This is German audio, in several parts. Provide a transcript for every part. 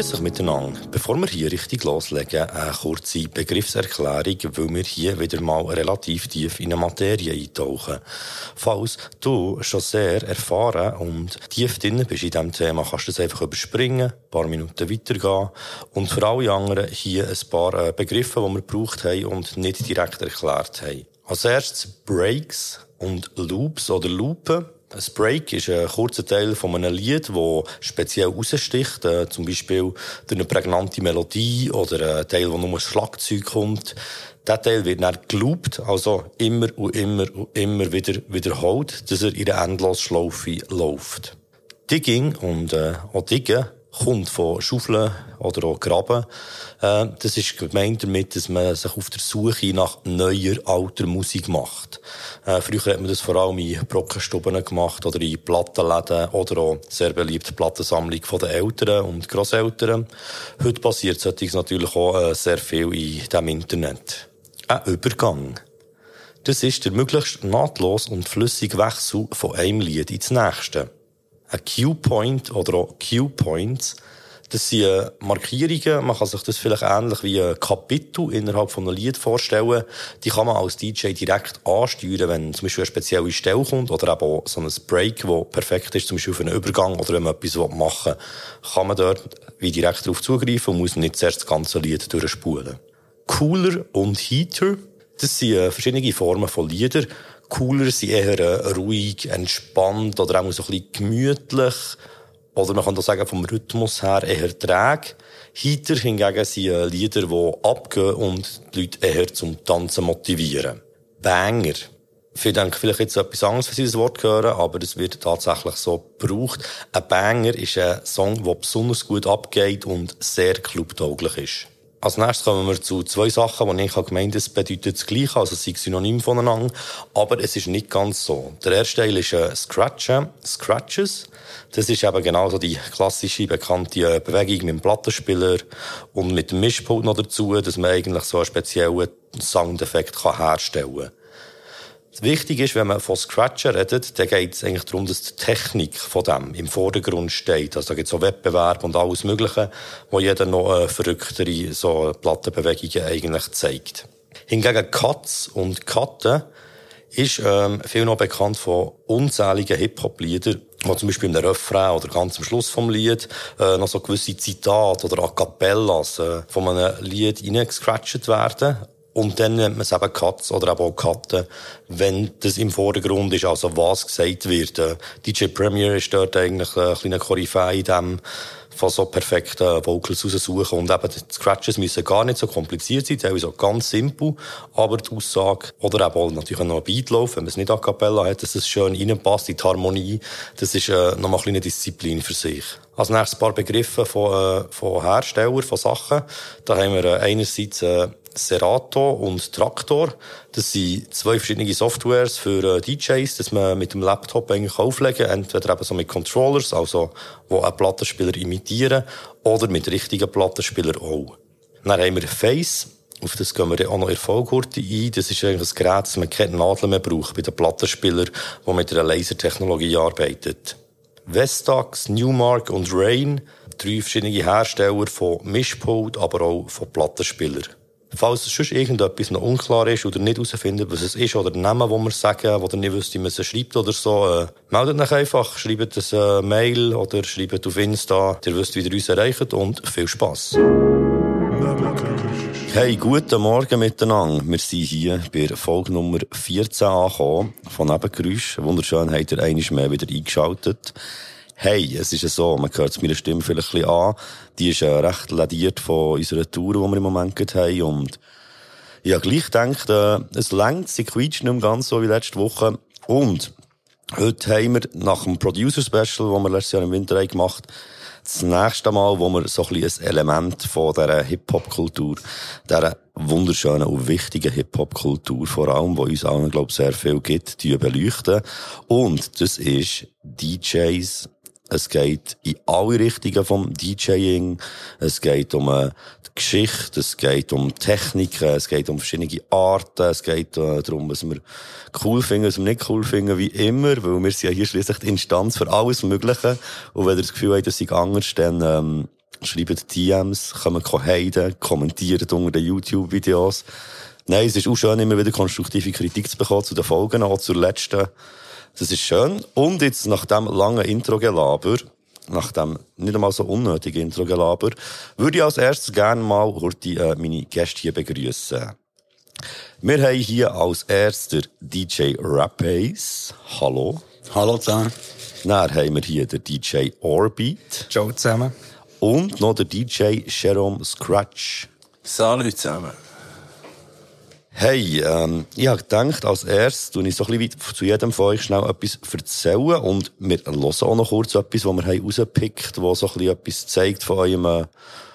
Grüß euch miteinander. Bevor wir hier richtig loslegen, eine kurze Begriffserklärung, weil wir hier wieder mal relativ tief in eine Materie eintauchen. Falls du schon sehr erfahren und tief drin bist in diesem Thema, kannst du es einfach überspringen, ein paar Minuten weitergehen und für alle anderen hier ein paar äh, Begriffe, die wir gebraucht haben und nicht direkt erklärt haben. Als erstes Breaks und Loops oder Loopen. Ein Break ist ein kurzer Teil von einem Lied, das speziell raussticht, äh, zum Beispiel durch eine prägnante Melodie oder ein Teil, wo nur ein Schlagzeug kommt. Der Teil wird dann geloopt, also immer und immer und immer wieder wiederholt, dass er in der Endlosschlaufe läuft. Digging und äh, auch Diggen kommt von Schaufeln oder auch Graben. Äh, das ist gemeint damit, dass man sich auf der Suche nach neuer, alter Musik macht. Äh, früher hat man das vor allem in Brockenstuben gemacht oder in Plattenläden oder auch sehr beliebte Plattensammlung von den Eltern und Grosseltern. Heute passiert solches natürlich auch äh, sehr viel in dem Internet. Ein Übergang. Das ist der möglichst nahtlos und flüssige Wechsel von einem Lied ins nächste. Ein Q-Point oder auch Q-Points, das sind äh, Markierungen, man kann sich das vielleicht ähnlich wie ein Kapitel innerhalb von einem Lied vorstellen. Die kann man als DJ direkt ansteuern, wenn zum Beispiel eine spezielle Stelle kommt oder eben so ein Break, das perfekt ist, zum Beispiel für einen Übergang oder wenn man etwas machen will, kann man dort wie direkt darauf zugreifen und muss nicht zuerst das ganze Lied durchspulen. Cooler und Heater, das sind äh, verschiedene Formen von Lieder. Cooler sind eher äh, ruhig, entspannt oder auch so ein bisschen gemütlich. Oder man kann auch sagen, vom Rhythmus her eher träge. Heater hingegen sind äh, Lieder, die abgehen und die Leute eher zum Tanzen motivieren. Banger. Viele denken vielleicht jetzt etwas anderes, wenn sie das Wort hören, aber es wird tatsächlich so gebraucht. Ein Banger ist ein Song, der besonders gut abgeht und sehr clubtauglich ist. Als nächstes kommen wir zu zwei Sachen, die ich gemeint habe, es bedeutet das Gleiche, also es sind synonym voneinander, aber es ist nicht ganz so. Der erste Teil ist äh, Scratches. Das ist eben genauso die klassische, bekannte äh, Bewegung mit dem Plattenspieler und mit dem Mischpult noch dazu, dass man eigentlich so einen speziellen Soundeffekt herstellen kann. Wichtig ist, wenn man von Scratcher redet, dann geht es eigentlich darum, dass die Technik von dem im Vordergrund steht. Also da gibt es so Wettbewerb und alles Mögliche, wo jeder noch äh, verrücktere so Plattenbewegungen eigentlich zeigt. Hingegen Cuts und Cutten ist ähm, viel noch bekannt von unzähligen Hip-Hop-Liedern, wo zum Beispiel in der Refrain oder ganz am Schluss vom Lied äh, noch so gewisse Zitate oder A Cappellas äh, von einem Lied reingescratcht werden und dann nennt man es eben Cuts oder eben auch Cutten, wenn das im Vordergrund ist, also was gesagt wird. Äh, DJ Premier ist dort eigentlich ein kleiner Koryphäe in dem, von so perfekten Vocals raussuchen. Und eben die Scratches müssen gar nicht so kompliziert sein, teilweise auch ganz simpel, aber die Aussage, oder eben auch natürlich noch ein Beat laufen, wenn man es nicht a cappella hat, dass es schön reinpasst in die Harmonie, das ist äh, nochmal eine Disziplin für sich. Als nächstes ein paar Begriffe von, äh, von Herstellern, von Sachen. Da haben wir äh, einerseits äh, Serato und Traktor. Das sind zwei verschiedene Softwares für äh, DJs, dass man mit dem Laptop eigentlich auflegen kann. Entweder eben so mit Controllers, also, wo einen Plattenspieler imitieren, oder mit richtigen Plattenspielern auch. Dann haben wir Face. Auf das gehen wir auch noch in Vollgurte ein. Das ist eigentlich ein Gerät, das man keine Nadeln mehr braucht bei den Plattenspielern, die mit einer Lasertechnologie arbeitet. Vestax, Newmark und Rain, drei verschiedene Hersteller von Mischpult, aber auch von Plattenspielern. Falls es sonst irgendetwas noch unklar ist oder nicht herausfindet, was es ist oder den Namen, wo wir sagen, ihr nicht wisst, wie man es schreibt oder so, äh, meldet euch einfach, schreibt ein äh, Mail oder schreibt auf Insta, ihr wisst, wie ihr uns erreicht und viel Spass. Hey, guten Morgen miteinander. Wir sind hier bei Folge Nummer 14 angekommen von Nebengeräusch. Wunderschön habt ihr einmal mehr wieder eingeschaltet. Hey, es ist ja so, man hört es meiner Stimme vielleicht ein bisschen an, die ist ja recht lediert von unserer Tour, die wir im Moment haben. Und habe gleich gedacht, äh, es längt, sie quietscht nicht mehr ganz so wie letzte Woche. Und heute haben wir nach dem Producer Special, das wir letztes Jahr im Winter gemacht haben, das nächste Mal, wo wir so ein, bisschen ein Element von dieser Hip-Hop-Kultur, dieser wunderschönen und wichtigen Hip-Hop-Kultur, vor allem, wo uns allen, glaube ich, sehr viel gibt, die beleuchten. Und das ist DJs, es geht in alle Richtungen vom DJing. Es geht um äh, Geschichte, es geht um Techniken, es geht um verschiedene Arten, es geht äh, darum, was wir cool finden, was wir nicht cool finden, wie immer, weil wir sind ja hier schließlich die Instanz für alles Mögliche. Und wenn ihr das Gefühl habt, das sei anders, dann ähm, schreibt DMs, kommen heiden, kommentieren unter den YouTube-Videos. Nein, es ist auch schön, immer wieder konstruktive Kritik zu bekommen zu den Folgen, auch zur letzten. Das ist schön. Und jetzt nach dem langen Intro-Gelaber, nach dem nicht einmal so unnötigen Intro-Gelaber, würde ich als erstes gerne mal heute äh, meine Gäste hier begrüßen. Wir haben hier als erster DJ Rapace. Hallo. Hallo zusammen. Dann haben wir hier den DJ Orbit. Ciao zusammen. Und noch der DJ Jerome Scratch. Salut zusammen. Hey, ähm, ich habe gedacht, als erstes tue ich so ein bisschen zu jedem von euch schnell etwas erzählen und wir hören auch noch kurz etwas, was wir haben rausgepickt das so ein bisschen etwas zeigt von eurem, äh,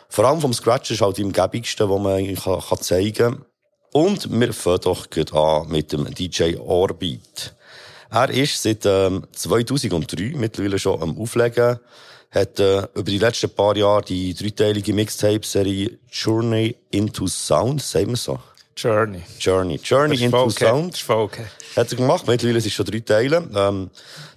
vor allem vom Scratch ist halt die umgebigste, was man eigentlich kann, kann zeigen. Und wir fangen doch an mit dem DJ Orbit. Er ist seit ähm, 2003 mittlerweile schon am Auflegen, hat äh, über die letzten paar Jahre die dreiteilige Mixtape-Serie Journey into Sound, sagen wir so? Journey. Journey. Journey into okay. Sound. Das ist okay. Hat er gemacht. Mittlerweile sind es schon drei Teile. Ähm,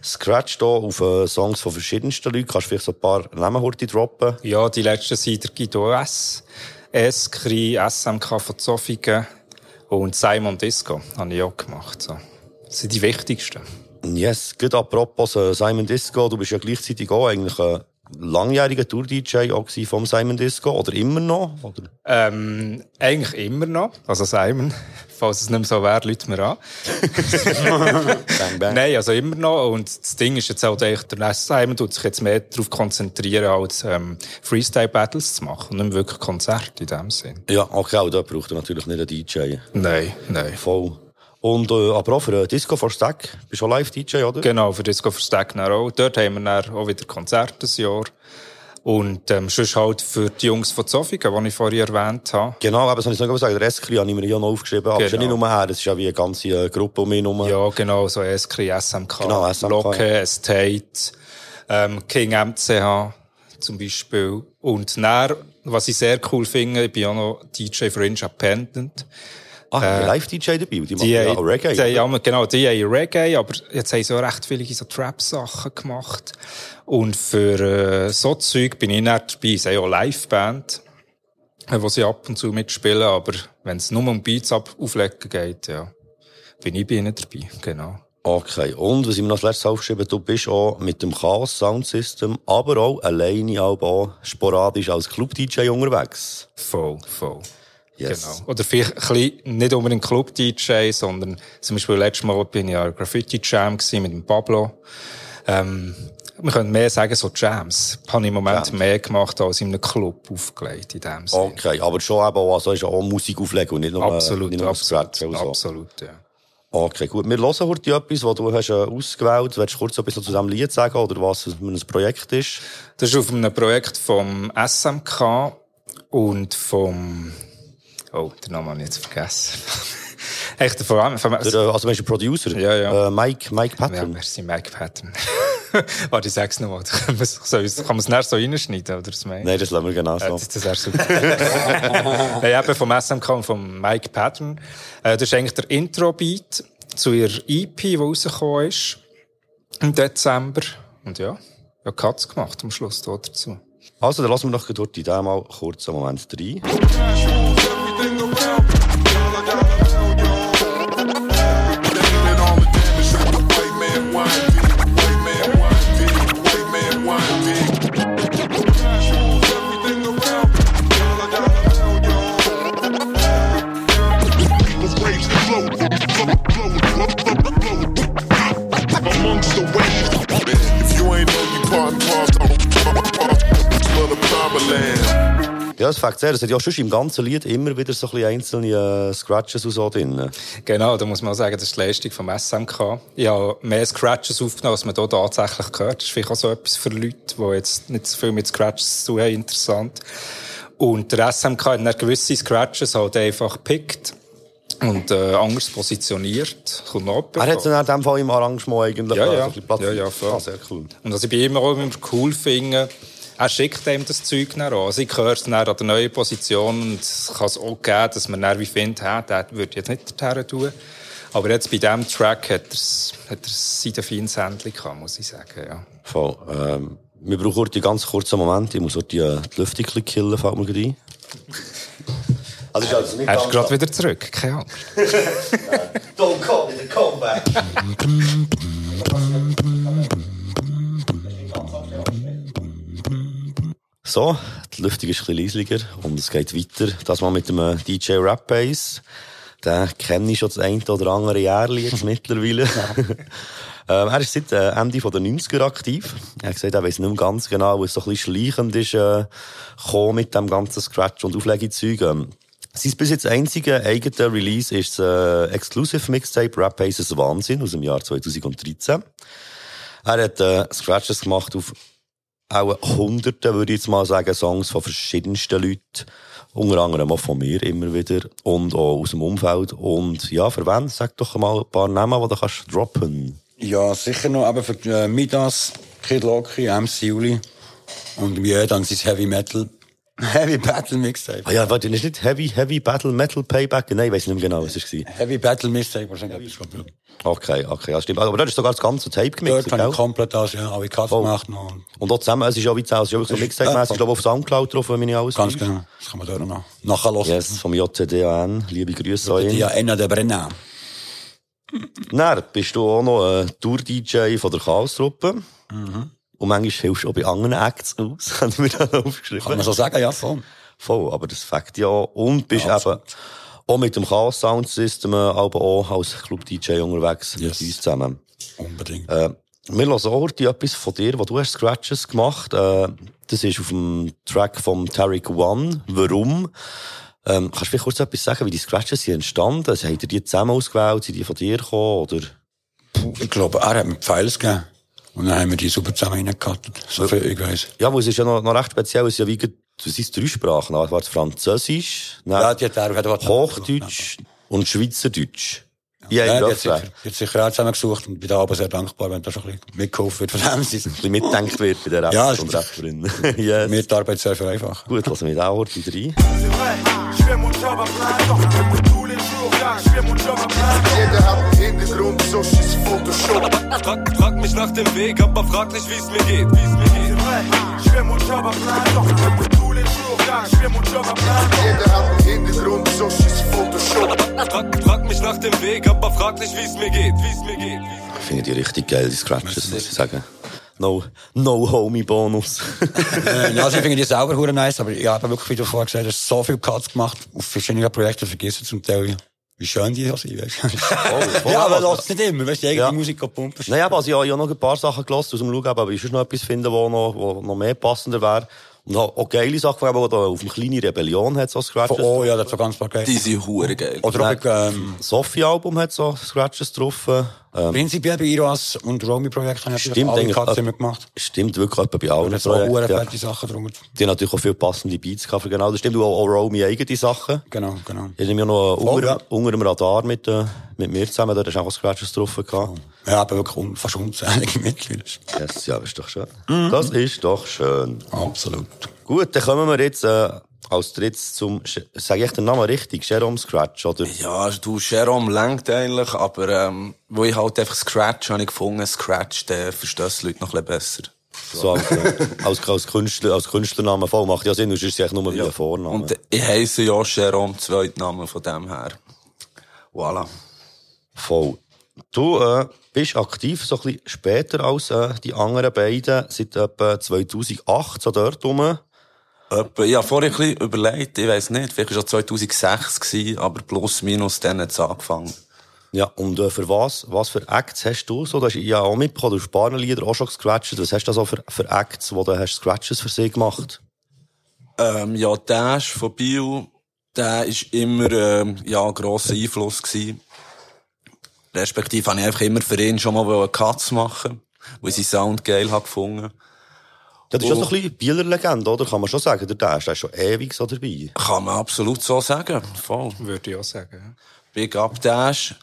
Scratch hier auf äh, Songs von verschiedensten Leuten. Kannst du vielleicht so ein paar Namen heute droppen? Ja, die letzten sind der Guido S., Eskri, SMK von Zofingen und Simon Disco. Habe ich auch gemacht. So. Das sind die wichtigsten. Yes. Gut, apropos äh, Simon Disco. Du bist ja gleichzeitig auch eigentlich ein langjähriger Tour-DJ auch vom Simon Disco. Oder immer noch? Oder? Ähm, eigentlich immer noch. Also Simon, falls es nicht mehr so wäre, Leute mir an. bang, bang. Nein, also immer noch. Und das Ding ist jetzt halt eigentlich, der Simon tut sich jetzt mehr darauf konzentrieren, als ähm, Freestyle-Battles zu machen. Und nicht mehr wirklich Konzerte in dem Sinn. Ja, okay, auch da braucht er natürlich nicht einen DJ. Nein, nein. Voll. Und, äh, aber auch für Disco for Stack. Bist du auch Live-DJ, oder? Genau, für Disco for Stack auch. Dort haben wir dann auch wieder Konzerte das Jahr. Und, ähm, sonst halt für die Jungs von Zofingen, die ich vorhin erwähnt habe. Genau, aber das habe ich noch gesagt. Der Eskri habe ich mir ja noch aufgeschrieben. Aber es ist ja nicht Genau. nur her, es ist ja wie eine ganze äh, Gruppe um mich herum. Ja, genau, so Eskri, SMK, Genau, SMK, Locke, ja. Estate, ähm, King MCH zum Beispiel. Und dann, was ich sehr cool finde, ich bin auch noch DJ für Independent. Ah, äh, Live-DJ dabei, die machen Die, ja haben- auch Reggae. Die, haben- genau, die haben Reggae, aber jetzt haben sie auch recht viele so Trap-Sachen gemacht. Und für äh, so Zeug bin ich nicht dabei. Sie haben auch Live-Band, äh, wo sie ab und zu mitspielen, aber wenn es nur um Beats ab auflegen geht, ja, bin ich bei ihnen dabei, genau. Okay, und was ich mir noch als letztes aufgeschrieben du bist auch mit dem Chaos Sound System, aber auch alleine auch, auch sporadisch als Club-DJ unterwegs. Voll, voll. Yes. Genau. Oder vielleicht ein bisschen, nicht unbedingt Club-DJ, sondern zum Beispiel letztes Mal bin ich einer Graffiti-Jam mit dem Pablo. Ähm, wir können mehr sagen, so Jams. Habe ich im Moment Jams. mehr gemacht als in einem Club aufgelegt, in dem Sinne. Okay, aber schon eben auch, also ist auch Musik auflegen und nicht nur, Absolut, nicht nur absolut, Scratch absolut, ja. Okay, gut. Wir hören heute etwas, was du hast äh, ausgewählt. Willst du kurz ein bisschen zu diesem Lied sagen oder was ein Projekt ist? Das ist auf einem Projekt vom SMK und vom, oh, den Namen habe ich jetzt vergessen. Echt, vom, vom, Der, äh, also, du Producer? Ja, ja. Äh, Mike, Mike Ja, Patton. merci, Mike Patton. Warte, ich sag's nochmal. Kann man es nachher so reinschneiden, oder? Das? Nein, das lassen wir genau Ja, so. das, das wäre super. Eben vom SMK und vom Mike Patton. Äh, das ist eigentlich der Intro-Beat zu ihrer EP, die rausgekommen ist. Im Dezember. Und ja, ja, Katz gemacht am Schluss da dazu. Also, dann lassen wir doch dort in dem mal kurz einen Moment rein. the world. Ja, das fängt sehr. Es hat ja schon im ganzen Lied immer wieder so ein bisschen einzelne äh, Scratches und so drin. Genau, da muss man auch sagen, das ist die Leistung vom SMK. Ich habe mehr Scratches aufgenommen, als man hier tatsächlich gehört. Das ist vielleicht auch so etwas für Leute, die jetzt nicht so viel mit Scratches zu haben, interessant. Und der SMK hat dann gewisse Scratches halt einfach gepickt und äh, anders positioniert. Kommt Er hat es in dem Fall im Arrangement eigentlich Ja, ja. so ein bisschen platziert. Ja, ja, voll. Ah, sehr cool. Und was ich bei ihm auch immer cool finde, er schickt ihm das Zeug dann an. Also ich höre es dann an der neuen Position und es kann es auch geben, dass man dann wie findet, hä, der würde jetzt nicht dorthin tun. Aber jetzt bei diesem Track hat er es, hat er es seine feines Händchen gehabt, muss ich sagen, ja. Voll. Ähm, Wir brauchen heute einen ganz kurzen Moment. Ich muss heute die, äh, die Lüftung ein bisschen killen, fällt mir gerade ein. Also ist also nicht Er ist gerade wieder zurück, keine Angst. Don't call it a So, die Lüftung ist ein bisschen leislicher und es geht weiter. Das mal mit dem äh, DJ Rap Bass. Den kenne ich schon das eine oder andere Jahr jetzt mittlerweile. ähm, er ist seit äh, Ende der 90er aktiv. Er hat gesagt, er weiss nicht mehr ganz genau, was so ein bisschen schleichend ist, äh, gekommen mit dem ganzen Scratch- und Auflegezeug. Ähm, sein bis jetzt einzige eigene Release ist das äh, Exclusive Mixtape Rap Bases Wahnsinn aus dem Jahr 2013. Er hat äh, Scratches gemacht auf auch Hunderte, würde ich jetzt mal sagen, Songs von verschiedensten Leuten. Unter anderem auch von mir immer wieder. Und auch aus dem Umfeld. Und ja, für wen? Sag doch mal ein paar Namen, die du kannst droppen. Ja, sicher noch, aber für äh, Midas, Kid Loki, MC Juli und mir dann sein Heavy Metal, Heavy Battle Mixtape. Ah ja, warte, das ist nicht Heavy, Heavy Battle Metal Payback? Nein, ich weiss nicht mehr genau, was es war. Heavy Battle Mixtape, wahrscheinlich. Okay, okay, ja, stimmt. Aber dort ist sogar das ganze Tape gemixt, Dort habe ich komplett das, ja, alle Cuts Oh. gemacht noch. Und auch zusammen, es ist auch wie es ist auch so Mixtape-mässig, ich glaube auf Soundcloud drauf, wenn nicht alles Ganz täuscht. genau. Das kann man dort noch nachhören. Yes, vom JTDAN. Liebe Grüße an ihn. Ja, einer der Brenner. Dann bist du auch noch ein Tour-DJ von der Chaos-Truppe. Und manchmal hilfst du auch bei anderen Acts aus, haben wir dann aufgeschrieben. Kann man so sagen, ja, voll. Voll, aber das fängt ja. Und bist Ja, eben auch mit dem Chaos Sound System, aber auch als Club-DJ unterwegs Yes. mit uns zusammen. Unbedingt. Äh, wir hören auch heute etwas von dir, wo du hast Scratches gemacht. Äh, das ist auf dem Track vom Tarek One. Warum? Ähm, kannst du vielleicht kurz etwas sagen, wie die Scratches sind entstanden? Habt ihr die zusammen ausgewählt? Sind die von dir gekommen? Oder? Ich glaube, er hat mir Pfeils gegeben. Und dann haben wir die super zusammen reingekattet. So viel ich weiss. Ja, weil es ist ja noch, noch recht speziell. Es ist ja wie, das sind drei Sprachen. Es war Französisch, dann Ja, die hat er, hat Hochdeutsch und Schweizerdeutsch. Ja, Ja, ja, die hat sicher, hat sicher auch zusammengesucht und bin da aber sehr dankbar, wenn da schon ein bisschen mitgeholfen wird von dem. Sie ein bisschen mitdenkt wird bei den Rappers Ja, und es- Rapperinnen. yes. mir die Arbeit sehr vereinfachen. Gut, lassen wir da auch rein. Jeder hat einen Hintergrund, so schießt Photoshop. Frag, frag mich nach dem Weg, aber frag nicht, wie's mir geht, wie's mir geht. vrai, je fais mon job à plein temps. Tous les jours, ja, je fais mon job à plein temps. Jeder hat einen Hintergrund, so schießt Photoshop. Frag, frag mich nach dem Weg, aber frag nicht, wie's mir geht, wie's mir geht. Ich finde die richtig geil, die Scratches, muss ich sagen. No, no homie Bonus. äh, ja, also ich finde die selber hure nice, aber ich habe wirklich, wie du vorher gesagt hast, so viel Cuts gemacht auf verschiedenen Projekten, vergessen zum Teil, wie schön die auch sind, weißt du. voll, ja, aber lass nicht immer, weißt du, die eigene Ja. Musik pumpen. Naja, aber also, ich habe ja noch ein paar Sachen gelassen aus dem Schauen, aber ich noch etwas finden, wo noch, wo noch mehr passender wäre. Und auch, auch geile Sachen, da auf dem kleinen Rebellion hat so Scratches. Oh ja, das ist so ganz paar geil. Die sind hure geil. Oder auch ähm, Sophie-Album hat so Scratches drauf. Ähm, prinzipiell bei Iroas und Romy-Projekt habe ich Stimmt, natürlich alle eigentlich, Cuts immer gemacht. stimmt wirklich etwa bei allen Und Projekten. Ja. fette Sachen drum. Die haben natürlich auch viele passende Beats gehabt, für genau. Das stimmt, und auch, auch Romy eigene Sachen. Genau, genau. Ich nehme ja noch Voll, unter, ja. unter dem Radar mit, äh, mit mir zusammen, da hast du auch Scratches drauf gehabt. Ja, aber wirklich un fast unzählige mittlerweile. Yes, ja, das ist doch schön. Das ist doch schön. Absolut. Gut, dann kommen wir jetzt äh, als drittes zum, sage ich den Namen richtig, Jerome Scratch, oder? Ja, du, Jerome lenkt eigentlich, aber ähm, wo ich halt einfach Scratch habe ich gefunden, Scratch, der versteht die Leute noch ein bisschen besser. So als, als, als, Künstler, als Künstlernamen voll macht ja Sinn, sonst ist es eigentlich nur wie ein Vorname. Und ich heisse ja Jerome, Zweitname von dem her. Voilà. Voll. Du äh, bist aktiv so ein bisschen später als äh, die anderen beiden, seit etwa 2008, so dort rum. Ich habe vorher ein bisschen überlegt, ich weiss nicht, vielleicht war es auch 2006, gewesen, aber plus minus dann hat es angefangen. Ja, und äh, für was, was für Acts hast du so? Du hast ja auch mitbekommen, du hast ein paar Lieder auch schon gescratcht. Was hast du so für, für Acts, wo du hast Scratches für sie gemacht? Ähm, ja, der ist von Bio, der ist immer, ähm, ja, ein grosser Einfluss gewesen. Respektive habe ich einfach immer für ihn schon mal einen Cuts machen, weil ich seinen Sound geil habe gefunden. Ja, das ist ja so ein bisschen Bieler Legende, oder? Kann man schon sagen, der Dash, der ist schon ewig so dabei. Kann man absolut so sagen. Voll. Würde ich auch sagen. Big Up Dash.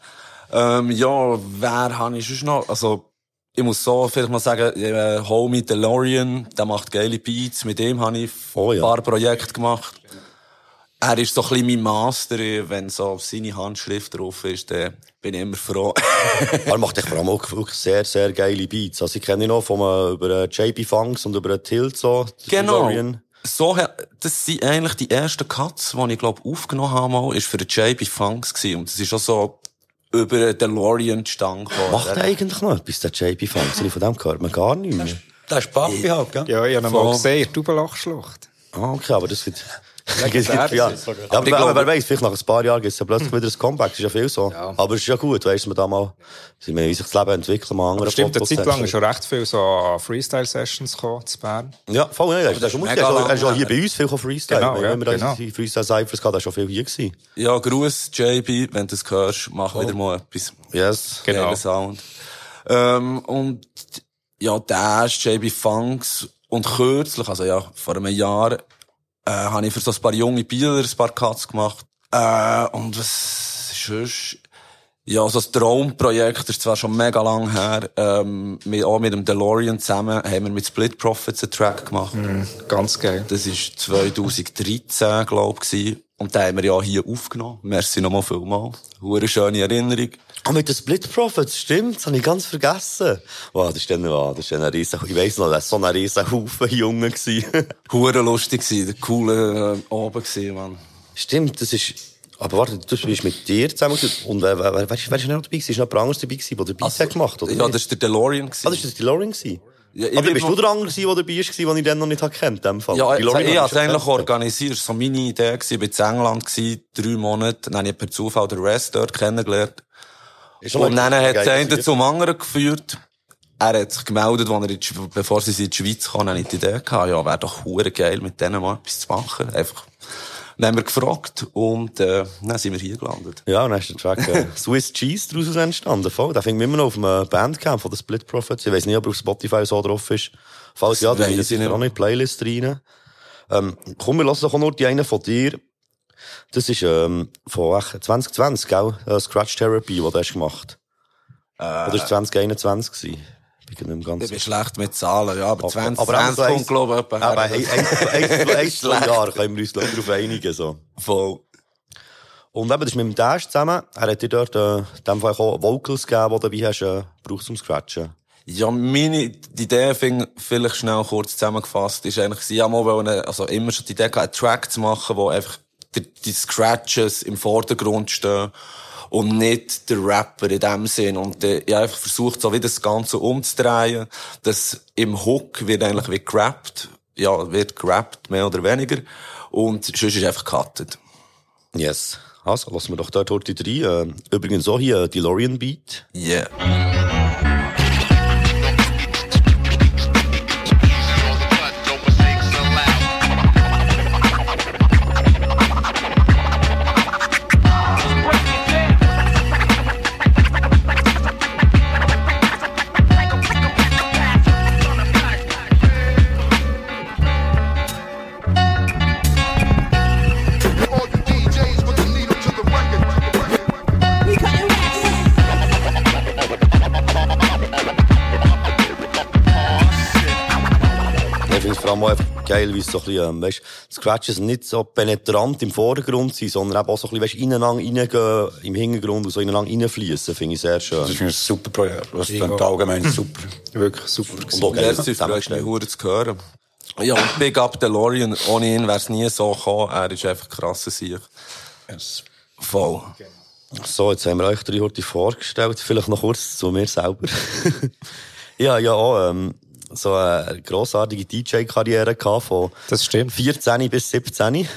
Ähm, ja, wer habe ich sonst noch? Also, ich muss so vielleicht mal sagen, äh, Homie DeLorean, der macht geile Beats, mit dem habe ich Oh ja. ein paar Projekte gemacht. Er ist so ein bisschen mein Master, wenn so seine Handschrift drauf ist, dann bin ich immer froh. er macht echt vor allem auch wirklich sehr, sehr geile Beats. Also ich kenne ihn noch von, äh, über äh, JB Funks und über äh, Tilt so. Genau. So, das sind eigentlich die ersten Cuts, die ich, glaube aufgenommen habe, mal, ist für den JB Funks gewesen. Und das ist auch so über den DeLorean zustande gekommen. Macht er eigentlich noch etwas, der JB Funks? Von dem hört man gar nichts mehr. Das ist Papi halt, gell? Ja, ich habe ihn mal gesehen, in der Tubelachschlucht. Ah, okay, aber das wird... Ja. ist ja, aber ich wer, glaube- wer weiss, vielleicht nach ein paar Jahren gibt es ja plötzlich wieder ein Comeback. Das ist ja viel so. Aber es ist ja gut, weißt du, man da mal, wie sich das Leben entwickelt, mal andere Stimmt, eine Zeit lang ist schon recht viel so Freestyle-Sessions gekommen, zu Bern. Ja, voll, ja, er ist, ist, mega er ist, auch- er ist hier bei uns viel Freestyle. Genau, Wenn ja, wir da genau. die Freestyle-Cyphers gehabt, er ist schon viel hier gewesen. Ja, Gruß, JB, wenn du es hörst, mach wieder mal etwas. Yes. Genau. Geiler Sound. Ähm, und, ja, Dash, JB Funks und kürzlich, also ja, vor einem Jahr, äh, habe ich für so ein paar junge Bieler ein paar Cuts gemacht. Äh, und was ist sonst? Ja, so ein Traumprojekt, das ist zwar schon mega lang her, ähm, mit, auch mit dem DeLorean zusammen haben wir mit Split Profits einen Track gemacht. Ganz geil. Das war 2013, glaub ich. Und den haben wir ja hier aufgenommen. Merci nochmal vielmal. Hure schöne Erinnerung. Ah, mit den Split Profits, stimmt, das habe ich ganz vergessen. Wow, das ist dann, wow, das ist dann ein riesen, ich weiss noch, das war so ein riesen Haufen Jungen gewesen. Hure lustig gsi, der coole äh, Abend gsi, man. stimmt, das ist, aber warte, du bist mit dir zusammen gewesen. und wer, wer, wer, wer ist wer ist noch dabei gewesen? Ist noch jemand anderes dabei gewesen, der den Beat hat gemacht, oder? Also, Ja, das ist der DeLorean gsi. ah, das ist das die Lauren gewesen? Ja, aber bin bist du der andere gewesen, der dabei ist, den ich dann noch nicht kennt, in dem Fall? Ja, ich, habe schon eigentlich organisiert. Das war so meine Idee gsi. Ich war in England drei Monate. Dann habe ich per Zufall den Rest dort kennengelernt. Ist Und dann hat geil der eine gewesen. zum anderen geführt. Er hat sich gemeldet, als er in die, bevor sie in die Schweiz kam, die Idee gehabt, ja, wäre doch hure geil, mit denen mal etwas zu machen. Einfach. Dann haben wir gefragt und, äh, dann sind wir hier gelandet. Ja, und dann ist der Track äh, Swiss Cheese daraus entstanden. Voll. Den finden wir immer noch auf dem Bandcamp von den Split Profits. Ich weiss nicht, ob er auf Spotify so drauf ist. Falls ja, dann ist ich nicht. auch noch in die Playlist rein. Ähm, komm, wir lassen doch auch nur die eine von dir. Das ist ähm, von echt 2020, gell? Äh, Scratch Therapy, die du hast gemacht Oder ist 2021 gewesen? Ich bin nicht mehr Ich ganz bin schlecht mit Zahlen, ja, aber 20, aber 20 eins- kommt, glaube ich, Aber ein, ein, ein, zwei Jahre können wir uns ich, darauf einigen. So. Voll. Und eben, das ist mit dem Dash zusammen. Er hat dir dort, äh, in dem Fall auch Vocals gegeben, die du dabei hast, äh, brauchst zum Scratchen. Ja, meine, die Idee, fing, vielleicht schnell kurz zusammengefasst, ist eigentlich, mal wollen, also immer schon die Idee einen Track zu machen, wo einfach die, Scratches im Vordergrund stehen und nicht der Rapper in dem Sinn. Und äh, ich habe einfach versucht, so wie das Ganze umzudrehen, dass im Hook wird eigentlich wie gerappt, ja, wird gerappt, mehr oder weniger, und sonst ist einfach cutted. Yes. Also, lassen wir doch dort heute rein. Äh, übrigens auch hier, DeLorean Beat. Yeah. Es so ein bisschen, ähm, weißt, Scratches nicht so penetrant im Vordergrund sind, sondern eben auch so ein bisschen, weißt, ineinander reingehen, im Hintergrund und so ineinander reinfließen, finde ich sehr schön. Das ist ein super Projekt. Das ist allgemein super. Wirklich super. Und auch Merci, freut mich zusammengestellt. hure zu hören. Ja, und Big Up DeLorean, ohne ihn wär's nie so gekommen. Er ist einfach krasser Sieg. Yes. Voll. So, jetzt haben wir euch drei heute vorgestellt. Vielleicht noch kurz zu mir selber. ja, ja, auch, ähm, so eine grossartige DJ-Karriere gehabt von Das stimmt. 14 bis 17.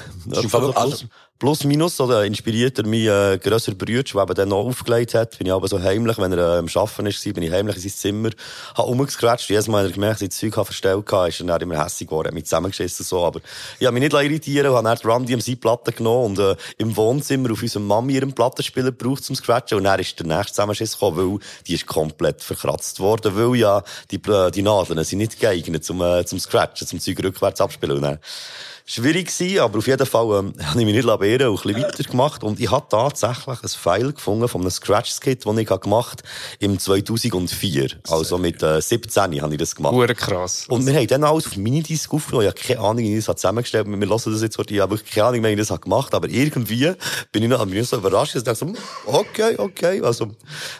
Fall- Also also- plus, minus, oder inspiriert er mich, äh, grösser Bruder, der eben dann noch aufgelegt hat. Bin ich aber so heimlich, wenn er äh, am Arbeiten ist, bin ich heimlich in sein Zimmer, hab rumgescratcht. Jedes Mal, wenn er gemerkt, dass ich Zeug verstellt habe, ist er dann immer hässlich geworden, hat mich zusammengeschissen, so. Aber ich habe mich nicht irritieren lassen, habe dann Run DMC Platte genommen und, äh, im Wohnzimmer auf unserem Mami ihren Plattenspieler gebraucht zum Scratchen. Und dann ist der nächste Zusammenschiss gekommen, weil die ist komplett verkratzt worden, weil ja, die, äh, die Nadeln sind nicht geeignet zum, äh, zum Scratchen, zum Zeug rückwärts abspielen. Und dann schwierig gewesen, aber auf jeden Fall ähm, habe ich mich nicht lassen und ein bisschen weitergemacht. Und ich habe tatsächlich ein File gefunden von einem Scratch-Skit, das ich habe gemacht im 2004. Also mit äh, 17 habe ich das gemacht. Hure krass. Und wir haben dann alles auf Minidisc aufgenommen. Ich habe keine Ahnung, wie ich das zusammengestellt habe. Wir hören das jetzt, heute. ich habe wirklich keine Ahnung, wie ich das habe gemacht habe. Aber irgendwie bin ich noch, bin ich so überrascht, dass ich dachte, so, hm, okay, okay. Also,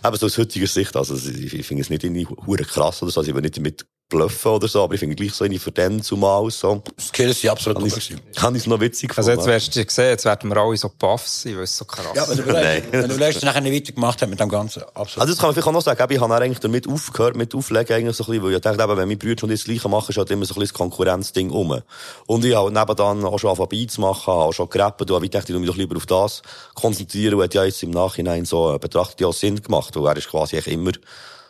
eben so aus heutiger Sicht, also, ich, ich finde es nicht irgendwie hure krass oder so. Also, ich will nicht damit bluffen oder so, aber ich finde gleich so irgendwie für den zumal so. Skills sind absolut Habe gut ich gewesen. habe ich es noch witzig Also gefunden. jetzt wirst du gesehen, jetzt werden wir alle so baff sein, weil es so krass Ja, wenn du Nein. überlegst, wenn du überlegst, er nachher nicht weitergemacht hat mit dem Ganzen. Absolut. Also das kann man vielleicht auch noch sagen, eben, ich habe dann eigentlich damit aufgehört, mit Auflegen eigentlich so ein bisschen, weil ich dachte, eben, wenn meine Brüder schon das Gleiche machen, ist halt immer so ein bisschen das Konkurrenzding rum. Und ich habe nebenan auch schon angefangen Beats zu machen, auch schon gerappt, und ich dachte, ich mich doch lieber auf das konzentrieren, und hat ja jetzt im Nachhinein so äh, betrachtet ja Sinn gemacht, weil er ist quasi eigentlich immer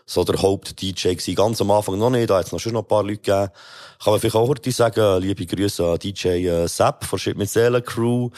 so der Haupt-DJ gewesen. Ganz am Anfang noch nicht, da hat es noch schon noch ein paar Leute gegeben. Kann man vielleicht auch heute sagen, liebe Grüße an DJ äh, Sepp von Shit mit Seelen Crew,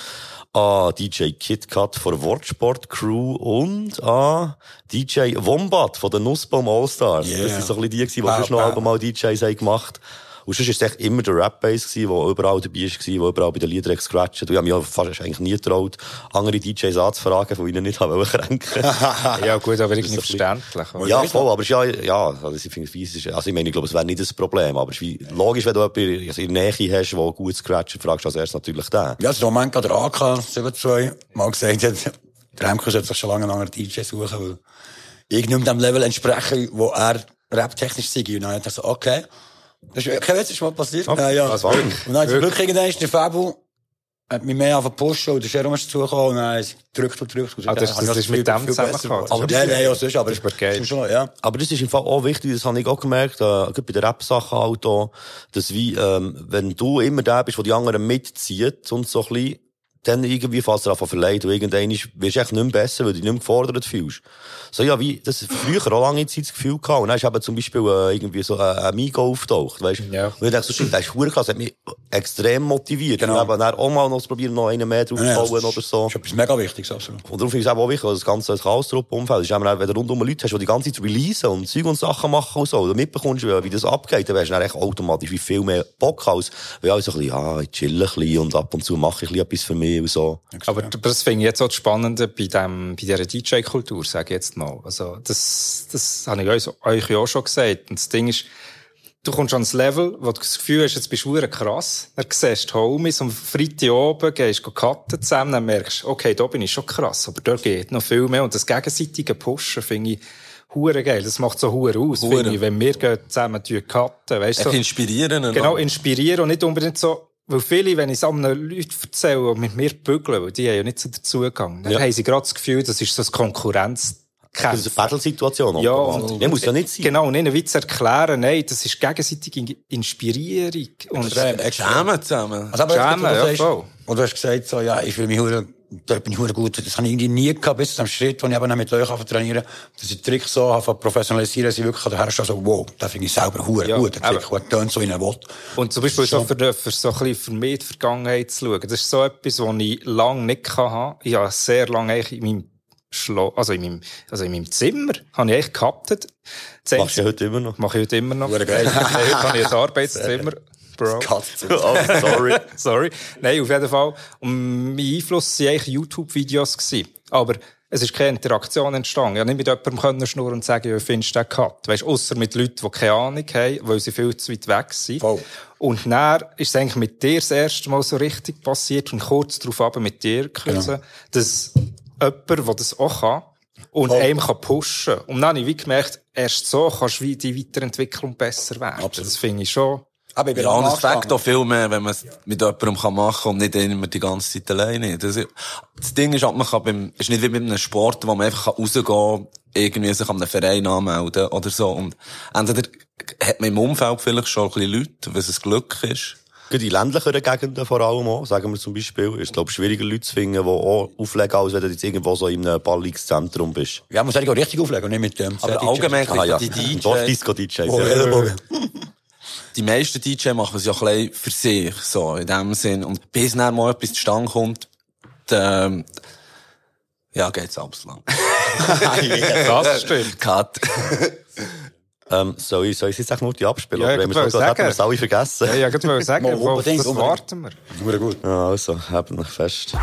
an DJ KitKat von Wortsport Crew und an DJ Wombat von der Nussbaum Allstars. Yeah. Das sind so ein bisschen die gewesen, die Wow, noch wow. Alben mal DJs haben gemacht und sonst war es echt immer der Rap-Bass, der überall dabei war, der überall bei den Liedern gescratcht hat. Und ich habe mich fast eigentlich nie getraut, andere DJs anzufragen, von ihnen nicht haben kränken. Ja gut, aber irgendwie verständlich. oder? Ja, voll, aber es ist ja, ja, also ich finde, es ist, also ich meine, ich glaube, es wäre nicht das Problem, aber es ist wie, logisch, wenn du jemanden also in der Nähe hast, der gut scratcht, fragst du als erstes natürlich den. Ja, der Moment der AK 72 mal gesagt, hat, der Remco sollte sich schon lange einen anderen DJ suchen, weil ich nicht dem Level entspreche, wo er raptechnisch sei. Und dann hat er so, okay. Das ist das ist mal passiert. ja, ja. also wirklich? Und dann zum Glück irgendwann ist der Fabu, hat mich mehr auf den pushen und der Sharon ist dazugekommen und dann ist gedrückt und gedrückt. Ah, das- das ich ist mit dem zusammengekommen. Aber ja, ja, ja, sonst, aber Das ist schon, ja. Aber das ist im Fall auch wichtig, das habe ich auch gemerkt, äh, gerade bei den Rap-Sachen halt auch, dass wie, ähm, wenn du immer der bist, der die anderen mitzieht und so ein bisschen, dann irgendwie fast davon verleiht und irgendwann wirst du echt nicht mehr besser, weil du dich nicht mehr gefordert fühlst. So, ja, wie, das früher auch lange Zeit das Gefühl gehabt. Und dann ist eben zum Beispiel, äh, irgendwie so ein Amigo auftaucht, weißt du? Ja. Und ich dachte so, shit, der ist krass, das hat mich extrem motiviert. Genau. Und eben dann auch mal noch zu probieren, noch einen mehr Ja, ja, draufzubauen das oder so. ist etwas mega Wichtiges, absolut. Und darum finde ich es auch wichtig, dass das ganze Chaos-Trupp-Umfeld ist, eben auch, wenn du rundum Leute hast, die die ganze Zeit releasen und Zeug und Sachen machen und so, und du mitbekommst, wie, das abgeht, dann wärst du dann echt automatisch wie viel mehr Bock als, weil alle so ein bisschen, ja, ich chill ein bisschen und ab und zu mache ich ein bisschen etwas für mich und so. Aber das finde ich jetzt auch das Spannende bei, dem, bei dieser DJ-Kultur, sage ich jetzt mal. Also, das, das habe ich euch, euch ja auch schon gesagt. Und das Ding ist, du kommst ans Level, wo du das Gefühl hast, jetzt bist du krass. Dann siehst du Homies und Freitag oben gehst du cutten zusammen, dann merkst du, okay, da bin ich schon krass, aber da geht noch viel mehr. Und das gegenseitige Pushen finde ich hure geil. Das macht so hure aus, finde ich, wenn wir gehen zusammen cutten, weißt du. So. inspirieren. Genau, inspirieren und nicht unbedingt so, weil viele, wenn ich es anderen Leuten erzähle und mit mir bügeln, weil die haben ja nicht so den Zugang, dann Ja. haben sie gerade das Gefühl, das ist so ein Konkurrenz. Das ist eine Battle-Situation. Ja, und- muss ja nicht sein. Genau, und ihnen wie zu erklären, nein, das ist gegenseitige In- Inspirierung. Und Extrem, extrem. Zusammen, zusammen. Also, aber Jammen, ja, voll. wo du hast gesagt, so, ja, ich fühle mich da bin ich hure gut. Das habe ich irgendwie nie gehabt, bis zu dem Schritt, wo ich eben dann mit euch trainieren, dass ich Tricks so zu professionalisieren, dass ich wirklich daher stehe, so, wow, da finde ich selber hure Ja, gut. Der. Trick, der tönt so in Wort. Und zum Beispiel so für, für so ein bisschen für mich die Vergangenheit zu schauen. Das ist so etwas, was ich lange nicht hatte. Ich habe sehr lange eigentlich in meinem Schlo also in meinem, also in meinem Zimmer, habe ich eigentlich gehabt. Machst du ja heute immer noch. Mache ich heute immer noch. Hure geil. Heute habe ich ein Arbeitszimmer. Bro. Oh, sorry. Sorry. Nein, auf jeden Fall. Und mein Einfluss waren eigentlich YouTube-Videos. Aber es ist keine Interaktion entstanden. Ich nicht mit jemandem können schnurren und sagen, ja, findest du den Cut? Weißt, ausser mit Leuten, die keine Ahnung haben, weil sie viel zu weit weg sind. Voll. Und dann ist es eigentlich mit dir das erste Mal so richtig passiert und kurz darauf aber mit dir gekürzt, dass jemand, der das auch kann, und Voll. einem kann pushen. Und dann habe ich wie gemerkt, erst so kannst du wie die Weiterentwicklung besser werden. Absolut. Das finde ich schon. Aber Ja, es fängt angefangen. auch viel mehr, wenn man es mit jemandem kann machen kann und nicht immer die ganze Zeit alleine. Das, das Ding ist, halt, man kann beim, ist nicht wie bei einem Sport, wo man einfach kann rausgehen kann, irgendwie sich an einem Verein anmelden oder so. Und entweder hat man im Umfeld vielleicht schon ein bisschen Leute, was ein Glück ist. Gerade in ländlicheren Gegenden vor allem auch, sagen wir zum Beispiel, ist, glaube ich, schwieriger Leute zu finden, die auch auflegen, als wenn du jetzt irgendwo so in einem Ballungszentrum bist. Ja, muss eigentlich auch richtig auflegen und nicht mit dem. Aber allgemein, Ah, ja. die DJs, Dorfdisco-DJs. Oh, ja. Die meisten DJ machen es ja ein bisschen für sich, so, in dem Sinn. Und bis dann mal etwas zustande kommt, dann, ja, geht's abends lang. Das stimmt. Cut. Ähm, soll ich, soll ich jetzt echt nur die abspielen? Ja, Oder ich haben wir haben wir es alle vergessen? Ja, ich wollte sagen, Mal, auf das warten wir. Nur gut. Ja, also, habt euch fest.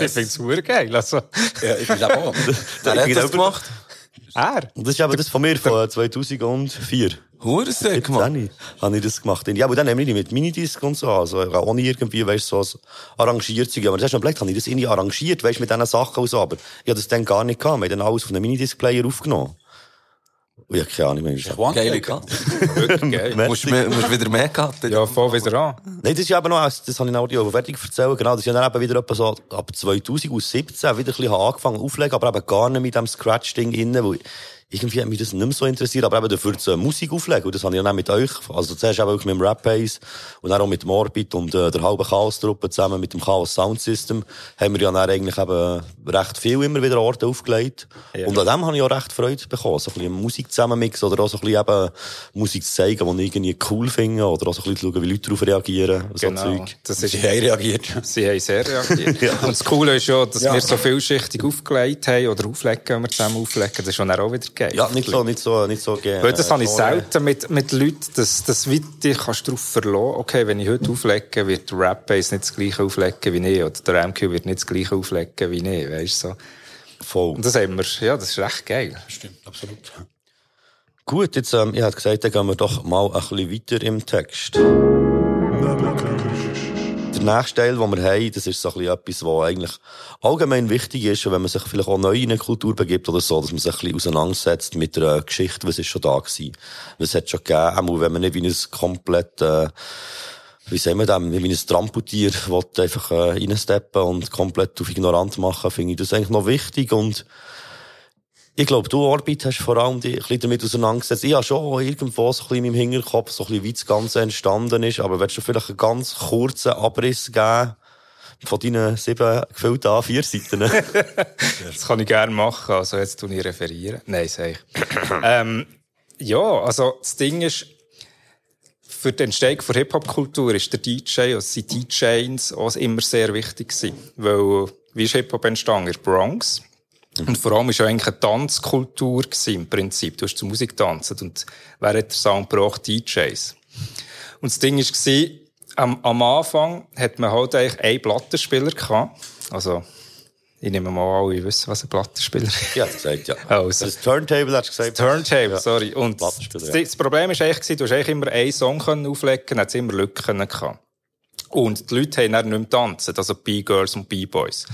Ich finde es super geil. Also, Ja, ich bin auch. Wer hat das gemacht? er. Und das ist eben das von mir von 2004. Hurensäck, Mann. Dann habe ich das gemacht. Ja, aber dann nämlich mit Minidisc und so, also ohne irgendwie, weißt du, so arrangiert zu gehen. Aber das hast du noch überlegt, habe ich das irgendwie arrangiert, weißt du, mit diesen Sachen und so, aber ich habe das dann gar nicht gehabt. Wir haben dann alles von einem Minidisc-Player aufgenommen. Ich habe keine Ahnung, wie ich Geile Karte. Wirklich geil. Musst, mehr- musst wieder mehr Karte. Ja, voll wieder an. Nein, das ist eben noch, das habe ich noch Audio fertig erzählen, genau, das ist ja dann eben wieder etwa so ab 2017 wieder ein bisschen angefangen aufzulegen, aber eben gar nicht mit dem Scratch-Ding innen, weil irgendwie hat mich das nicht mehr so interessiert, aber eben dafür zur Musik auflegen, und das habe ich dann auch mit euch, also zuerst auch mit dem Rap Pace und dann auch mit dem Orbit und äh, der halben Chaos-Truppe zusammen mit dem Chaos Sound System, haben wir ja dann eigentlich eben recht viel immer wieder Orte aufgelegt. Ja. Und an dem habe ich auch recht Freude bekommen, so ein bisschen Musik zusammenmixen oder auch so ein bisschen eben Musik zu zeigen, die ich irgendwie cool finde, oder auch so ein bisschen zu schauen, wie Leute darauf reagieren, so Genau. Zeug. Das Sie ist, haben reagiert. sie haben sehr reagiert. Und das Coole ist ja, dass Ja. wir so vielschichtig aufgelegt haben oder auflegen, wenn wir zusammen auflegen. Das ist schon auch wieder geil. Ja, nicht so, nicht so, nicht so gerne. Weil das habe ich selten mit, mit Leuten, dass, dass wie dich kannst darauf verlassen, okay, wenn ich heute auflege, wird der Rap-Bass nicht das gleiche auflegen wie ich, oder der MQ wird nicht das gleiche auflegen wie ich, weißt du, so. Voll. Und das haben wir, ja, das ist recht geil. Stimmt, absolut. Gut, jetzt, ähm, ich hätte gesagt, dann gehen wir doch mal ein bisschen weiter im Text. Der nächste Teil, den wir haben, das ist so ein bisschen etwas, was eigentlich allgemein wichtig ist, wenn man sich vielleicht auch neu in eine Kultur begibt oder so, dass man sich ein bisschen auseinandersetzt mit der Geschichte, was ist schon da gewesen. Was hat schon gegeben, auch wenn man nicht wie ein komplett, äh, wie sagen wir das, wie ein Tramputier einfach äh, reinsteppen und komplett auf ignorant machen, finde ich das eigentlich noch wichtig und ich glaube, du, Orbit, hast vor allem dich ein bisschen damit auseinandergesetzt. Ich habe schon irgendwo so ein bisschen in meinem Hinterkopf, so ein bisschen, wie das Ganze entstanden ist. Aber willst du vielleicht einen ganz kurzen Abriss geben von deinen sieben gefüllten A4-Seiten? Das kann ich gerne machen. Also jetzt tue ich referieren. Nein, sag ich. ähm, ja, also das Ding ist, für die Entstehung der Hip-Hop-Kultur ist der DJ, also sind DJs auch immer sehr wichtig gewesen. Weil, wie ist Hip-Hop entstanden? In der Bronx. Und vor allem war ja eigentlich eine Tanzkultur gewesen, im Prinzip. Du hast zur Musik tanzen. Und wer hat den Sound gebracht? DJs. Und das Ding war, am, am Anfang hat man halt eigentlich einen Plattenspieler gehabt. Also, ich nehme mal alle wissen, was ein Plattenspieler ist. ja, das gesagt, ja. Also. Das Turntable hast du gesagt. Turntable, Ja. sorry. Und das, das Problem war eigentlich, du hast eigentlich immer einen Song auflegen können, hat immer Lücken gehabt. Und die Leute haben dann nicht mehr tanzen, also B-Girls und B-Boys.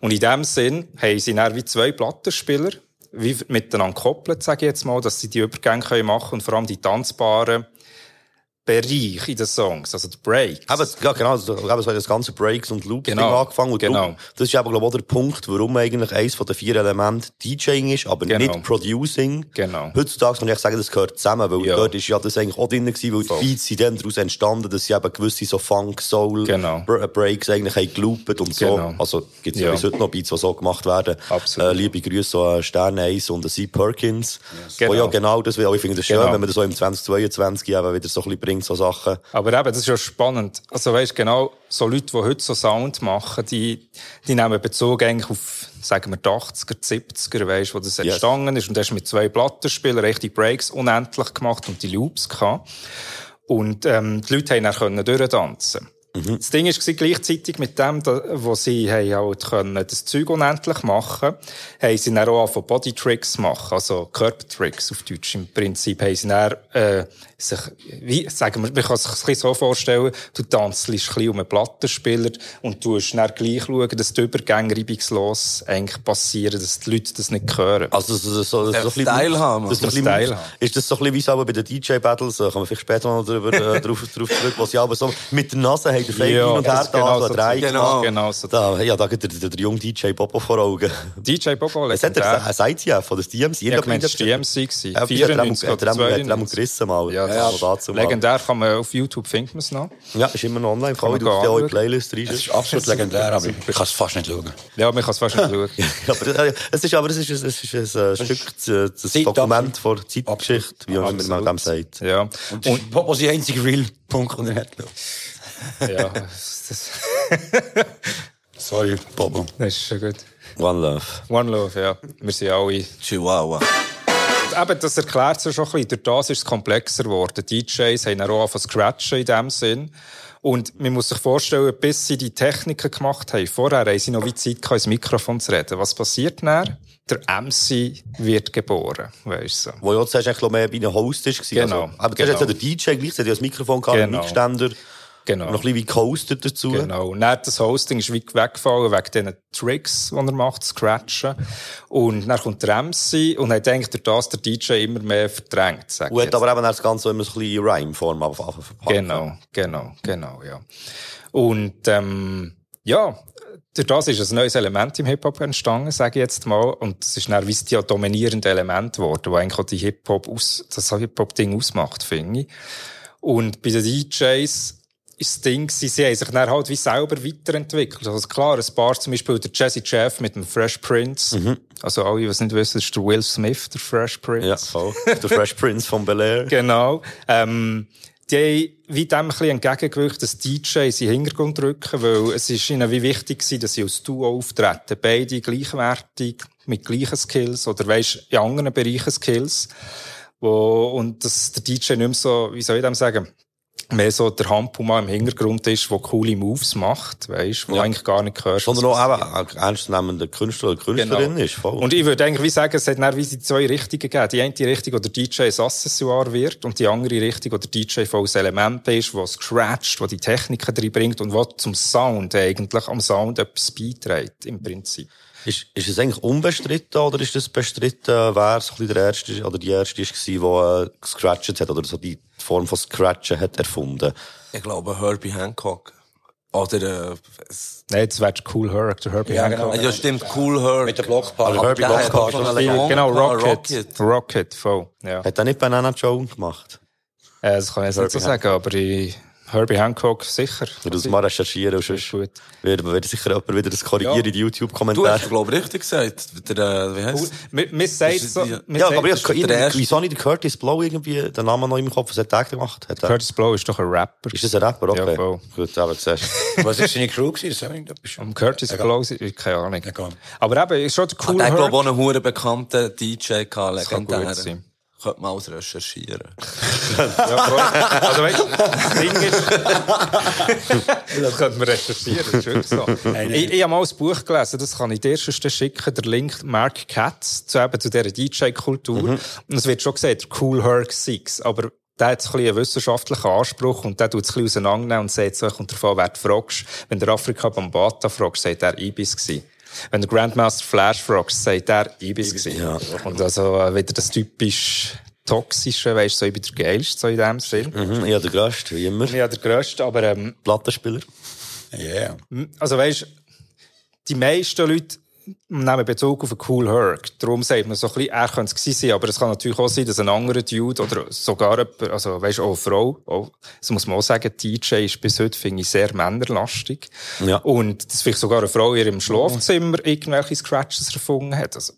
Und in dem Sinn haben sie dann wie zwei Plattenspieler, wie miteinander gekoppelt, sage ich jetzt mal, dass sie die Übergänge können machen und vor allem die tanzbaren Bereich in den Songs, also die Breaks. Eben, ja, genau, also, eben, so das ganze Breaks und Loops Genau, angefangen. Und genau. darum- Das ist aber, glaube ich, auch der Punkt, warum eigentlich eins von den vier Elementen DJing ist, aber Genau. nicht Producing. Genau. Heutzutage kann ich sagen, das gehört zusammen, weil Ja. dort ist ja das eigentlich auch drin gewesen, weil Voll. die Beats sind dann daraus entstanden, dass sie eben gewisse so Funk, Soul, Genau. Br- Breaks eigentlich haben geloopt und so. Genau. Also, gibt's ja Ja. bis heute noch Beats, die so gemacht werden. Absolut. Äh, liebe Grüße an Stern 1 und C. Perkins. Genau. Wo ja genau das will. Ich finde das schön, Genau. wenn man das so im 2022 eben wieder so ein bisschen bringt, so Sachen. Aber eben, das ist ja spannend. Also weißt genau, so Leute, die heute so Sound machen, die, die nehmen Bezug eigentlich auf, sagen wir, die 80er, 70er, weißt, wo das Yes. entstanden ist. Und hast mit zwei Plattenspielern richtig Breaks unendlich gemacht und die Loops gehabt. Und, ähm, die Leute haben dann können durchtanzen. Das Ding war gleichzeitig mit dem, wo sie haben halt können, das Zeug unendlich machen, haben sie dann auch von Bodytricks machen, also Körpertricks auf Deutsch. Im Prinzip haben sie dann, äh, sich, wie, sagen wir, man kann sich das ein bisschen so vorstellen, du tanzt ein bisschen um einen Plattenspieler und du musst dann gleich schauen, dass die Übergänge reibungslos eigentlich passieren, dass die Leute das nicht hören. Also, so, so, so, so Der ein bisschen- Style haben, Das ist, der ein bisschen- Style haben. ist das so ein bisschen wie es aber bei den DJ-Battles, kommen wir vielleicht später noch drüber, äh, drauf, drauf zurück, wo sie aber so mit der Nase haben den Fake hin und her das ist da, genau so Drei Genau. Genau so. Da, ja, da geht der, der, der junge DJ Bobo vor Augen. DJ Bobo, Was hat er? Ein ITF oder das DMC? Ja, ich meine, das war DMC. Ja, er einmal- 94 hat er oder einmal- hat er 92. gerissen mal. Ja, Ja, das dazu ist legendär. Kann man auf YouTube finden, es noch. Ja, ist immer noch online. Fall, man in die. Playlist rein. ist absolut legendär, aber ich kann es fast nicht schauen. Ja, man kann es fast nicht schauen. aber, äh, es ist, aber es ist, es ist ein äh, Stück, äh, das Dokument vor Zeitgeschichte, wie man immer Absolut. dem sagt. Ja. Und das ist Bobo sein einziger Real-Punkt, den er hat. ja, das, Sorry, Bobo. das ist schon gut. One Love. One Love, ja. Wir sind alle Chihuahua. Eben, das erklärt sich schon ein bisschen. Durch das ist es komplexer geworden. DJs haben auch angefangen zu scratchen in dem Sinn. Und man muss sich vorstellen, bis sie die Techniken gemacht haben, vorher haben sie noch wie Zeit gehabt, ins Mikrofon zu reden. Was passiert dann? Der MC wird geboren, weisst du. Wo ja zuerst eigentlich mehr bei einem Host gewesen. Genau, Also, aber genau. hat ja der DJ gleichzeitig das Mikrofon gehabt, Genau. Mikständer. Genau. Und noch ein bisschen wie gehostet dazu. Genau. Und dann das Hosting ist wie weggefallen wegen diesen Tricks, die er macht, Scratchen. Und dann kommt der MC und hat eigentlich durch das der DJ immer mehr verdrängt, sag ich hat jetzt. aber eben das Ganze immer so ein bisschen Rhyme-Form verpacken. Genau, genau, genau, ja. Und ähm, ja, durch das ist ein neues Element im Hip-Hop entstanden, sage ich jetzt mal. Und es ist dann wie das dominierende Element geworden, wo eigentlich auch die Hip-Hop aus, das Hip-Hop-Ding ausmacht, finde ich. Und bei den DJs das Ding, sie haben sich dann halt wie selber weiterentwickelt. Also klar, ein paar, zum Beispiel der Jazzy Jeff mit dem Fresh Prince. Also alle, die es nicht wissen, ist der Will Smith, der Fresh Prince. Ja, voll. der Fresh Prince von Bel Air. Genau. Ähm, die haben wie dem ein bisschen entgegengewirkt, dass DJs in den Hintergrund rücken, weil es ist ihnen wie wichtig gewesen, dass sie als Duo auftreten. Beide gleichwertig, mit gleichen Skills, oder weisst, in anderen Bereichen Skills. Wo, und dass der DJ nicht mehr so, wie soll ich dem sagen, mehr so der Hampuma im Hintergrund ist, der coole Moves macht, weisst, wo Ja. eigentlich gar nicht gehört. Sondern auch eben ein ernstzunehmender Künstler oder Künstlerin ist. Voll. Und ich würde eigentlich wie sagen, es hat dann wie die zwei Richtungen gegeben. Die eine Richtung, wo der DJ ein Accessoire wird und die andere Richtung, wo der DJ volles Element ist, wo scratcht, wo die Techniken drin bringt und wo zum Sound eigentlich, am Sound etwas beiträgt, im Prinzip. Ist, ist es eigentlich unbestritten oder ist das bestritten, wer so der erste oder die erste war, die äh, gescratcht hat oder so die Form von Scratchen hat erfunden? Ich glaube, Herbie Hancock. Oder, äh, es- Nein, das wäre Cool Herc, der Herbie Ja, Hancock. ja, stimmt, Cool Herb. Mit der Blockparty. Aber Herbie Blockparty Song Genau, gehabt, Rocket. Rocket, voll, ja. Hat er nicht Banana Joe gemacht? Äh, das kann ich jetzt nicht so sagen, aber ich, Herbie Hancock, sicher. Ich würde das mal recherchieren und sonst gut. wird, wird sicher jemand wieder das korrigieren Ja. in die Du YouTube-Kommentare. hast, glaube ich, richtig gesagt. Der, äh, wie heisst Mir, mir sagt so, Ja, aber ich wieso nicht der Curtis Blow irgendwie den Namen noch im Kopf? Was hat der gemacht? Hat Curtis Blow ist doch ein Rapper. ist das ein Rapper? Okay. Ja, voll. Gut, aber du. Was ist seine Crew gewesen? Am Curtis Egal. Blow, ich keine Ahnung. Egal. Aber eben, ist schon der Ah, cool der hat, glaube ich, auch einen hure bekannten DJ gehabt, Das Könnte man alles recherchieren. Ja, voll. also weißt du, das Ding ist, das könnte man recherchieren, das ist wirklich so. Ich, ich habe mal ein Buch gelesen, das kann ich dir sonst schicken, der Link Mark Katz zu, eben, zu dieser DJ-Kultur. Und es wird schon gesagt, der Cool Herc Six, aber der hat ein bisschen einen wissenschaftlichen Anspruch und der tut es ein bisschen auseinandernehmen und sagt so, kommt davon, wer du fragst. Wenn der Afrika Bambata fragst, sagt er Ibis gewesen. Wenn der Grandmaster Flash fragst, sagt er Ibis gewesen. Ja. Und also äh, wieder das typisch toxische, weißt du, so ich bin der Geilste, so in dem Sinn. Mhm, ja, der Größte, wie immer. Ja, der Grösste, aber ähm, Plattenspieler. Yeah. also weißt die meisten Leute nehmen Bezug auf einen Cool Herc. Darum sagt man so ein bisschen, er könnte es sein, aber es kann natürlich auch sein, dass ein anderer Dude oder sogar jemand, also weißt auch eine Frau, auch, das muss man auch sagen, DJ ist bis heute, finde ich, sehr männerlastig. Ja. Und dass vielleicht sogar eine Frau in ihrem Schlafzimmer irgendwelche Scratches erfunden hat. Also,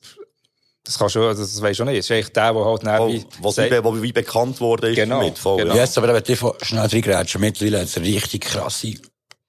das kannst du, das weisst du nicht. Das ist eigentlich der, der halt Wo, dann wie, wo, sagt- wie, wo wie bekannt wurde ist Genau, damit. Voll, genau. ja. Jetzt aber wenn ich schnell reingrätschen, mittlerweile hat es richtig krasse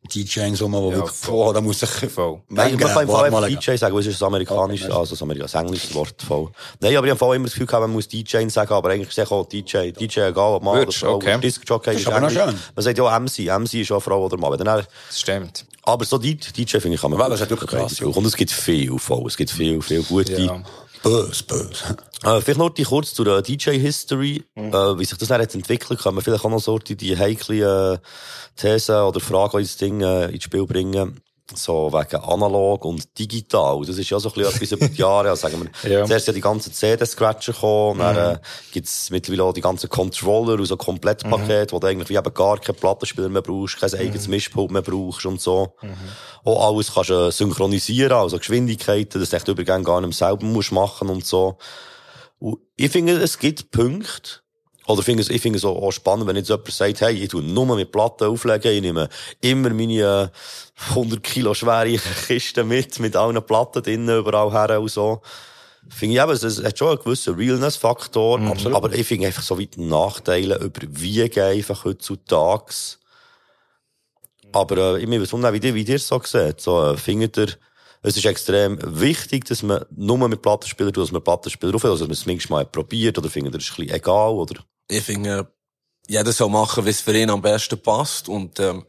DJs rum, die Ja, wirklich, voll. oh, da muss ich Voll. Nein, man kann im Fall einfach DJ sagen, weil es ist ein amerikanisches, also ein amerikanisches englisches Wort voll. Nein, aber ich habe immer das Gefühl gehabt, man muss DJ sagen, aber eigentlich ist es auch DJ. DJ, egal, ob Mann oder Frau. okay. Disc-Jockey Das ist ist aber Englisch. schön. Man sagt ja auch MC. MC ist auch Frau oder Mann. Dann- Das stimmt. Aber so DJ, DJ finde ich, kann man Aber es hat wirklich krass. Und es gibt viel voll. Es gibt viel, viel gute. Ja. Bös, bös. Äh, vielleicht noch die kurz zur äh, DJ-History, Mhm. äh, wie sich das dann jetzt entwickelt, kann man vielleicht auch noch so die, die heikle äh, Thesen oder Fragen ins Ding äh, ins Spiel bringen. so wegen analog und digital. Das ist ja so ein bisschen etwas über die Jahre. Also sagen wir, Ja. zuerst ja die ganzen CD-Scratcher gekommen, dann äh, gibt's mittlerweile auch die ganzen Controller und so Komplettpaket, wo du eigentlich wie eben gar keinen Plattenspieler mehr brauchst, kein eigenes Mischpult mehr brauchst und so. Auch alles kannst du äh, synchronisieren, also Geschwindigkeiten, dass du echt Übergänge gar nicht mehr selber musst machen und so. Und ich finde, es gibt Punkte, oder finde es, ich finde es auch, spannend, wenn jetzt jemand sagt, hey, ich tu nur mit Platten auflegen, ich nehme immer meine äh, 100 Kilo schwere Kiste mit, mit allen Platten drinnen, überall her und so. Finde ich eben, es, hat schon einen gewissen Realness-Faktor, aber, aber ich finde einfach so weit Nachteile überwiegen einfach heutzutage. Aber äh, ich wundern, wie, ihr- wie es so seht. So, äh, findet ihr, es ist extrem wichtig, dass man nur mit Plattenspielern tut, dass man Plattenspieler aufhört, also dass man es manchmal mal probiert, oder findet ihr, es ist ein bisschen egal, oder? Ich finde, jeder soll machen, wie es für ihn am besten passt. Und ähm,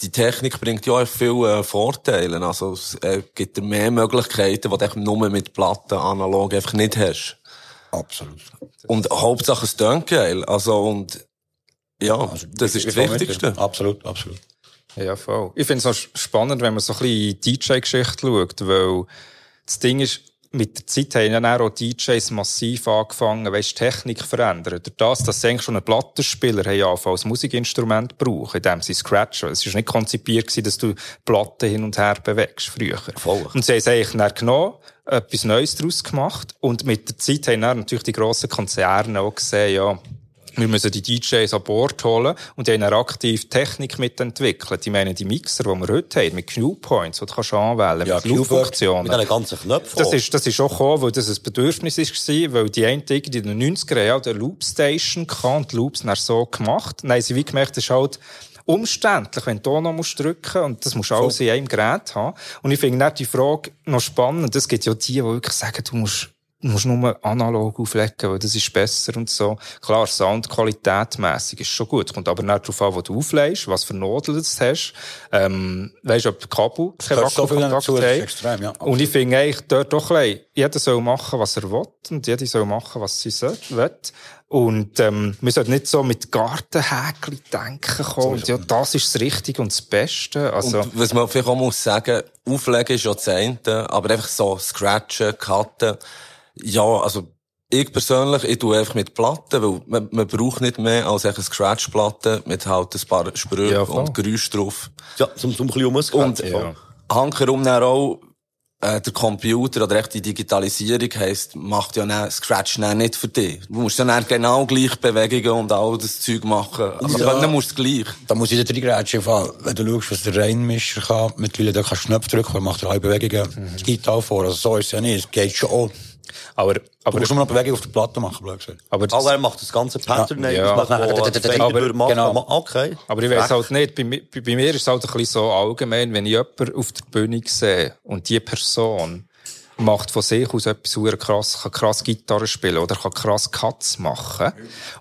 die Technik bringt ja auch viele äh, Vorteile. Also es äh, gibt dir mehr Möglichkeiten, die du nur mit Platten analog einfach nicht hast. Absolut. Und Hauptsache es tönt geil. Also und ja, Also, das ist das Wichtigste. Absolut, absolut. Ja, voll. Ich finde es auch spannend, wenn man so ein bisschen in die DJ-Geschichte schaut, weil das Ding ist, mit der Zeit haben dann auch DJs massiv angefangen, weißt, die Technik verändern. Durch das, dass sie eigentlich schon einen Plattenspieler haben angefangen als Musikinstrument brauchen, indem sie scratchen. Es war nicht konzipiert gewesen, dass du Platten hin und her bewegst, früher. Voll. Und sie haben es eigentlich dann genommen, etwas Neues daraus gemacht. Und mit der Zeit haben dann natürlich die grossen Konzerne auch gesehen, ja, wir müssen die DJs an Bord holen und die haben dann aktiv Technik mitentwickelt. Ich meine, die Mixer, die wir heute haben, mit Q-Points, die du kannst anwählen Ja, mit Q-Points, Lauffunktionen. Mit diesen ganzen Knöpfen. Das ist, das ist auch gekommen, weil das ein Bedürfnis war, weil die einen in den 90er Jahren eine Loopstation hatte und die Loops dann so gemacht. Dann haben sie wie gemerkt, das ist halt umständlich, wenn du noch musst drücken und das musst du alles in einem Gerät haben. Und ich finde die Frage noch spannend. Es gibt ja die, die wirklich sagen, du musst musst nur analog auflegen, weil das ist besser und so. Klar, Soundqualität mässig ist schon gut. Kommt aber nicht darauf an, wo du auflegst, was für Nodeln du hast. Ähm, weisst, ob Kabel kein so Wackelkontakt haben. extrem, ja. Und ich finde eigentlich dort doch ein jeder soll machen, was er will, und jeder soll machen, was sie soll, will. Und, ähm, wir sollten nicht so mit Gartenhäkchen denken kommen, und ja, das ist das Richtige und das Beste. Also, Und was man vielleicht auch muss sagen, auflegen ist ja das eine, aber einfach so scratchen, cutten, ja, also, ich persönlich, ich tue einfach mit Platten, weil man, man braucht nicht mehr als eine Scratch-Platte mit halt ein paar Sprüche Ja, und Geräusche drauf. Ja, zum, zum ein bisschen Und umgekehrt. Ja. hankerum dann auch, äh, der Computer oder echt die Digitalisierung heisst, macht ja dann Scratch dann nicht für dich. Du musst dann, dann genau gleich Bewegungen und all das Zeug machen. Also, Ja. dann musst du gleich. Da muss ich im Fall. Wenn du schaust, was der Reinmischer kann, mittlerweile, da kannst du Knöpfe drücken, er macht drei Bewegungen, Mhm. das Gitarre vor. Also so ist es ja nicht. Es geht schon auch. aber, Du aber, musst nur noch Bewegungen auf der Platte machen, blöd gesagt. aber, das, Aber er macht das ganze Pattern, Ja. Ja. wo Fader Aber- machen. genau. Okay. aber ich weiss halt nicht, bei, bei, bei mir ist es halt ein bisschen so allgemein, wenn ich jemanden auf der Bühne sehe und die Person macht von sich aus etwas hure krass, kann krass Gitarre spielen oder kann krass Cuts machen,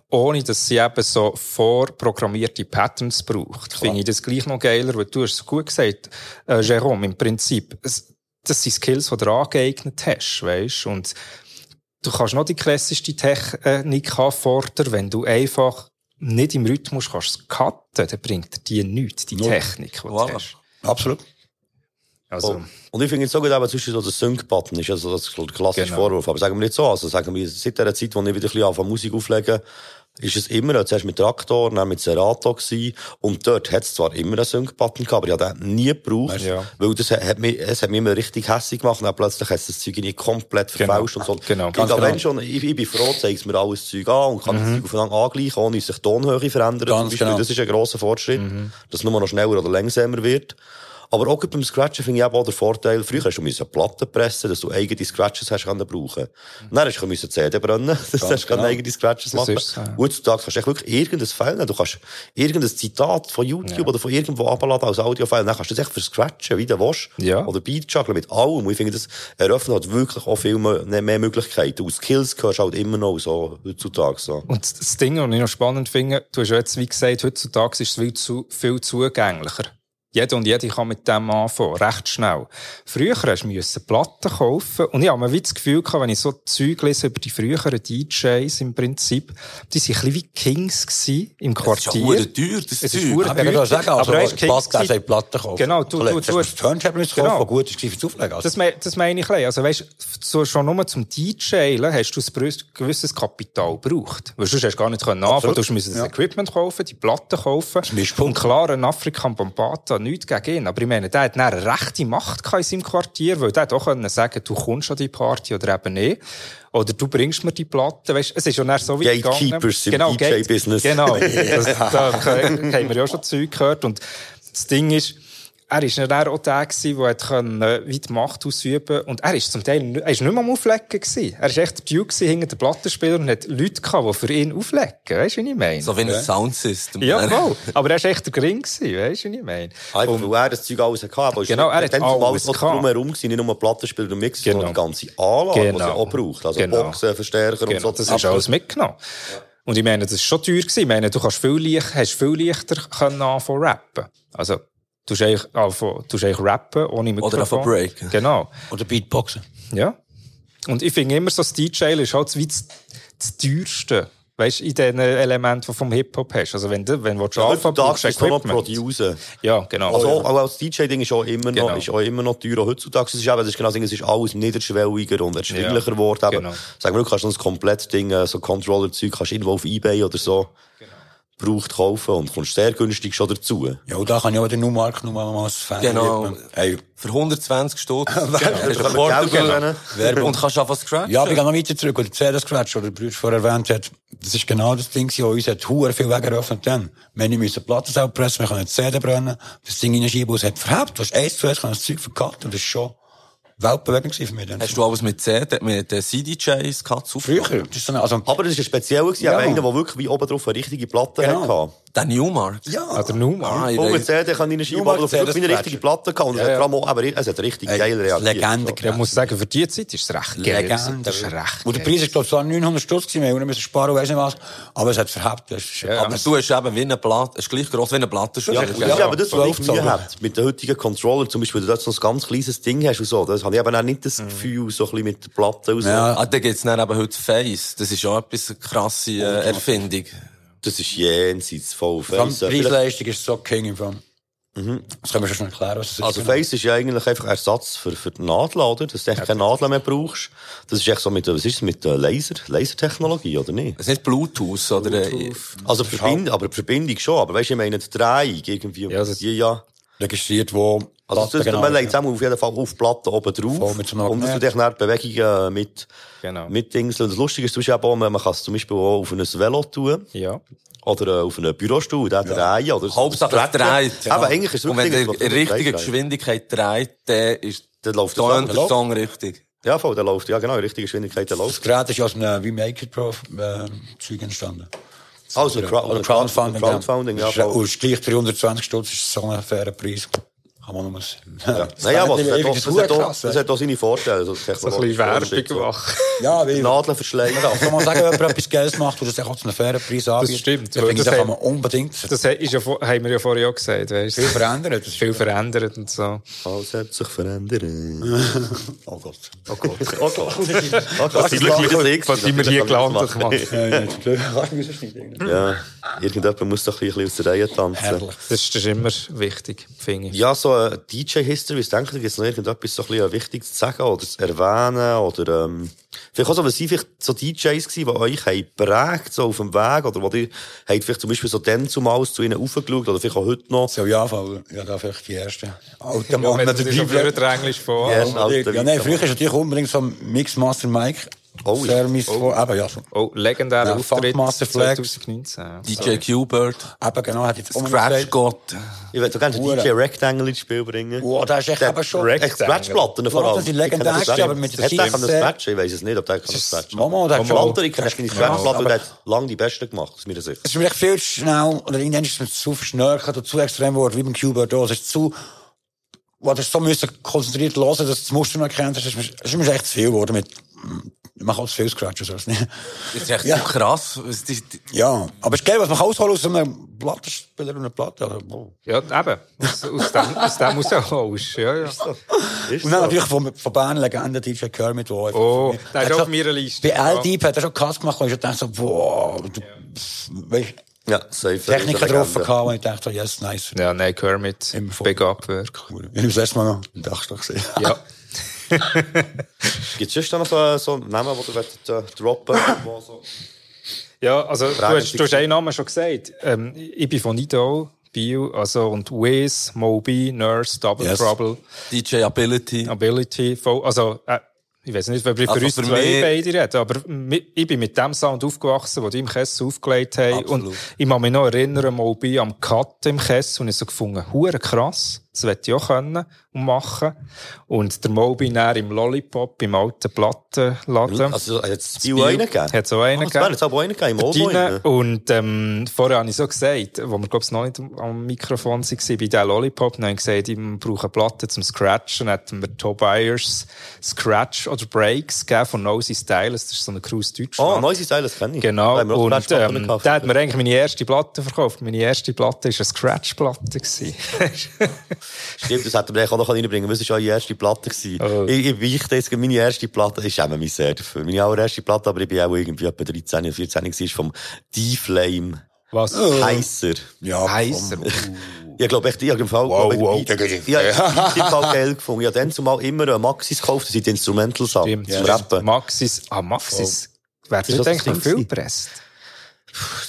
ohne dass sie eben so vorprogrammierte Patterns braucht. Finde ich das gleich noch geiler, weil du hast es gut gesagt, äh, Jerome, im Prinzip, es, das sind Skills, die du angeeignet hast, weißt und du kannst noch die klassischste Technik anfordern, wenn du einfach nicht im Rhythmus kannst cutten, dann bringt dir die nichts, die. Technik, die du Voilà. hast. Absolut. Also, Und ich finde es so gut, eben zwischen so der Sync-Button ist also das der klassische Genau. Vorwurf. Aber sagen wir nicht so, also sagen wir, seit der Zeit, wo ich wieder ein bisschen anfange Musik auflege, ist es immer, zuerst mit Traktor, dann mit Serato gewesen. Und dort hat es zwar immer einen Sync-Button gehabt, aber ich habe den nie gebraucht. Ja. Weil das hat mich, es hat mich immer richtig hässlich gemacht und dann plötzlich hat es das Zeug nicht komplett Genau. verfälscht und so. Genau, Und ganz genau. schon, ich, ich bin froh, zeigt mir alles Zeug an und kann das Zeug aufeinander angleichen, ohne sich Tonhöhe verändert. Ganz zum Beispiel. genau. Das ist ein grosser Fortschritt, dass es nur noch schneller oder langsamer wird. Aber auch beim Scratchen finde ich eben auch der Vorteil, früher hast du müssen Platten pressen, dass du eigene Scratches hast können brauchen. Dann hast du müssen CD brennen, dass du hast genau. eigene Scratches Das machen. ist so, ja. Heutzutage kannst du wirklich irgendein File nehmen. Du kannst irgendein Zitat von YouTube oder von irgendwo abladen als Audiofile. Dann kannst du das echt verscratchen, wie du willst. Ja. Oder Beatjuggeln mit allem. Und ich finde, das eröffnet halt wirklich auch viel mehr, mehr Möglichkeiten. Und Skills gehörst du halt immer noch so, heutzutage so. Und das Ding, was ich noch spannend finde, du hast ja jetzt, wie gesagt, heutzutage ist es viel, zu, viel zugänglicher. Jeder und jede kann mit dem anfangen, recht schnell. Früher hast du müssen Platten kaufen und ich habe mir wie das Gefühl gehabt, wenn ich so Zeug lese über die früheren DJs im Prinzip, die waren ein bisschen wie Kings gewesen im Das ist ja Quartier. teuer, das Es ist Zeug. verdammt Aber ich sagen, also, Aber er ist Kings er sagt Platten kaufen. Genau, du- du- hast du du hast- das Turntable müssen Genau. gut ist, fürs Auflegen. Also, Das, me das meine ich ein. Also, weißt, so schon nur zum DJen hast du ein gewisses Kapital gebraucht. Weil sonst hast du gar nicht können anfangen. Du musst das Ja. Equipment kaufen, die Platten kaufen. Mischpult. Und klar, ein Afrikan Bambata, nichts gegen ihn. Aber ich meine, der hat eine rechte Macht in seinem Quartier, weil der auch können sagen, du kommst an die Party oder eben nicht. Oder du bringst mir die Platten. Weißt, es ist schon so gegangen. Gatekeepers im Gate- DJ-Business. Genau. Das, da haben wir ja schon Zeug gehört. Und das Ding ist, er ist dann auch der der können, äh, die Macht ausüben Und er ist zum Teil, nicht- er ist nicht mal am Auflegen. Er ist echt der Duke gewesen, hinter den Plattenspieler und hat Leute gehabt, die für ihn auflegen. Weißt du, wie ich meine? So wie ein Soundsystem. ja, voll. Aber er ist echt der Gring. Weißt du, wie ich meine? Einfach, weil er das Zeug alles hatte. Aber Genau, er hat dann alles gehabt. drumherum gewesen, nicht nur Plattenspieler und Mixer, Genau. sondern die ganze Anlage, die Genau. es ja auch braucht. Also Genau. Boxen, Verstärker Genau, und so. das du alles mitgenommen. Und ich meine, das ist schon teuer gewesen. Ich meine, du kannst viel, leicht, hast viel leichter können anfangen rappen. Also, du hast eigentlich, anfangen, du hast eigentlich rappen ohne Mikrofon. Oder anfangen breaken. Genau. oder Beatboxen. Ja. Und ich finde immer so, das DJ ist halt wie das, das teuerste. Weißt du, in den Elementen, die du vom Hip-Hop hast. Also, wenn du, wenn du Ja, Heutzutage brauchst du ist es noch Equipment. Producer. Ja, genau. Also auch, auch als DJ-Ding ist auch immer noch, Genau. ist auch immer noch teurer heutzutage. Es ist eben, das ist genau das Ding, es ist alles niederschwelliger und erschwinglicher Ja, geworden. Aber genau. Sagen wir, du kannst so ein komplettes Ding, äh, so Controller-Zeug, kannst du irgendwo auf Ebay oder so braucht kaufen und kommst sehr günstig schon dazu. Ja, und da kann ich auch den Numark noch mal als Fan Genau. Hey, Für 120 Stutz. Du. Werbung. und kannst einfach scratchen. Ja, aber ich gehe noch weiter zurück. Und der CD Scratch, oder der Bruder vorher erwähnt hat, das ist genau das Ding, das uns hat hure viel Wege eröffnet dann. Wir haben nicht müssen Platten selber pressen, wir können die CD brennen, das Ding reinschieben, und es hat verhebt. Du hast eins zu eins, kann das Zeug verkacken, und das ist schon weltbewegend für mich. Hast du alles mit CD, mit den CDJs gehabt? Früher, das ist so eine, also, Aber das war ein spezieller, gewesen, Ja. aber einer, der wirklich wie oben drauf eine richtige Platte Genau. hatte. Der Newmark? ja. Ah, der Nummer. Ah, ich Ohne weiss. CD kann ich reinschieben, Nur aber wie eine richtige Platte gehabt. Und es allem auch, aber es hat richtig Ey, geil reagiert. Legende, Ja, ich muss sagen, für die Zeit ist es recht geil. Legende. Das ist recht Und der. Preis ist, glaube ich, zwar 900 Stutz gewesen, wir müssen sparen, weiss nicht was, aber es hat verhebt. Ja, aber du hast eben wie eine Platte, ist gleich gross wie eine Platte. Ja, und das ist aber das, was ich 12 Mühe. Mit den heutigen Controller, zum Beispiel, wenn du dort so ein ganz kleines Ding hast und so, das habe ich eben auch nicht das Gefühl, so ein bisschen mit der Platte so. Ja. Ah, da gibt's dann eben heute Face. Das ist auch etwas eine krasse äh, Erfindung. Das ist jenseits voll Face. Äh, Preisleistung ist so king im Fall. Das können wir schon schnell erklären, was das ist. Also Face ist ja eigentlich einfach Ersatz für, für die Nadel, oder? Dass du echt keine Nadel mehr brauchst. Das ist echt so mit, was ist es, mit der Laser, Lasertechnologie, oder nicht? Das ist nicht Bluetooth, oder? Äh, Also Verbind, aber die Verbindung schon, aber weißt du, ich meine, die Drehung irgendwie, Ja, das- die ja, registriert, wo also das, Platten, man legt es auf jeden Fall auf die Platte oben drauf. So und das tut echt dann Bewegungen mit, Genau. mit Dingseln. Das Lustige ist zum Beispiel auch, man kann es zum Beispiel auch auf ein Velo tun. Ja. Oder äh, auf einen Bürostuhl, der drehen, oder so. Hauptsache es dreht. Aber eigentlich ist es Und wenn wirklich... der Ding, in richtiger das Geschwindigkeit dreht, dann ist Dann läuft da das der Song. Song richtig. Ja, voll, der läuft. Ja, genau, in richtiger Geschwindigkeit, der Das läuft. Gerät ist aus einem Pro äh, entstanden. Also, Oder Crowdfunding. Crowdfunding, ja. Und gleich 320 Stutz ist so ein fairer Preis. Kann man nur Ja. Naja, was, das, hat auch, das, krass, das hat auch seine Vorteile. So, So ein bisschen Werbung machen. Ja, wie Nadeln verschleiern. Ja, kann man sagen, wenn jemand etwas Geiles macht und das auch zu einem fairen Preis anbietet. stimmt, Dann finde ich, das das kann haben- man unbedingt Das ist ja, vor- haben wir ja vorher auch gesagt, weißt du. viel verändern. Das ist Viel verändert und so. Alles hat sich verändert. Oh Gott. Oh Gott. Oh Gott. Oh Gott. Glück wieder nichts. Was sind wir hier gelandet, Mann? Ja, ja? Ja, irgendjemand muss doch ein bisschen aus der Reihe tanzen. Herrlich. Das ist, das ist immer wichtig, finde ich. Ja, so eine DJ-History, was denkt ihr, gibt es noch irgendetwas so ein bisschen wichtig zu sagen oder zu erwähnen oder, ähm, vielleicht auch so, was sind vielleicht so DJs gewesen, die euch haben geprägt, so auf dem Weg oder wo ihr habt vielleicht zum Beispiel so dann zumals zu ihnen aufgeschaut oder vielleicht auch heute noch. So, ja, Fall. Ja, da vielleicht die ersten. Alter Ja, Mann, auf Bibel. ihren Englisch vor. Ja. Ja, nein, früher ist natürlich unbedingt so ein Mixmaster Mike. Oh, wo, eben, ja, so. Oh, legendärer Ja, Auftritt Funkmaster Flex. 2019. DJ Q-Bird, Eben, genau, hat jetzt auch noch Scratch. Gott. Ich würde gerne den. DJ Rectangle ins Spiel bringen. Wow, der ist echt eben schon. Scratch-Platten vor allem. Platten sind legendär Ich das aber mit der Hat der kann das? Ich weiß es nicht, ob der kann das Scratchen. Mama, der hat schon. Walter, ich kenne keine Scratch-Platte, aber- und der hat lange die Besten gemacht, aus meiner Sicht. Es ist mir echt viel zu schnell, oder irgendwann ist es mir zu verschnörkelt oder zu extrem geworden, wie beim Q-Bird. Es ist zu, wo du so müssen konzentriert hören, dass du das Muster noch erkennt. Es ist mir, es ist mir echt zu viel geworden mit, Ich mache auch zu viel Scratches. Nicht. Das ist echt Ja. so krass. Was die, die, Ja, aber es ist geil, was man ausholen aus einem Plattenspieler und einer Platte. Also, wow. Ja, eben. Aus, aus dem, aus dem muss ja. Ja, ja. Ist Und dann so. natürlich von, von Bern Legende DJ Kermit, wo einfach... Oh, der ist auf meiner Liste. Bei Ja. L-Deep hat er schon Cast gemacht, wo ich dachte so, wow, du, weißt, Ja, safe. Techniker drauf gehabt, wo ich dachte so, yes, nice. Ja, nein, Kermit. Immer voll. Big Up Work. Cool. Ich habe das letzte Mal noch in der Achtung gesehen. Ja. Gibt es sonst noch so, so Namen, die du äh, droppen Ja, also du hast, du hast einen Namen schon gesagt. Ähm, ich bin von Nido, Bio, also und Wiz, Moby, Nurse, Double Yes. Trouble, DJ Ability. Ability, voll, also äh, ich weiß nicht, ob ich für Also uns für zwei beide reden, aber ich bin mit dem Sound aufgewachsen, den die im Kessel aufgelegt haben. Absolut. Und ich kann mich noch erinnern, Moby am Cut im Kessel und ich so gefunden, hure krass, das hätte ich auch können und machen. Und der Moby näher im Lollipop, im alten Plattenladen. Also, hat es Bio einen gegeben? Hat es auch einen Ah, es gegeben. aber auch einen gegeben, im innen. Und ähm, vorher habe ich so gesagt, wo wir glaube ich noch nicht am- Mikrofon waren, bei diesem Lollipop, dann habe ich gesagt, ich brauche eine Platte zum Scratchen. Dann hatten wir Tom Byers Scratch oder Breaks gegeben von Nosy Stylus. Das ist so eine Crew aus Oh, Deutschland. Noisy Style, das kenne ich. Genau. Da auch Und ähm, der hat mir eigentlich meine erste Platte verkauft. Meine erste Platte war eine Scratch-Platte. Stimmt, das hätten wir eigentlich auch noch reinbringen können. Das war eure erste Platte. Oh. Ich, ich weichte jetzt, meine erste Platte, ich schäme mich sehr dafür. Meine allererste Platte, aber ich bin auch irgendwie etwa 13 oder 14 gewesen, ist vom D-Flame. Was? Heißer. Ja, Heißer. Ich glaube echt, ich habe im Fall, Wow, glaub ich, wow, ich, Digga. ich, ich, habe geil gefunden. Ich habe dann zumal immer Maxis gekauft, das sind Instrumental-Sachen. Stimmt. Zum Rappen. Maxis. Ah, Maxis. Wer hat das das viel gepresst?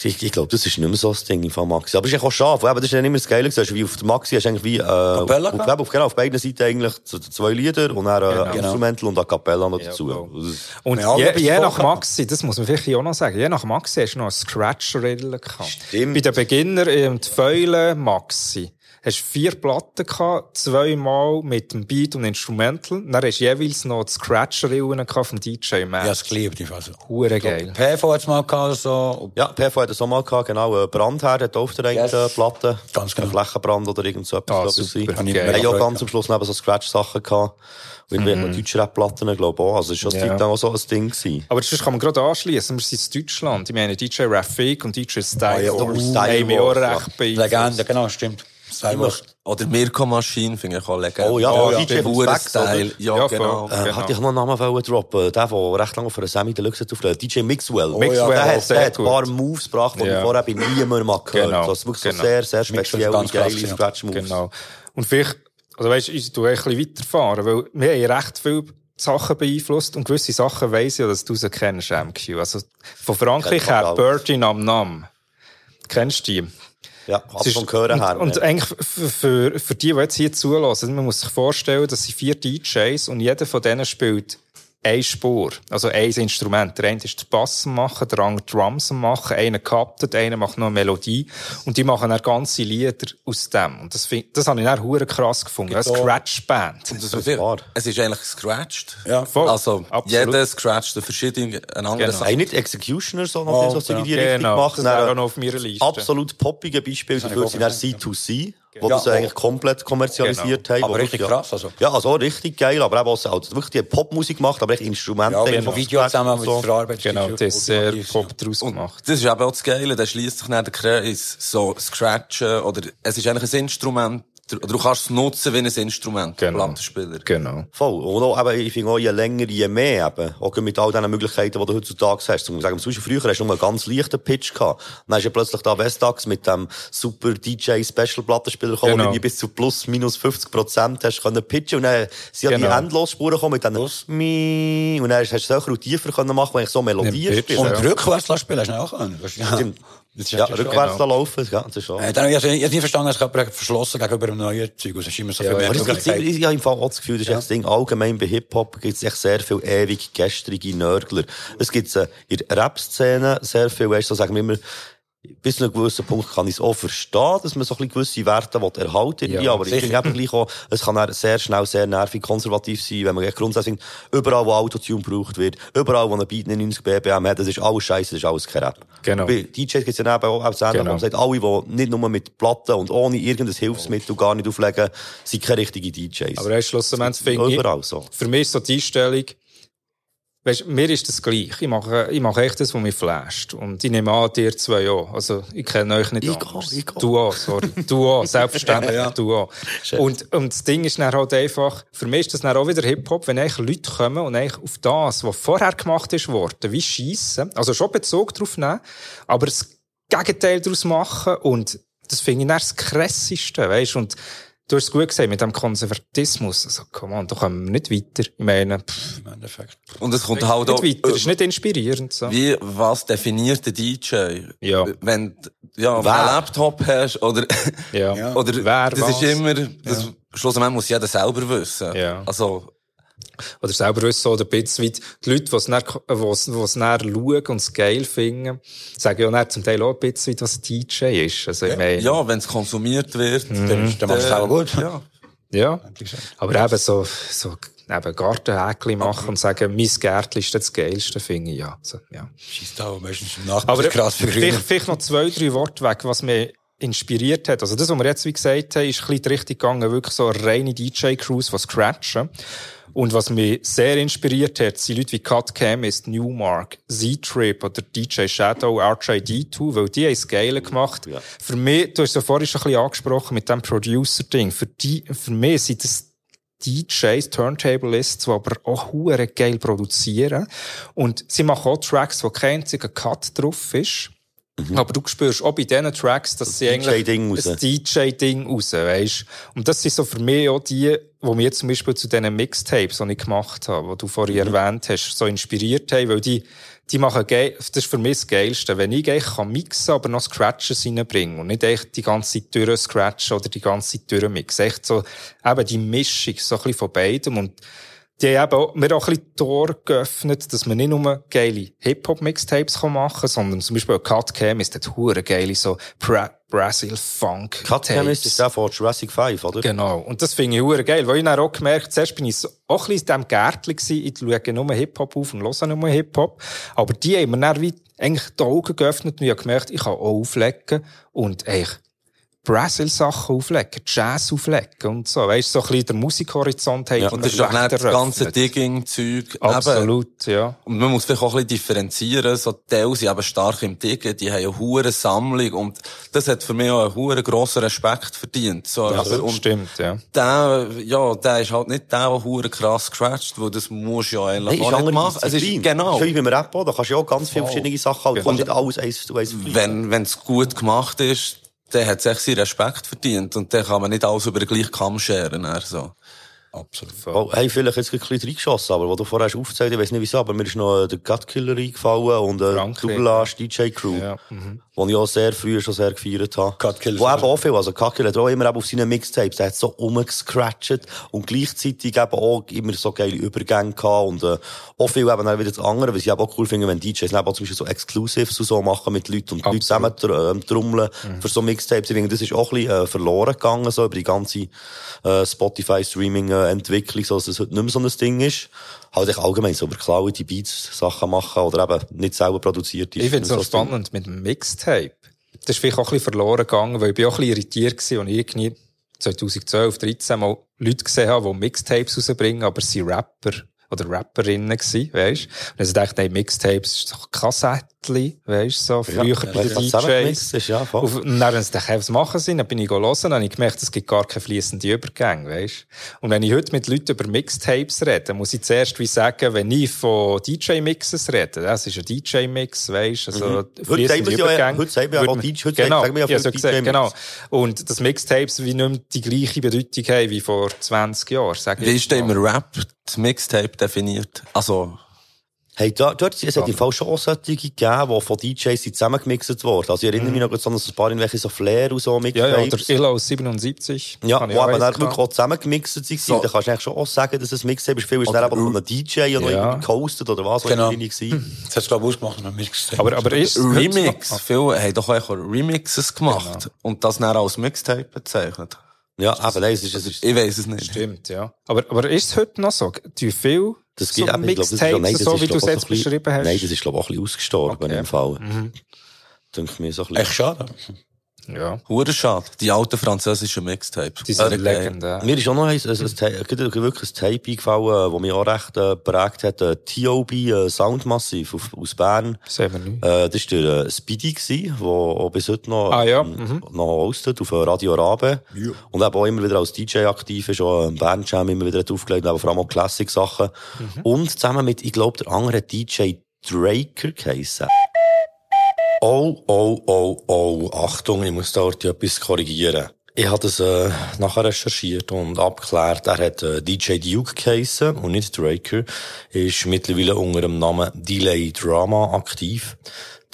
Ich, ich glaube, das ist nicht mehr so das Ding von Maxi. Aber es ist echt auch schade. Eben, das ist dann immer das Geile gewesen. Wie auf der Maxi hast du eigentlich wie, äh, auf, gehabt? auf, genau, auf beiden Seiten eigentlich zwei Lieder und dann, äh, Genau. Instrumental und a Cappella noch dazu. Das- Und Ja, je, aber je voll nach Maxi, das muss man vielleicht auch noch sagen, je nach Maxi hast du noch einen Scratch-Riddle gehabt. Stimmt. Bei den Beginner im Fäulen Maxi hast du vier Platten gehabt, zweimal mit dem Beat und Instrumental. Dann hast du jeweils noch die Scratch-Rillen gehabt vom DJ Matt. es geliebt. Ich weiß. Hure geil. PV hat es mal gehabt, so. Ja, PV hat das auch mal gehabt, genau. Brandherd hat auf der einen Yes. Platte. Ganz genau. Ein Flächenbrand oder irgend so etwas. Ah, super. ich Wir haben ja ganz am Schluss neben so Scratch-Sachen gehabt. Und irgendwie mhm. deutsche Rap-Platten, glaube ich auch. Also, es war Ja. ja. auch so ein Ding gewesen. Aber das kann man gerade anschließen. Wir sind in Deutschland. Ich meine, DJ Rafik und DJ Style Ah, ja, Wars Style haben mich auch ja. recht beeinflusst. Legende, genau, stimmt. Cyborg. Oder Mirko Maschine, finde ich auch lecker. Oh ja, Oh ja. DJ Style. Ja, Ja, genau. Äh, Genau. Hatte ich noch einen Namen wollen droppen? Der, der recht lange einer Semi Deluxe hat aufgelegt. DJ Mixwell. Mixwell, der hat, der hat ein paar Moves gebracht, die Ja. ich vorher bei niemandem mal gehört Genau, habe. Also wirklich genau. so sehr, sehr ganz krass, geile ja. Scratch-Moves. Genau. Und vielleicht, also weißt, ich tue ein bisschen weiterfahren, weil wir haben recht viel Sachen beeinflusst und gewisse Sachen weiss ich, ja, dass du sie kennst, MQ. Also, von Frankreich her. Birdie Nam Nam. Kennst du die? Ja, also ist- vom Hören her. Und, und eigentlich für, für, die, die jetzt hier zulassen, man muss sich vorstellen, dass sie vier DJs und jeder von denen spielt eine Spur, also ein Instrument. Der eine ist der Bass machen, der andere Drums machen, einer cuttet, einer macht noch eine Melodie und die machen dann ganze Lieder aus dem. Und das, find, das habe ich dann hure krass gefunden. Eine Scratch-Band. Das ist wahr. es ist eigentlich gescratcht. Ja, voll. Also, Absolut. jeder scratcht den verschiedenen, einen anderen Genau. Hey, nicht Executioner, so noch Oh, so so in die genau. Richtung gemacht. Das wäre auch noch auf meiner Liste. Absolut poppige Beispiele dafür sind dann C2C, wo Ja, das eigentlich komplett kommerzialisiert haben. Aber richtig ja- krass, also. Ja, also richtig geil, aber eben auch, also wirklich die Popmusik gemacht, aber echt Instrumente. Ja, wir haben ein Video zusammen mit so. verarbeitet. Genau, das ist sehr Pop draus gemacht. Das ist eben auch das Geile, da schließt sich nicht der Kreis. So, Scratchen, oder, es ist eigentlich ein Instrument, du kannst es nutzen wie ein Instrument, Genau. Plattenspieler. Genau. Voll. Und auch, eben, ich finde auch, je länger, je mehr eben. Auch mit all diesen Möglichkeiten, die du heutzutage hast. Zum sagen, zum Beispiel früher hast du nur einen ganz leichten Pitch gehabt. Dann hast du plötzlich da Vestax mit dem super DJ Special Plattenspieler gekommen, Genau. wo du bis zu plus, minus 50 Prozent hast können pitchen. Und dann sind ja Genau. die Endlosspuren gekommen mit diesen Mi. Und dann hast du es höher und tiefer können machen, wenn ich so Melodien Pitch, spiele. Und Ja. rückwärts spielen, hast du auch können. Stimmt. Ist Ja, ja, rückwärts genau. laufen, ja, das ist schon. Äh, dann, ich habe nie verstanden, dass jemand verschlossen gegenüber einem neuen Zeug. Es ist immer so viel Ja, mehr ja, es Möglichkeiten. ich habe im Fall auch das Gefühl, das ist echt das Ding, allgemein bei Hip-Hop gibt es echt sehr viel ewig gestrige Nörgler. Es gibt äh, in der Rap-Szene sehr viel, weißt du, so sagen wir immer, bis zu einem gewissen Punkt kann ich es auch verstehen, dass man so ein bisschen gewisse Werte erhalten will. Ja, aber ich finde eben gleich auch, es kann sehr schnell sehr nervig konservativ sein, wenn man grundsätzlich überall, wo Autotune gebraucht wird, überall, wo ein Beat nicht 90 BPM hat, das ist alles scheiße, das ist alles kein Rap. Genau. Bei DJs gibt es ja eben auch, das Ähnliche, Genau. man sagt, alle, die nicht nur mit Platten und ohne irgendein Hilfsmittel gar nicht auflegen, sind keine richtigen DJs. Aber schlussendlich finde ich, überall so. für mich ist so die Einstellung, Weißt, mir ist das gleich. Ich mache, ich mache echt das, was mich flasht. Und ich nehme an, dir zwei auch. Also, ich kenne euch nicht Ich anders. auch, ich auch. Du auch, sorry. Du auch, selbstverständlich, du auch. Und, und das Ding ist dann halt einfach, für mich ist das dann auch wieder Hip-Hop, wenn eigentlich Leute kommen und eigentlich auf das, was vorher gemacht ist worden, wie schiessen, also schon Bezug drauf nehmen, aber das Gegenteil daraus machen und das finde ich dann das Krasseste, weißt und Du hast es gut gesagt, mit dem Konservatismus. Also, come on, da kommen wir nicht weiter. Ich meine, pff, Im Endeffekt. Und es kommt halt nicht auch, weiter. Das ist nicht inspirierend, so. wie, was definiert der DJ? Ja. Wenn, ja, Wer? einen Laptop hast, oder, Ja. Ja. oder, Wer, das was? ist immer, das, schlussendlich muss jeder selber wissen. Ja. Also, Oder selber wissen, oder ein bisschen weit, die Leute, die es dann, wo's, wo's dann schauen und es geil finden, sagen ja dann zum Teil auch ein bisschen weit, was ein DJ ist. Also, ich meine, ja, wenn es konsumiert wird, Mhm. Dann, dann machst du es auch gut. ja. ja. Aber eben so, so, eben Gartenhäkchen machen und sagen, mein Gärtchen ist das Geilste, finde ich, ja. So, ja. Schießt auch meistens im Nachbarn Aber krass vielleicht, vielleicht noch zwei, drei Worte weg, was mich inspiriert hat. Also das, was wir jetzt wie gesagt haben, ist ein bisschen die Richtung gegangen, wirklich so eine reine DJ-Crews, die scratchen. Und was mich sehr inspiriert hat, sind Leute wie Cut Chemist, Newmark, Z-Trip oder DJ Shadow, RJD2, weil die haben Geile gemacht. Für mich, du hast ja vorhin schon ein bisschen angesprochen mit dem Producer-Ding, für die, für mich sind das DJs, Turntablists, die aber auch hure geil produzieren. Und sie machen auch Tracks, wo kein einziger Cut drauf ist. Aber du spürst auch bei diesen Tracks, dass sie eigentlich DJ-Ding raus. ein DJ-Ding raus, weisst. Und das sind so für mich auch die, die jetzt zum Beispiel zu diesen Mixtapes, die ich gemacht habe, die du vorhin erwähnt hast, so inspiriert haben, weil die, die machen das ist für mich das Geilste. Wenn ich eigentlich kann mixen, aber noch Scratches reinbringen und nicht echt die ganze Zeit durchscratchen oder die ganze Zeit durchmixen. Echt so, eben die Mischung, so ein bisschen von beidem und die haben auch, mir auch ein bisschen die Tore geöffnet, dass man nicht nur geile Hip-Hop-Mixtapes machen kann, sondern zum Beispiel Cut Cam ist dort hure geile so Bra Brazil Funk. Cut Chemist ist der von Jurassic 5, oder? Genau. Und das finde ich hure geil, weil ich dann auch gemerkt, zuerst bin ich so, auch ein bisschen in diesem Gärtchen gewesen, ich schaue nur Hip-Hop auf und höre nur Hip-Hop. Aber die haben mir dann wie eigentlich die Augen geöffnet und ich habe gemerkt, ich kann auch auflegen und eigentlich Brazil-Sachen auflegen, Jazz auflegen und so. Weißt du, so ein bisschen der Musikhorizont hat Ja, und das ist auch nicht das ganze. Digging-Zeug. Eben. Absolut, ja. Und man muss vielleicht auch ein bisschen differenzieren. So Teile sind eben stark im Diggen, die haben eine hure Sammlung und das hat für mich auch einen hure grossen Respekt verdient. So, Ja, also, und stimmt, ja. der, ja, der ist halt nicht der, der hure krass scratcht, weil das muss ja eigentlich ist auch nicht machen. Es ist, Disziplin. genau. Schon wie beim Rap da kannst du ja auch ganz viele verschiedene Sachen haben. Du kannst nicht alles eins zu eins. Wenn, wenn es gut gemacht ist, dann hat es echt seinen Respekt verdient und dann kann man nicht alles über den gleichen Kamm scheren. Also. Absolut. Oh, hey, vielleicht jetzt ein bisschen reingeschossen, aber wo du vorher hast aufgezählt, ich weiß nicht wieso, aber mir ist noch der Gutkiller eingefallen und äh. Doublage DJ Crew, Ja, mhm. Wo ich auch sehr früh schon sehr gefeiert habe. Gutkiller Wo ist eben auch viel, also Gutkiller hat auch immer eben auf seinen Mixtapes, der hat so rumgescratcht und gleichzeitig eben auch immer so geile Übergänge gehabt und äh, auch viel eben dann wieder das andere, was ich eben auch cool finde, wenn DJs eben auch zum Beispiel so Exclusives und so machen mit Leuten und Leute zusammen tr- ähm, trommeln für so Mixtapes. Ich finde, das ist auch ein bisschen äh, verloren gegangen, so über die ganze äh, Spotify-Streaming-Entwicklung, so dass es heute nicht mehr so ein Ding ist. Halt echt allgemein so über geklaute Beats Sachen machen oder eben nicht selber produziert. Ich finde es so spannend mit dem Mixtape. Das ist vielleicht auch ein bisschen verloren gegangen, weil ich bin auch ein bisschen irritiert gewesen, und ich irgendwie 2012, 13 mal Leute gesehen habe, die Mixtapes rausbringen, aber sie Rapper oder Rapperinnen gewesen, weisst. Und also dachte, hey, Mixtapes ist doch Kassettli, weisst, so früher Ja, bei den DJs. ist, ja, voll. Und dann, wenn sie dachten, was machen sie? Dann bin ich hören, dann habe ich gemerkt, es gibt gar keine fließenden Übergänge, weisst. Und wenn ich heute mit Leuten über Mixtapes rede, muss ich zuerst wie sagen, wenn ich von DJ-Mixes rede, das ist ein DJ-Mix, weisst, also Mhm. Fließende wir ja, Übergänge. heute sagen wir ja auch DJ, heute genau, sagen wir ja so gesagt, DJ-Mix. genau. Und das Mixtapes wie nicht mehr die gleiche Bedeutung haben wie vor 20 Jahren, sag ich Wie ist denn im Rap das Mixtape definiert? Also, Hey, da, dort, es hat im Fall schon auch solche gegeben, die von DJs sind zusammengemixt wurden. Also ich erinnere mich noch so an ein paar irgendwelche so Flair und so mit Mhm. Ja, ja, oder. Illo 77. Ja, wo auch aber dann wirklich auch zusammengemixt sind. So. Da kannst du eigentlich schon auch sagen, dass es Mixtape ist. Viel ist dann Oder- aber von einem DJ und Ja. noch gehostet oder was, Genau. genau. ich gewesen. Das hat es, glaube ich, ausgemacht, noch Mixtape. Aber, aber ist es Remix. noch- Viele haben doch auch Remixes gemacht und das dann als Mixtape bezeichnet. Ja, eben, nein, es ist, es ist, Ich weiß es nicht. Stimmt, ja. Aber, aber ist es heute noch so? Du viel das so geht eben, ich glaube, das ist ja, nein, das so ist, wie du es glaub, jetzt so beschrieben hast? Nein, das ist, glaube ich, auch ein bisschen ausgestorben Okay. im Fall. Denke mir so ein bisschen. Echt schade. Ja. Hure schade. Die alten französischen Mixtapes. Die sind Hure geil. legendär. Mir ist auch noch ein, ein, ein, ein, ein, wirklich ein Tape eingefallen, das mich auch recht äh, prägt hat. Äh, T.O.B. Äh, Soundmassiv auf, aus Bern. Sehen wir nicht. Äh, das war der äh, Speedy, der auch bis heute noch, Ah, ja. ähm, noch hostet auf äh, Radio Rabe. Und eben auch immer wieder als DJ aktiv ist, auch im Bern Jam immer wieder aufgelegt, aber vor allem auch Classic-Sachen. Und zusammen mit, ich glaube, der andere DJ Draker geheissen. Oh, oh, oh, oh, Achtung, ich muss heute etwas korrigieren. Ich habe das äh, nachher recherchiert und abgeklärt. Er hat äh, DJ Duke geheissen und nicht Draker. Ist mittlerweile unter dem Namen Delay Drama aktiv.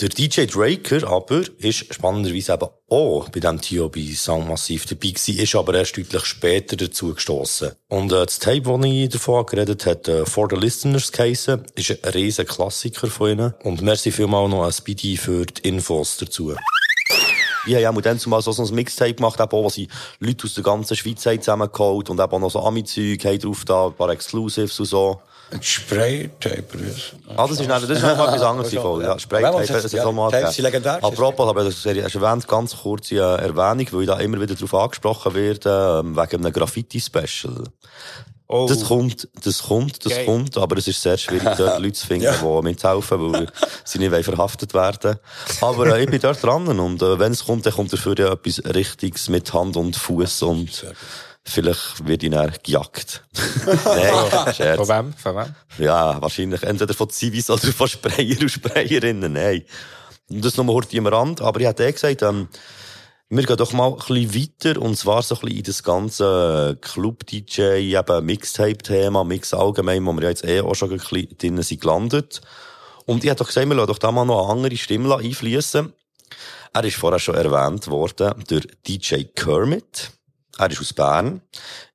Der DJ Draker aber ist spannenderweise eben auch bei dem T.O.B. Soundmassiv dabei gewesen, ist aber erst deutlich später dazu gestossen. Und äh, das Tape, das ich davon geredet hat, äh, For the Listeners geheissen, ist ein riesen Klassiker von ihnen. Und merci vielmal noch an Speedy für die Infos dazu. Ich habe ja auch dann zumal so ein Mixtape gemacht, eben auch, wo sie Leute aus der ganzen Schweiz zusammengeholt und eben auch noch so Ami-Zeug drauf da, ein paar Exclusives und so. Ein Spray-Tape. das- Ah, das ist, nicht- das ist noch etwas anderes gewesen, Ja, Spray-Tape, das ist Tapes sind legendär. Apropos, aber das ist erwähnt, ganz kurze äh, Erwähnung, weil da immer wieder darauf angesprochen werde, ähm, wegen einem Graffiti-Special. Oh, Das kommt, das kommt, das Geil. kommt, aber es ist sehr schwierig, dort Leute zu finden, die mithelfen, weil sie nicht verhaftet werden Aber äh, ich bin dort dran und äh, wenn es kommt, dann kommt dafür ja etwas Richtiges mit Hand und Fuß und vielleicht wird ich dann gejagt. Nein, Scherz. von wem? Von wem? Ja, wahrscheinlich entweder von Zivis oder von Sprayer und Sprayerinnen. Nein. Und das nur kurz am Rand. Aber ich hatte eh gesagt, ähm, wir gehen doch mal ein bisschen weiter, und zwar so ein bisschen in das ganze Club-DJ, eben Mixtape-Thema, Mix allgemein, wo wir jetzt eh auch schon ein bisschen drinnen sind gelandet. Und ich hätte doch gesagt, wir lassen doch da mal noch eine andere Stimme einfließen. Er ist vorher schon erwähnt worden, der DJ Kermit. Er ist aus Bern,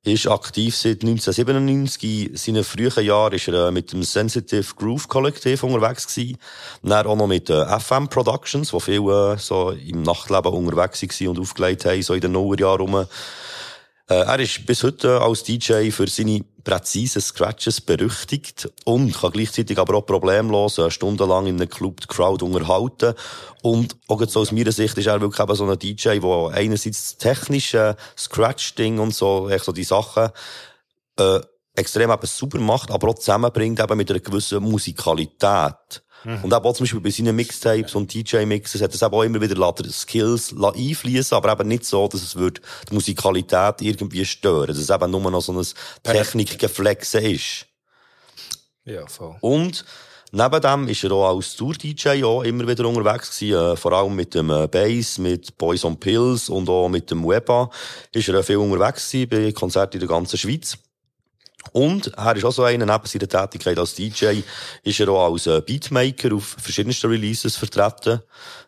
ist aktiv seit 1997. In seinen frühen Jahren ist er äh, mit dem Sensitive Groove Kollektiv unterwegs gewesen. Dann auch noch mit äh, FM Productions, wo viele äh, so im Nachtleben unterwegs waren und aufgelegt haben, so in den Nullerjahren rum. Er ist bis heute als DJ für seine präzisen Scratches berüchtigt und kann gleichzeitig aber auch problemlos äh, stundenlang in einem Club die Crowd unterhalten. Und auch so aus meiner Sicht ist er wirklich eben so ein DJ, der einerseits das technische Scratch-Ding und so, echt so die Sachen, äh, extrem eben super macht, aber auch zusammenbringt eben mit einer gewissen Musikalität. Und eben auch zum Beispiel bei seinen Mixtapes und DJ-Mixes hat es eben auch immer wieder lassen, Skills einfließen, aber eben nicht so, dass es würde die Musikalität irgendwie stören, dass es eben nur noch so ein Technikgeflexe ist. Ja, voll. Und neben dem ist er auch als Tour-DJ auch immer wieder unterwegs gewesen, äh, vor allem mit dem äh, Bass, mit Boys on Pills und auch mit dem Weba ist er viel unterwegs gewesen bei Konzerten in der ganzen Schweiz. Und er ist auch so einer, neben seiner Tätigkeit als DJ, ist er auch als äh, Beatmaker auf verschiedensten Releases vertreten.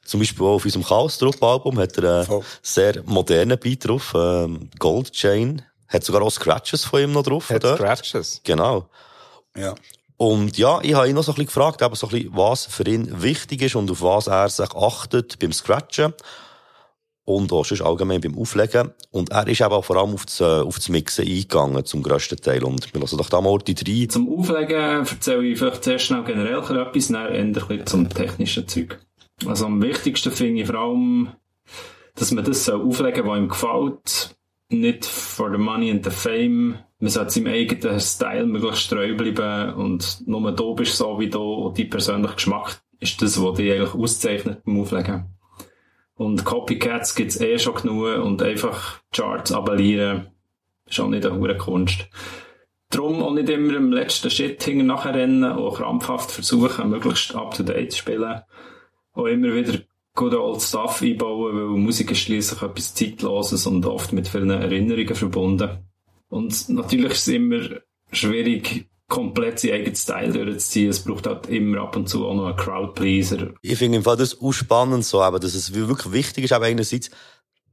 Zum Beispiel auch auf unserem Chaos Drop Album hat er einen Voll. sehr modernen Beat drauf, ähm, Gold Chain. Hat sogar auch Scratches von ihm noch drauf. Hat dort. Scratches. Genau. Ja. Und ja, ich habe ihn noch so ein bisschen gefragt, eben so ein bisschen, was für ihn wichtig ist und auf was er sich achtet beim Scratchen. Und auch sonst allgemein beim Auflegen. Und er ist eben auch vor allem auf das, äh, auf das Mixen eingegangen, zum grössten Teil. Und wir lassen doch da mal die drei. Zum Auflegen erzähle ich vielleicht zuerst schnell generell etwas, dann ein bisschen zum technischen Zeug. Also am wichtigsten finde ich vor allem, dass man das soll auflegen was ihm gefällt. Nicht for the money and the fame. Man sollte seinem eigenen Style möglichst treu bleiben und nur du bist so wie du und dein persönlicher Geschmack ist das, was dich eigentlich auszeichnet beim Auflegen. Und Copycats gibt's eh schon genug und einfach Charts abonnieren ist auch nicht eine hohe Kunst. Darum auch nicht immer im letzten Shit nachher rennen, auch krampfhaft versuchen, möglichst up-to-date zu spielen. Auch immer wieder good old Stuff einbauen, weil Musik ist schliesslich etwas Zeitloses und oft mit vielen Erinnerungen verbunden. Und natürlich ist es immer schwierig, komplett seinen eigenen Style durchzuziehen. Es braucht halt immer ab und zu auch noch einen Crowdpleaser. Ich finde im Fall das auch spannend so, eben, dass es wirklich wichtig ist, eben einerseits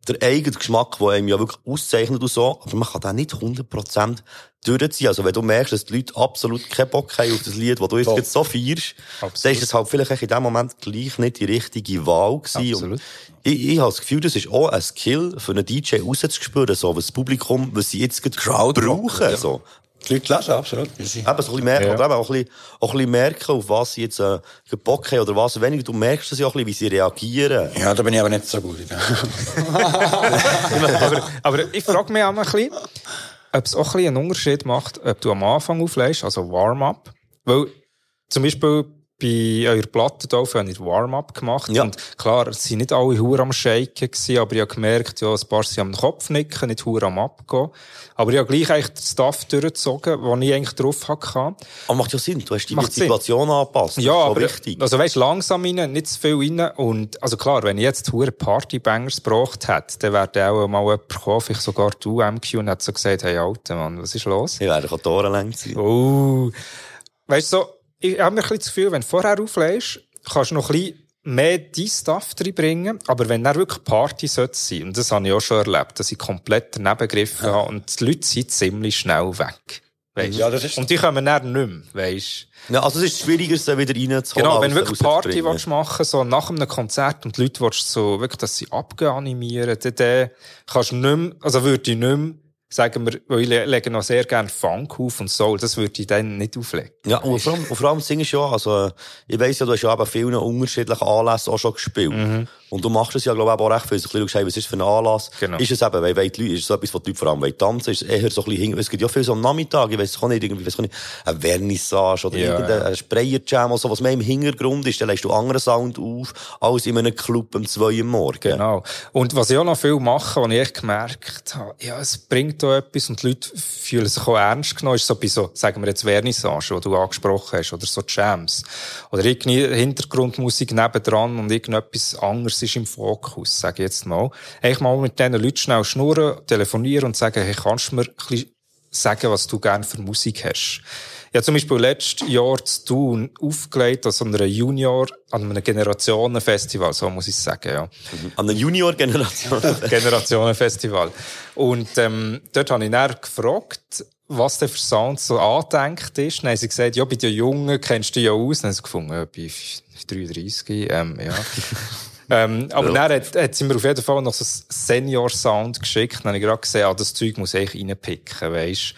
der eigene Geschmack, der einem ja wirklich auszeichnet und so, aber man kann den nicht 100% durchziehen. Also wenn du merkst, dass die Leute absolut keinen Bock haben auf das Lied, das du jetzt gerade so feierst, dann ist es halt vielleicht in dem Moment gleich nicht die richtige Wahl gewesen. Absolut. Und ich, ich habe das Gefühl, das ist auch ein Skill für einen DJ rauszuspüren, so, was das Publikum, was sie jetzt gerade Crowdrock, brauchen, ja. so. Die Leute lesen, absolut. Eben, so ein bisschen merken, Ja. oder eben auch ein bisschen, auch ein bisschen merken, auf was sie jetzt, äh, Bock haben oder was weniger. Du merkst es ja auch ein bisschen, wie sie reagieren. ja, da bin ich aber nicht so gut. aber, aber ich frage mich auch ein bisschen, ob es auch ein bisschen einen Unterschied macht, ob du am Anfang auflegst, also Warm-up. Weil, zum Beispiel, bei eurer Platte da habe ich Warm-up gemacht. Ja. Und klar, es sind nicht alle Hure am Shaken gewesen, aber ich habe gemerkt, ja, ein paar sind am Kopfnicken, nicht Hure am Abgehen. Aber ich habe gleich eigentlich den Stuff durchgezogen, den ich eigentlich drauf hatte. Aber macht ja Sinn, du hast Macht der Situation angepasst. Das Ja, aber, wichtig. also weißt, langsam rein, nicht zu viel rein. Und, also klar, wenn ich jetzt hure Partybangers gebraucht hätte, dann wäre auch mal jemand gekommen, vielleicht sogar du, MQ, und hat so gesagt, hey, Alter, Mann, was ist los? Ich werde Torenlänge sein. Oh. Weißt du, so, ich habe mir ein bisschen das Gefühl, wenn du vorher auflegst, kannst du noch ein bisschen mehr dein Stuff reinbringen, aber wenn dann wirklich Party sollte sein, und das habe ich auch schon erlebt, dass ich komplett daneben gegriffen habe, und die Leute sind ziemlich schnell weg. Weißt? Ja, das ist- Und die kommen dann nicht mehr, weisst Ja, also es ist schwieriger, sie wieder reinzuholen. Genau, wenn du wirklich Party willst machen so nach einem Konzert und die Leute willst so, wirklich, dass sie abgehen animieren, dann, dann kannst du nicht mehr, also würde ich nicht mehr, sagen wir, weil ich le- lege noch sehr gerne Funk auf und Soul, das würde ich dann nicht auflegen. Ja, und vor allem, und vor allem singst du ja, also, ich weiss ja, du hast ja eben vielen unterschiedlichen Anlässen auch schon gespielt. Und du machst es ja, glaube ich, auch recht viel. So ein bisschen, was ist für ein Anlass? Genau. Ist es eben, weil, weil die Leute, ist es so etwas, was die Leute vor allem tanzen? Ist es eher so ein bisschen, es gibt ja viel so am Nachmittag, ich weiss auch nicht, irgendwie, weiss auch nicht, ein Vernissage oder Ja, irgendein ja. ein Sprayer-Jam oder so, was mehr im Hintergrund ist, dann legst du anderen Sound auf, als in einem Club um zwei Uhr morgens. Genau. Und was ich auch noch viel mache, was ich echt gemerkt habe, ja, es bringt da etwas und die Leute fühlen sich auch ernst genommen, ist so bei so, sagen wir jetzt Vernissage, die du angesprochen hast, oder so Jams. Oder irgendwie Hintergrundmusik nebendran und irgendetwas anderes ist im Fokus, sage ich jetzt mal. Eigentlich mal mit diesen Leuten schnell schnurren, telefonieren und sagen, hey, kannst du mir ein bisschen sagen, was du gerne für Musik hast. Ich habe zum Beispiel letztes Jahr zu tun aufgelegt, an so einer Junior, an einem Generationenfestival, so muss ich sagen, ja. An der Junior-Generation. Generationenfestival. Und ähm, dort habe ich dann gefragt, was der für Sound so angedenkt ist. Dann haben sie gesagt, ja, bei den Jungen kennst du dich ja aus. Dann haben sie gefunden, ja, bei 33, ähm, ja. ähm, aber dann hat, hat sie mir auf jeden Fall noch so einen Senior-Sound geschickt. Dann habe ich gerade gesehen, ah, das Zeug muss ich reinpicken, weisst.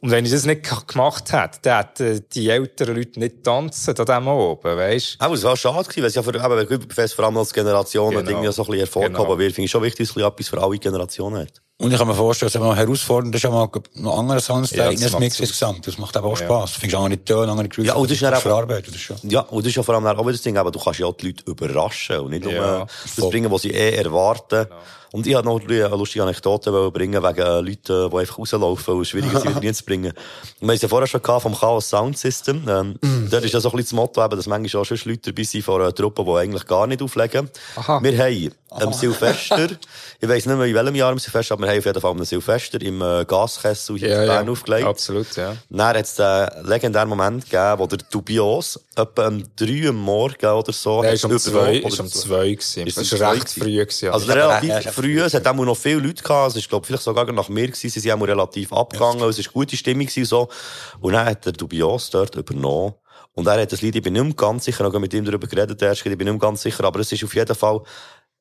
Und wenn ich das nicht ge- gemacht hätte, dann hätten die älteren Leute nicht tanzen an dem oben, weisst. Auch, es war schade gewesen, weil es ja für, eben, Fest vor allem als Generation Genau. Dinge ja so ein bisschen hervorgehoben Genau. wird, finde ich schon wichtig, dass es etwas für alle Generationen hat. Und ich kann mir vorstellen, dass es mal herausfordernd ist, mal noch andere Sounds Ja, ja, das in das macht Mix insgesamt. Das macht aber auch Ja. Spass. Du findest andere Töne, andere Grooves. Ja, und das ist eben- verarbeiten, das schon. Ja, und das ist ja vor allem auch wieder das Ding, aber du kannst ja auch die Leute überraschen und nicht nur Ja, äh, das bringen, was sie eh erwarten. Und ich wollte noch eine lustige Anekdote bringen wegen Leuten, die einfach rauslaufen und es schwierig ist, sie wieder reinzubringen. Und wir haben es ja vorher schon gehabt vom Chaos Sound System. Ähm, Dort ist ja so ein bisschen das Motto, eben, dass manchmal auch schon Leute dabei sind von einer Truppe, die eigentlich gar nicht auflegen. Aha. Wir haben am Silvester, ich weiss nicht mehr in welchem Jahr am Silvester, aber wir haben auf jeden Fall am Silvester im äh, Gaskessel hier in Bern aufgelegt. Absolut, ja. Dann hat es den legendären Moment gegeben, wo der Dubios etwa um drei Uhr morgen oder so... Der ist um zwei, übernommen, ist um zwei gewesen. Ist recht früh gewesen. Also ja. relativ Ja, ja. Früh, es hat auch noch viele Leute gehabt, es ist, glaub, vielleicht sogar nach mir gewesen, sie sind auch relativ abgegangen, es ist gute Stimmung gewesen, so. Und dann hat der Dubios dort übernommen. Und er hat das Lied, ich bin nicht ganz sicher, noch mit ihm darüber geredet, ich bin nicht ganz sicher, aber es ist auf jeden Fall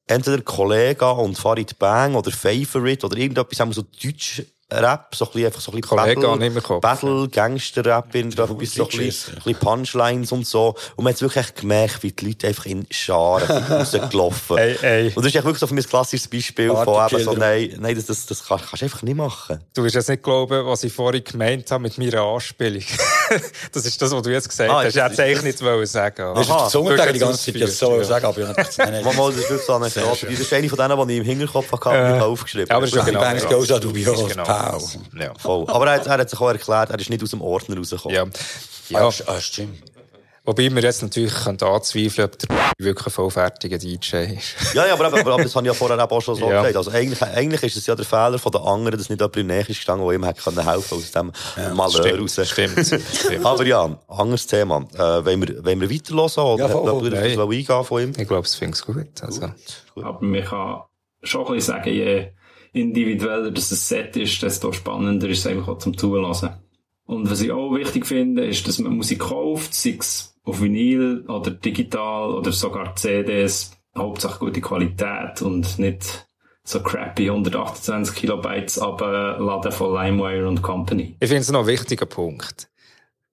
entweder Kollega und Farid Bang oder Favorite oder irgendetwas, haben so Deutsch Rap, so ein bisschen, einfach so ein bisschen mehr Kopf. Battle, Gangster-Rap, so ein bisschen, ein bisschen Punchlines und so. Und man hat wirklich echt gemerkt, wie die Leute einfach in Scharen sind rausgelaufen. Ey, ey. Und das ist echt wirklich so für mich ein klassisches Beispiel von eben so, nein, nein, das, das, das kannst, kannst du einfach nicht machen. Du wirst jetzt nicht glauben, was ich vorhin gemeint habe mit meiner Anspielung. das ist das, was du jetzt gesagt Ah, hast. Ich ist- hätte es eigentlich nicht wollen sagen. Das ist Aha. der Sonntag die Wirklich ganze Zeit jetzt so ausgeführt, sagen, aber ich habe nicht Mal, das ist wirklich so eine. Das ist eine von denen, die ich im Hinterkopf hatte, Äh, äh, aufgeschrieben. ja, aber es ist ja Die genau. Bangs ja. goes out dubios, Pow. Ja. Voll. Aber er, hat- er hat sich auch erklärt, er ist nicht aus dem Ordner rausgekommen. Ja. Ja, ja. ah, stimmt. Wobei wir jetzt natürlich können anzweifeln ob der wirklich ein vollfertiger DJ ist. Ja, ja, aber, aber, aber das habe ich ja vorher auch schon so Ja. gesagt. Also eigentlich, eigentlich ist es ja der Fehler von den anderen, dass nicht jemand in die Nähe ist gestanden, der ihm hätte können helfen aus dem Malheur raus. Stimmt. Stimmt. Aber ja, anderes Thema. Äh, wollen, wir, wollen wir weiterhören oder Ja, voll, hat etwas eingehen von ihm? Ich glaube, es es gut. Also. Aber man kann schon ein bisschen sagen, je individueller das ein Set ist, desto spannender ist es einfach auch zum Zuhören. Und was ich auch wichtig finde, ist, dass man Musik kauft, sei es auf Vinyl oder digital oder sogar CDs, Hauptsache gute Qualität und nicht so crappy 128 Kilobytes abladen von LimeWire und Company. Ich finde es noch ein wichtiger Punkt.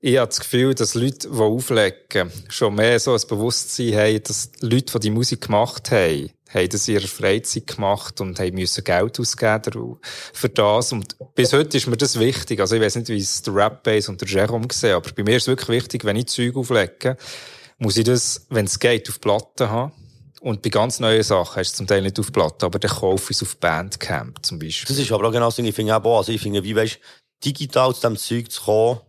Ich habe das Gefühl, dass Leute, die auflegen, schon mehr so ein Bewusstsein haben, dass Leute, die die Musik gemacht haben, haben das in ihrer Freizeit gemacht und haben müssen Geld ausgeben für das. Und bis heute ist mir das wichtig. Also ich weiß nicht, wie es der Rap-Base und der Jerome sehen, aber bei mir ist es wirklich wichtig, wenn ich Zeug auflege, muss ich das, wenn es geht, auf Platte haben. Und bei ganz neuen Sachen hast du zum Teil nicht auf Platte, aber dann kaufe ich es auf Bandcamp zum Beispiel. Das ist aber auch genau das Ding. Ich finde auch, also ich finde, wie weisst, digital zu diesem Zeug zu kommen,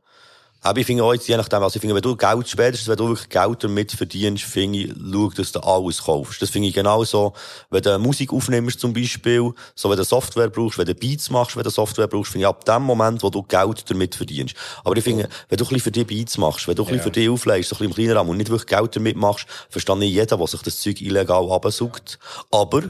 aber ich finde auch jetzt, je nachdem, also ich finde, wenn du Geld, spätestens wenn du wirklich Geld damit verdienst, finde ich, schau, dass du alles kaufst. Das finde ich genauso, wenn du Musik aufnimmst zum Beispiel, so wenn du Software brauchst, wenn du Beats machst, wenn du Software brauchst, finde ich ab dem Moment, wo du Geld damit verdienst. Aber ich finde, wenn du ein bisschen für dich Beats machst, wenn du ein bisschen Ja. für dich auflegst, so ein bisschen im kleinen Rahmen und nicht wirklich Geld damit machst, verstehe ich jeden, der sich das Zeug illegal absaugt. Aber,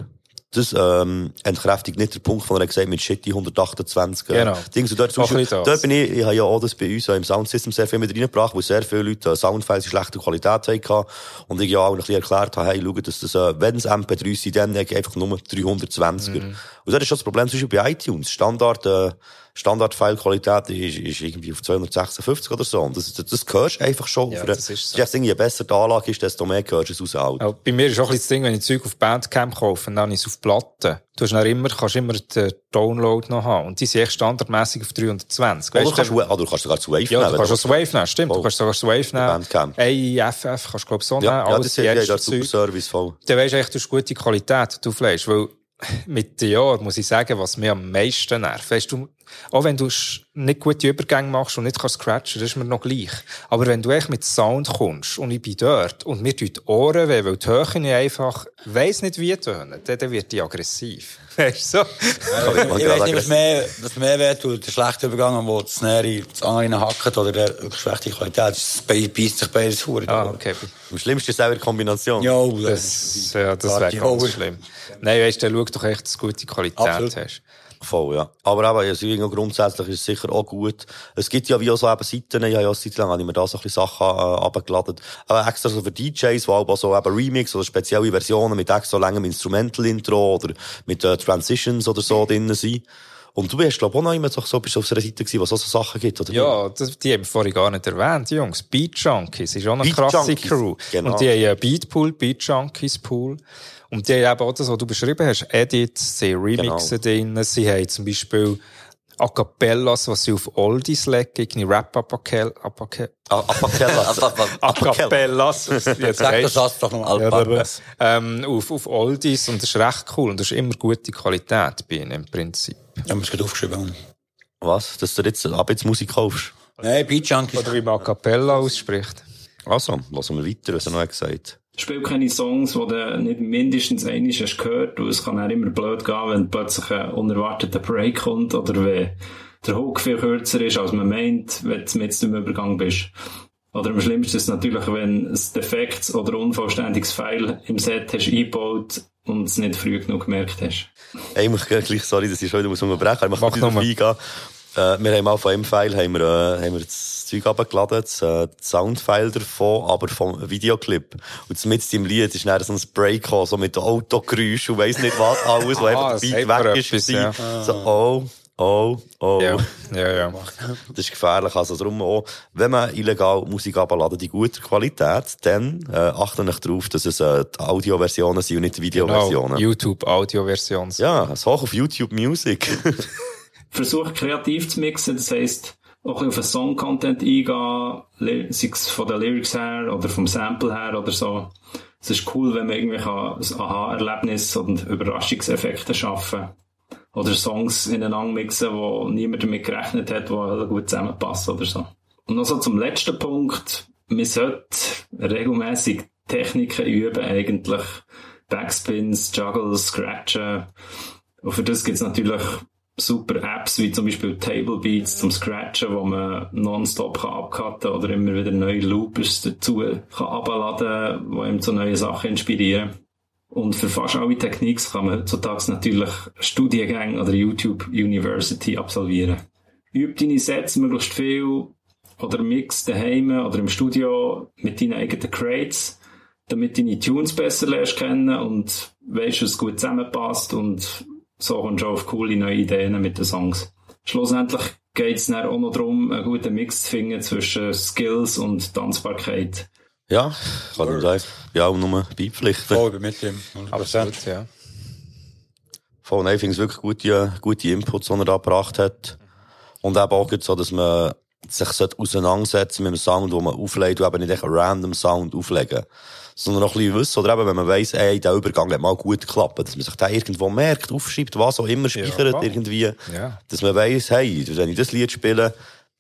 das ähm, entkräftigt nicht den Punkt, von er gesagt mit Shitty 128. äh, Genau. Dings. Und dort, zum Beispiel, dort bin ich, ich habe ja auch das bei uns äh, im Soundsystem sehr viel mit reingebracht, wo sehr viele Leute äh, Soundfiles in schlechter Qualität hatten. Und ich ja auch ein bisschen erklärt habe, hey, schau, dass das, äh, wenn es MP3 sind, dann einfach nur 320er. Mhm. Und das ist schon das Problem, zum Beispiel bei iTunes. Standard, äh, Standard-File-Qualität ist, ist irgendwie auf 256 oder so. Und das, das, das hörst du einfach schon. Ja, Für- das ist so. Das Je besser die Anlage ist, desto mehr hörst du es raus. Alt. Auch bei mir ist auch ein bisschen das Ding, wenn ich Zeug auf Bandcamp kaufe, dann habe ich es auf Platte. Du hast immer, kannst immer den Download noch haben. Und die sind echt standardmäßig auf 320. Oder, Weißt kannst, du, du, oder du kannst sogar zu Wave ja, nehmen. du kannst auch das Wave nehmen, stimmt. Voll. Du kannst sogar das Wave nehmen. Bandcamp. AIFF kannst du, glaub ich, so nehmen. ja, das ist ja der super Zeug. Service voll. Dann weisst du echt, du hast gute Qualität, du auflegst. Weil mit den Jahren muss ich sagen, was mir am meisten nervt. Weißt du, auch wenn du nicht gute Übergänge machst und nicht kannst scratchen, das ist mir noch gleich. Aber wenn du echt mit Sound kommst und ich bin dort und mir tut die Ohren weh, weil die Höhe nicht einfach, weiss nicht wie tönen, dann, wird die aggressiv. Weißt du so? man Ich gerade weiß nicht, was mehr, was mehr wehtut. Der schlechte Übergang, wo das Snare das andere hackt oder der schlechte Qualität. Be- beißt sich beides Huren. Ah, okay. Am schlimmsten ist auch die Kombination. Ja, Das, ja, das wäre ganz schlimm. Nein, weißt du, dann schau doch echt, dass du gute Qualität Absolut. hast. Voll, ja. Aber eben, also irgendwie grundsätzlich ist es sicher auch gut. Es gibt ja wie auch so eben Seiten, ich habe ja eine Zeit lang habe ich mir da so ein bisschen Sachen äh, abgeladen. Aber extra so für DJs, wo auch so eben Remix oder spezielle Versionen mit extra langem Instrumental-Intro oder mit äh, Transitions oder so drin sind. Und du bist, glaube ich, auch noch immer so, so bist auf so einer Seite gewesen, wo es auch so Sachen gibt, oder? Ja, das, die haben wir vorhin gar nicht erwähnt, die Jungs. Beat Junkies ist auch eine Beat krasse Junkies, Crew. genau. Und die haben einen Beatpool, Beat Junkies Pool. Und die haben eben auch das, was du beschrieben hast, Edits, sie haben Remixen drin, sie haben zum Beispiel A Cappellas, was sie auf Oldies legen, irgendwie Rap-Apakel, Apakel, A- Cappellas, jetzt Sag du. Satz doch nochmal. Alpacas. ähm, auf, auf Oldies und das ist recht cool und das ist immer gute Qualität bei ihnen im Prinzip. Ich habe es gerade aufgeschrieben. Was? Dass du jetzt ab jetzt Musik kaufst? Nein, Beat Junkies. Oder wie man A Cappella ausspricht. Also, lassen wir weiter, was er noch hat gesagt Spiel keine Songs, die du nicht mindestens einmal hast gehört. Und es kann auch immer blöd gehen, wenn plötzlich ein unerwarteter Break kommt oder wenn der Hook viel kürzer ist, als man meint, wenn du mit im Übergang bist. Oder am schlimmsten ist es natürlich, wenn ein defektes oder unvollständiges File im Set hast eingebaut und es nicht früh genug gemerkt hast. Hey, ich muss gleich, sorry, dass ich schon wieder muss unterbrechen muss. Ich Mach möchte darauf nur. eingehen. Äh, wir haben mal von einem File haben wir, äh, haben wir das Zeug abgeladen, das, äh, das Soundfile davon, aber vom Videoclip. Und mit im Lied ist dann so ein Break gekommen, so mit Autogeräusch und weiss nicht was, alles, wo Ah, einfach das der Beat weg ist. etwas, ja. So, oh, oh, oh. Ja, ja, ja. Das ist gefährlich. Also darum auch, wenn man illegal Musik abladen, in guter Qualität, dann äh, achte nicht darauf, dass es äh, die Audioversionen sind und nicht die Videoversionen. Genau, YouTube Audio-Version. ja, es hoch auf YouTube Music. Versuch kreativ zu mixen, das heisst, auch ein auf den Song-Content eingehen, sei es von den Lyrics her oder vom Sample her oder so. Es ist cool, wenn man irgendwie kann ein Aha-Erlebnis und Überraschungseffekte schaffen Oder Songs ineinander mixen, wo niemand damit gerechnet hat, die gut zusammenpassen oder so. Und noch so zum letzten Punkt. Man sollte regelmäßig Techniken üben, eigentlich. Backspins, Juggles, Scratchen. Und für das gibt's natürlich super Apps, wie zum Beispiel Table Beats zum Scratchen, wo man nonstop kann abcutten oder immer wieder neue Loopers dazu kann abladen, die ihm zu neuen Sachen inspirieren. Und für fast alle Techniks kann man heutzutage natürlich Studiengänge oder YouTube University absolvieren. Üb deine Sets möglichst viel oder mix daheim oder im Studio mit deinen eigenen Crates, damit deine Tunes besser lernst kennen und weißt, was gut zusammenpasst und so kommst du auf coole neue Ideen mit den Songs. Schlussendlich geht es dann auch noch darum, einen guten Mix zu finden zwischen Skills und Tanzbarkeit. Ja, kann ich sagen. Ja, auch nur beipflichten. Voll, ich bin mit ihm. 100%. Absolut, ja. Voll, nein, ich finde es wirklich gute, gute Inputs, die er da gebracht hat. Und eben auch so, dass man sich sollte auseinandersetzen mit dem Sound, den man auflegt, und eben nicht einen random Sound auflegen. Sondern noch ein bisschen wissen, oder eben, wenn man weiss, ey, der Übergang hat mal gut geklappt, dass man sich da irgendwo merkt, aufschreibt, was auch immer, speichert, voll. irgendwie. Ja. Dass man weiss, hey, wenn ich das Lied spiele,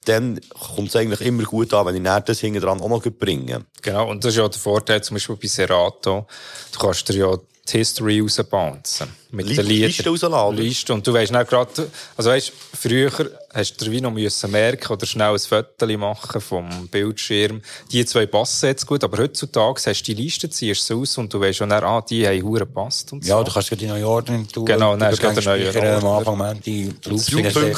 dann kommt es eigentlich immer gut an, wenn ich dann das hinten dran auch noch bringe. Genau, und das ist ja der Vorteil zum Beispiel bei Serato. Du kannst dir ja die History rausbouncen. Mit Li- den Liedern. Liste rausladen. Liste. Und du weisst nicht gerade, also weisst, früher hast du dir wie noch müssen merken oder schnell ein Foto machen vom Bildschirm. Die zwei passen jetzt gut, aber heutzutage hast du die Liste, ziehst sie aus und du weisst schon, ah, die haben hure gepasst und so. Ja, du kannst die neue Ordnung tun. Genau, dann hast du gerade eine neue Speichern Am Ordnung. Anfang, man, die Loops Die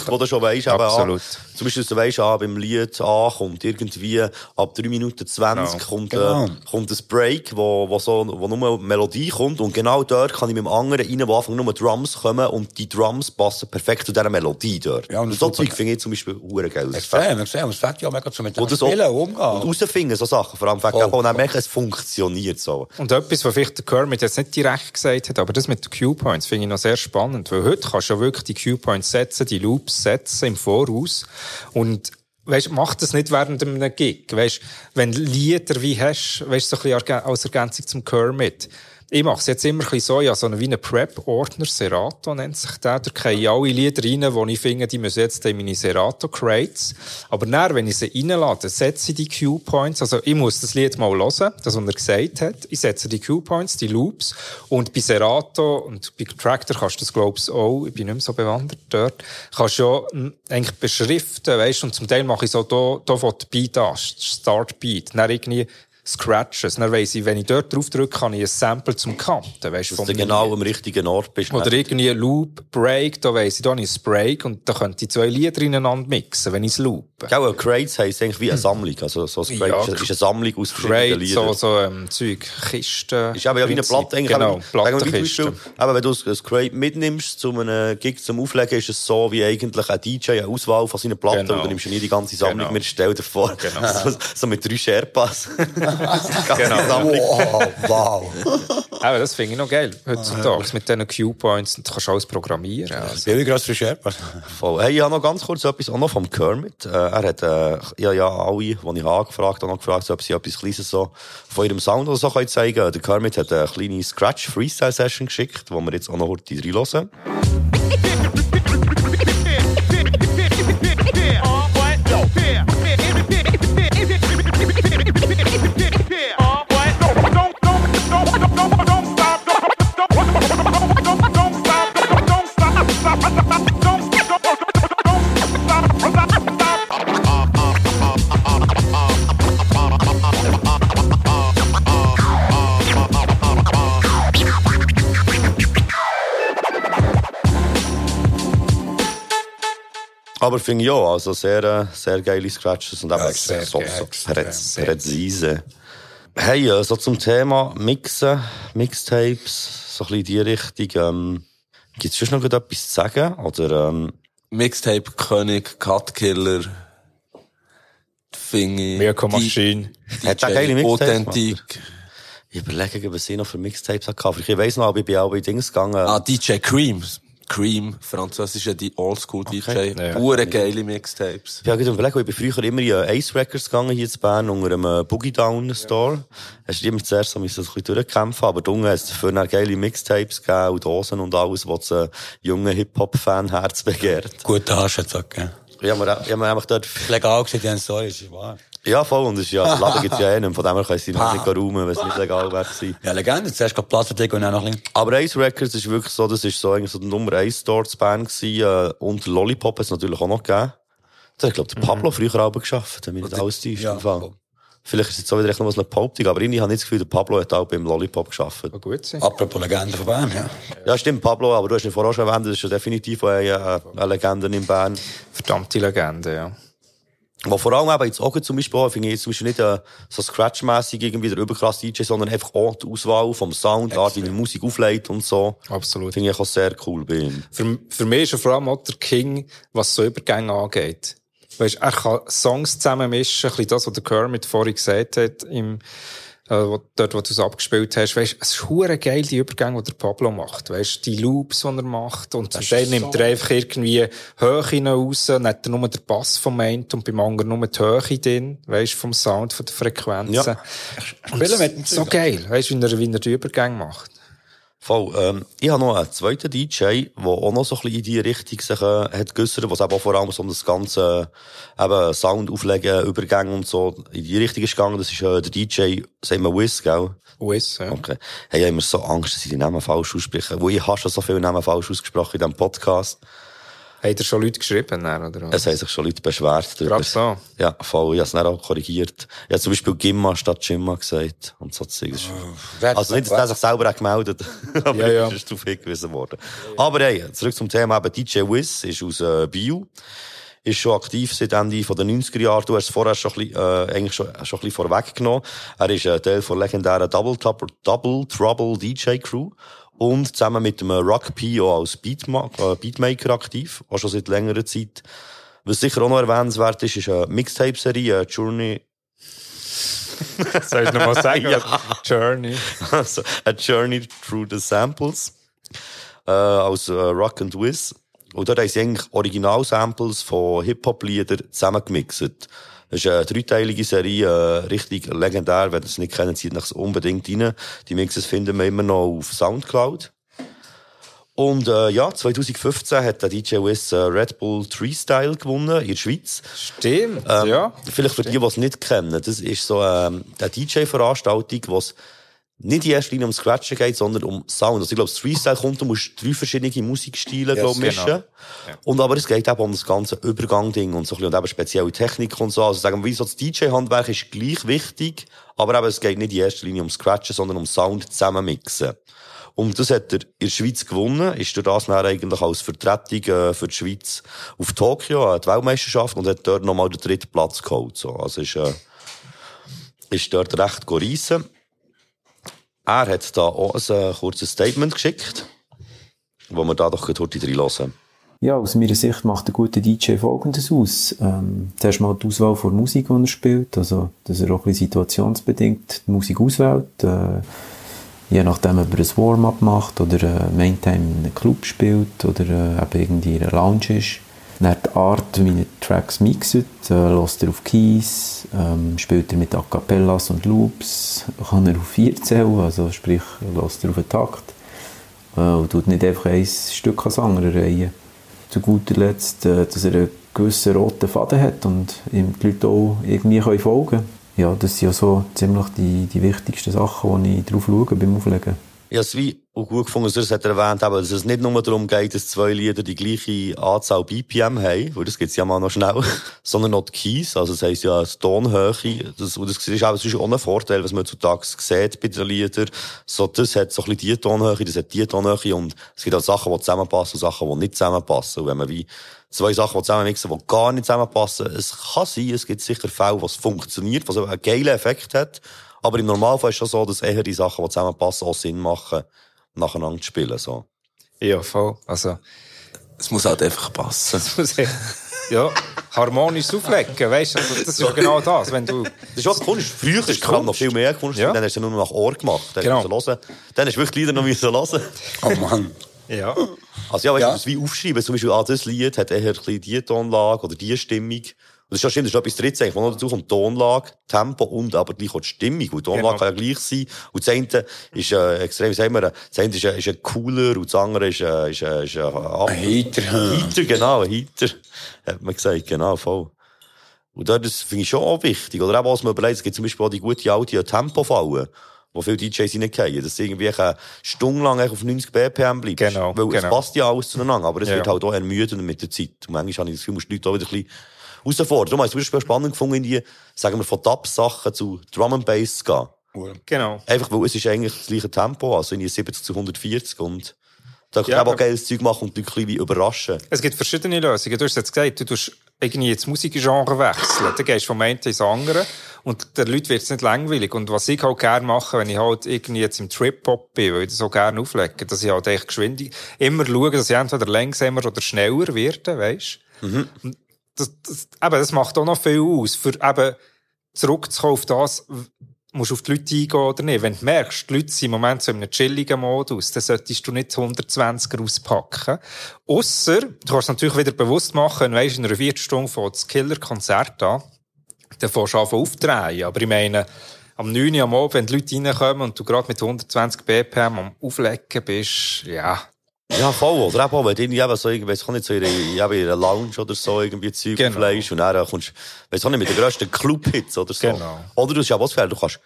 wo du schon weisst, eben, Absolut. ah, zum Beispiel, dass du weisst, ah, beim Lied A kommt irgendwie, ab 3 Minuten 20 Genau. kommt, Genau. äh, kommt ein Break, wo, wo so, wo nur eine Melodie kommt, und genau dort kann ich mit dem anderen rein, wo Anfang nur Drums kommen, und die Drums passen perfekt zu dieser Melodie dort. Ja, und und so. Zeug finde ich zum Beispiel hure geil. Extrem, extrem. Und es fängt ja mega zu mit dem Und Spielen, und umgehen. rausfinden, so Sachen, vor allem, Voll. und dann merken, es funktioniert so. Und etwas, was vielleicht der Kermit jetzt nicht direkt gesagt hat, aber das mit den Q-Points finde ich noch sehr spannend, weil heute kannst du ja wirklich die Q-Points setzen, die Loops setzen im Voraus und Weißt, mach das nicht während einem Gig. Weißt, wenn Lieder wie hast, weißt, so ein bisschen als Ergänzung zum Kermit. Ich mache es jetzt immer ein bisschen so, ja, so einen, wie einen Prep-Ordner, Serato nennt sich der. Da kriege ich alle Lieder rein, wo ich finde, die müssen jetzt in meine Serato-Crates. Aber dann, wenn ich sie reinlade, setze ich die Q-Points. Also, ich muss das Lied mal hören, das, was er gesagt hat. Ich setze die Q-Points, die Loops. Und bei Serato und bei Tractor kannst du das, glaubst du, auch. Ich bin nicht mehr so bewandert dort. Kannst du ja mm, eigentlich beschriften, weißt Und zum Teil mache ich so, da, da die Beat an, Start Beat. Dann irgendwie Scratches. Dann weiss ich, wenn ich dort drauf drücke, kann ich ein Sample zum Kanten, weißt Dass du genau am richtigen Ort bist. oder irgendwie ein Loop, Break, da weiss ich, da habe ich ein Break und da könnte ich zwei Lieder ineinander mixen, wenn ich es loope. Gell, Crates heisst eigentlich wie eine Sammlung. Also, so ein Crate Ja, ist, ist eine Sammlung aus verschiedenen Liedern. so, so ähm, Zeug, Kisten. Ist eben ja wie eine. Platte, eigentlich. Genau, Plattenkiste. Eben, wenn du ein Crate mitnimmst zu einem Gig zum Auflegen, ist es so wie eigentlich ein DJ eine Auswahl von seinen Platten Genau. und du nimmst ja nie die ganze Sammlung Genau. mit. Stell dir vor, Genau. so, so mit drei Sherpas. Genau. Sammlung. Oh, wow. Aber das finde ich noch geil, heutzutage, mit diesen Q-Points, und du kannst alles programmieren. Also. Billiger als für Sherpas. Voll. Hey, ich habe noch ganz kurz etwas auch noch vom Kermit. Äh, er hat, äh, ja, ja, alle, die ich angefragt habe, noch gefragt, so, ob sie etwas Kleines so von ihrem Sound oder so können zeigen Der Kermit hat eine kleine Scratch-Freestyle-Session geschickt, wo wir jetzt auch noch heute reinhören. Aber finde ich ja, also sehr, äh, sehr geile Scratches und eben Ja, sehr, so, so extrem, präz, sehr präzise. Hey, äh, so zum Thema Mixen, Mixtapes, so ein bisschen in die Richtung, ähm, gibt's schon noch etwas zu sagen? Oder, ähm, Mixtape König, Cutkiller, finde ich. Mirko Machine. Hat der geile Mixtapes Authentik. ich überlege, was ich noch für Mixtapes hatte. Ich weiss noch, aber ich bin auch bei Dings gegangen. Ah, DJ Cream. Cream, französischer die Oldschool-DJ. Ja. Pure geile Mixtapes. Ich gerade überlegt, weil ich bin früher immer in Ace Records gegangen, hier in Bern, unter einem Boogie Down Store. Hast du immer zuerst so ein bisschen durchkämpfen, aber da unten hat es dafür dann geile Mixtapes gegeben und Dosen und alles, was das äh, junge Hip-Hop-Fan Herz begehrt. Gute Tasche, sagt, gell. Ich habe mir, ich hab mir einfach dort, Legal gesehen, die haben so, ist wahr. Ja voll, und es ist ja, das Laden gibt's ja eh nicht, von dem her können sie noch nicht räumen, wenn es nicht legal wäre. Ja, Legende. Zuerst gerade Plattendick und dann noch ein bisschen. Aber Ace Records ist wirklich so, das ist so eigentlich so der Nummer 1 Store zu Bern gewesen, äh, und Lollipop hat es natürlich auch noch gegeben. Da hat, glaube der Pablo früher auch geschafft, wenn mich nicht alles täuscht. ja, im Fall. voll. Vielleicht ist es jetzt auch wieder noch was eine Behauptung, aber irgendwie habe ich das Gefühl, der Pablo hat auch beim Lollipop geschafft. Kann gut sein. Apropos Legende von Bern, ja. Ja, stimmt, Pablo, aber du hast ihn vorher schon erwähnt, das ist ja definitiv eine, eine, eine Legende in Bern. Verdammte Legende, ja. Wo vor allem eben jetzt auch zum Beispiel, finde ich jetzt zum Beispiel nicht äh, so Scratch-mässig irgendwie der überkrass DJ, sondern einfach auch die Auswahl vom Sound, Art, wie er Musik auflegt und so. Absolut. Finde ich auch sehr cool bei ihm. Für, für mich ist er vor allem auch der King, was so Übergänge angeht. Weißt, er kann Songs zusammenmischen, ein bisschen das, was der Kermit vorhin gesagt hat, im, wo, dort, wo du es abgespielt hast. Weißt, es ist hure geil, die Übergänge, die der Pablo macht. Weißt, die Loops, die er macht. Und zum Teil nimmt er einfach irgendwie Höhe raus, dann hat er nur den Bass vom einen und beim anderen nur die Höhe drin. Weißt, vom Sound, von der Frequenzen. Ja. Und Spielen mit so geil. Weißt, wie er, wie er die Übergänge macht. Voll. Ähm, ich habe noch einen zweiten DJ, der auch noch so ein bisschen in die Richtung sich, äh, hat geäussert, was eben auch vor allem so um das ganze, äh, eben Sound auflegen, Übergänge und so in die Richtung ist gegangen. Das ist, äh, der DJ, sagen wir Wiz, gell? US, ja. Okay. Hey, ich habe immer so Angst, dass ich die Namen falsch ausspreche. Wo ich habe schon so viele Namen falsch ausgesprochen in diesem Podcast. Hat er schon Leute geschrieben, oder? Es haben sich schon Leute beschwert. Gerade so. Ja, voll. Ich habe es dann auch korrigiert. Ich habe zum Beispiel Gimma statt Gimma gesagt. Und so Zeug. Ist- Wer- Also nicht, dass er sich selber hat gemeldet aber Ja, ja. ist darauf hingewiesen worden. Aber hey, zurück zum Thema. Eben DJ Wiz ist aus äh, Bio. Ist schon aktiv seit Ende den 90er Jahren. Du hast es vorher schon ein bisschen, äh, eigentlich schon, schon ein bisschen vorweggenommen. Er ist äh, Teil von legendären Double, Double Trouble DJ Crew. Und zusammen mit dem Rock P auch als Beatma äh, Beatmaker aktiv. Auch schon seit längerer Zeit. Was sicher auch noch erwähnenswert ist, ist eine Mixtape-Serie, äh, Journey Soll ich noch mal sagen? Ja. Journey. also A Journey Through the Samples äh, aus äh, Rock and Wiz. Und dort haben sie eigentlich Original-Samples von Hip-Hop-Liedern zusammengemixt. Das ist eine dreiteilige Serie, äh, richtig legendär. Wenn ihr es nicht kennt, zieht euch unbedingt rein. Die Mixes finden wir immer noch auf Soundcloud. Und äh, ja, 2015 hat der DJ Wiz äh, Red Bull Tree Style gewonnen in der Schweiz. Stimmt, Ähm, ja. Vielleicht für die, die es nicht kennen. Das ist so ähm, eine DJ-Veranstaltung, es nicht in erster Linie um Scratchen geht, sondern um Sound. Also ich glaube, das Freestyle kommt, du musst drei verschiedene Musikstile Yes, glaub, mischen. genau. Und aber es geht eben um das ganze Übergang-Ding und so ein bisschen, und eben spezielle Technik und so. Also sagen wir, wie so das DJ-Handwerk ist gleich wichtig, aber eben es geht nicht in erster Linie um Scratchen, sondern um Sound zusammenmixen. Und das hat er in der Schweiz gewonnen, ist durch das dann eigentlich als Vertretung äh, für die Schweiz auf Tokio, äh, die Weltmeisterschaft, und hat dort nochmal den dritten Platz geholt. So. Also ist, äh, ist dort recht gereisen. Er hat da auch ein äh, kurzes Statement geschickt, wo wir da doch heute reinhören. Ja, aus meiner Sicht macht ein guter DJ folgendes aus. Ähm, zuerst mal die Auswahl von Musik, die er spielt, also, dass er auch ein situationsbedingt die Musik auswählt, äh, je nachdem, ob er ein Warm-up macht oder äh, Maintime in einem Club spielt oder äh, eben irgendwie in einer Lounge ist. Dann die Art, wie er Tracks mixt, äh, lässt er auf Keys, ähm, spielt er mit A Cappellas und Loops, kann er auf vier zählen, also sprich, lässt er auf den Takt äh, und tut nicht einfach ein Stück ans andere reihen. Zu guter Letzt, äh, dass er einen gewissen roten Faden hat und ihm die Leute auch irgendwie können folgen können. Ja, das sind ja so ziemlich die, die wichtigsten Sachen, die ich drauf schaue beim Auflegen. Habe es wie auch gut gefunden, sonst hat er erwähnt, eben, dass es nicht nur darum geht, dass zwei Lieder die gleiche Anzahl BPM haben, weil das gibt's ja mal noch schnell, sondern auch die Keys, also das heisst ja die Tonhöhe, das, und das ist auch, das ist auch ein Vorteil, was man heutzutage sieht bei den Liedern, so, das hat so ein bisschen die Tonhöhe, das hat die Tonhöhe und es gibt auch Sachen, die zusammenpassen und Sachen, die nicht zusammenpassen. Und wenn man wie zwei Sachen die zusammenmixen, die gar nicht zusammenpassen, es kann sein, es gibt sicher Fälle, wo es funktioniert, was einen geilen Effekt hat, aber im Normalfall ist es schon so, dass eher die Sachen, die zusammenpassen, auch Sinn machen, nacheinander zu spielen. So. Ja, voll. Also, Es muss halt einfach passen. das muss ich, ja, harmonisch auflegen, weißt du? Also, das ist ja genau das, wenn du, Das ist auch Kunst. Früher ist es noch viel mehr Kunst. Ja. Dann hast du nur noch nach Ohr gemacht. Dann Genau. hören. Dann hast du wirklich Lieder noch müssen hören. Oh Mann. ja. Also ja, weißt Ja. du, das wie aufschreiben. Zum Beispiel, ah, das Lied hat eher ein bisschen die Tonlage oder die Stimmung. Und das ist das ist etwas drittes eigentlich, wo noch dazu kommt Tonlage, Tempo und aber gleich auch die Stimmung. Die Tonlage Genau. kann ja gleich sein. Und das eine ist äh, extrem, wie sagen wir, das eine ist, äh, ist ein cooler und das andere ist, äh, ist, äh, ist äh, Ein Heiter. Heiter, genau, ein Heiter. Hat man gesagt, genau, voll. Und dort, das finde ich schon auch wichtig. Oder auch, was man überlegt, es gibt zum Beispiel auch die gute alte Tempofallen, wo viele DJs reingehen. Dass irgendwie eine Stunde lang eigentlich auf 90 BPM bleibt. Genau, Weil es genau. passt ja alles zueinander, aber es Ja. wird halt auch ermüdend mit der Zeit. Und manchmal habe ich das Gefühl, musst du die Leute auch wieder ein bisschen herausfordern. Darum habe ich es zum Beispiel spannend gefunden, die, sagen wir, von Dub-Sachen zu Drum and Bass zu gehen. Genau. Einfach, weil es ist eigentlich das gleiche Tempo, also in die 70 zu 140 und da kann Ja, auch geiles Zeug machen und die Leute ein bisschen überraschen. Es gibt verschiedene Lösungen. Du hast jetzt gesagt, du tust irgendwie ins Musikgenre wechseln. Dann gehst du vom einen ins andere. Und den Leuten wird es nicht langweilig. Und was ich halt gerne mache, wenn ich halt irgendwie jetzt im Trip-Hop bin, weil ich das so gerne auflege, dass ich halt echt geschwind immer schaue, dass ich entweder langsamer oder schneller werde, weisst Mhm. Das, das, eben, das macht auch noch viel aus. Für eben zurückzukommen auf das, musst du auf die Leute eingehen oder nicht. Wenn du merkst, die Leute sind im Moment so in einem chilligen Modus, dann solltest du nicht 120er auspacken. Ausser, du kannst natürlich wieder bewusst machen, weisst, in einer Viertelstunde fängt das Killer-Konzert an, dann fängst du an aufdrehen. Aber ich meine, am 9 Uhr am Abend, wenn die Leute reinkommen und du gerade mit 120 BPM am Auflecken bist, ja, Ja, voll. Oder eben auch, wenn du irgendwie so, ich auch nicht, so in einer, in einer Lounge oder so irgendwie Zeug Genau. auflegst und dann kommst, weiss auch nicht, mit den grössten Club-Hits oder so. Genau. Oder du hast ja was du kannst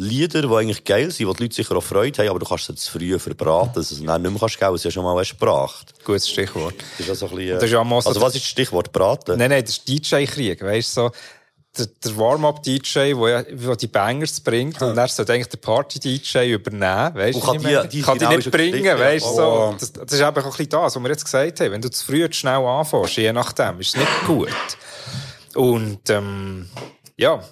Lieder, die eigentlich geil sind, wo die Leute sicher auch Freude haben, aber du kannst sie zu früh verbraten, dass du es dann nicht mehr kannst geben, weil es ja schon mal gebracht. gutes Stichwort. Das ist ja so ein bisschen, so also was ist das Stichwort braten? Nein, nein, das ist DJ-Krieg, weißt du, so. Der, der Warm-Up-DJ, wo die Bangers bringt, und er sollte eigentlich der Party-DJ übernehmen, weißt du? kann die- die kann die genau nicht bringen, ja. weißt du, so. Oh. Das, das ist einfach ein bisschen das, was wir jetzt gesagt haben. Wenn du zu früh zu schnell anfängst, je nachdem, ist es nicht gut. Und, ähm, ja.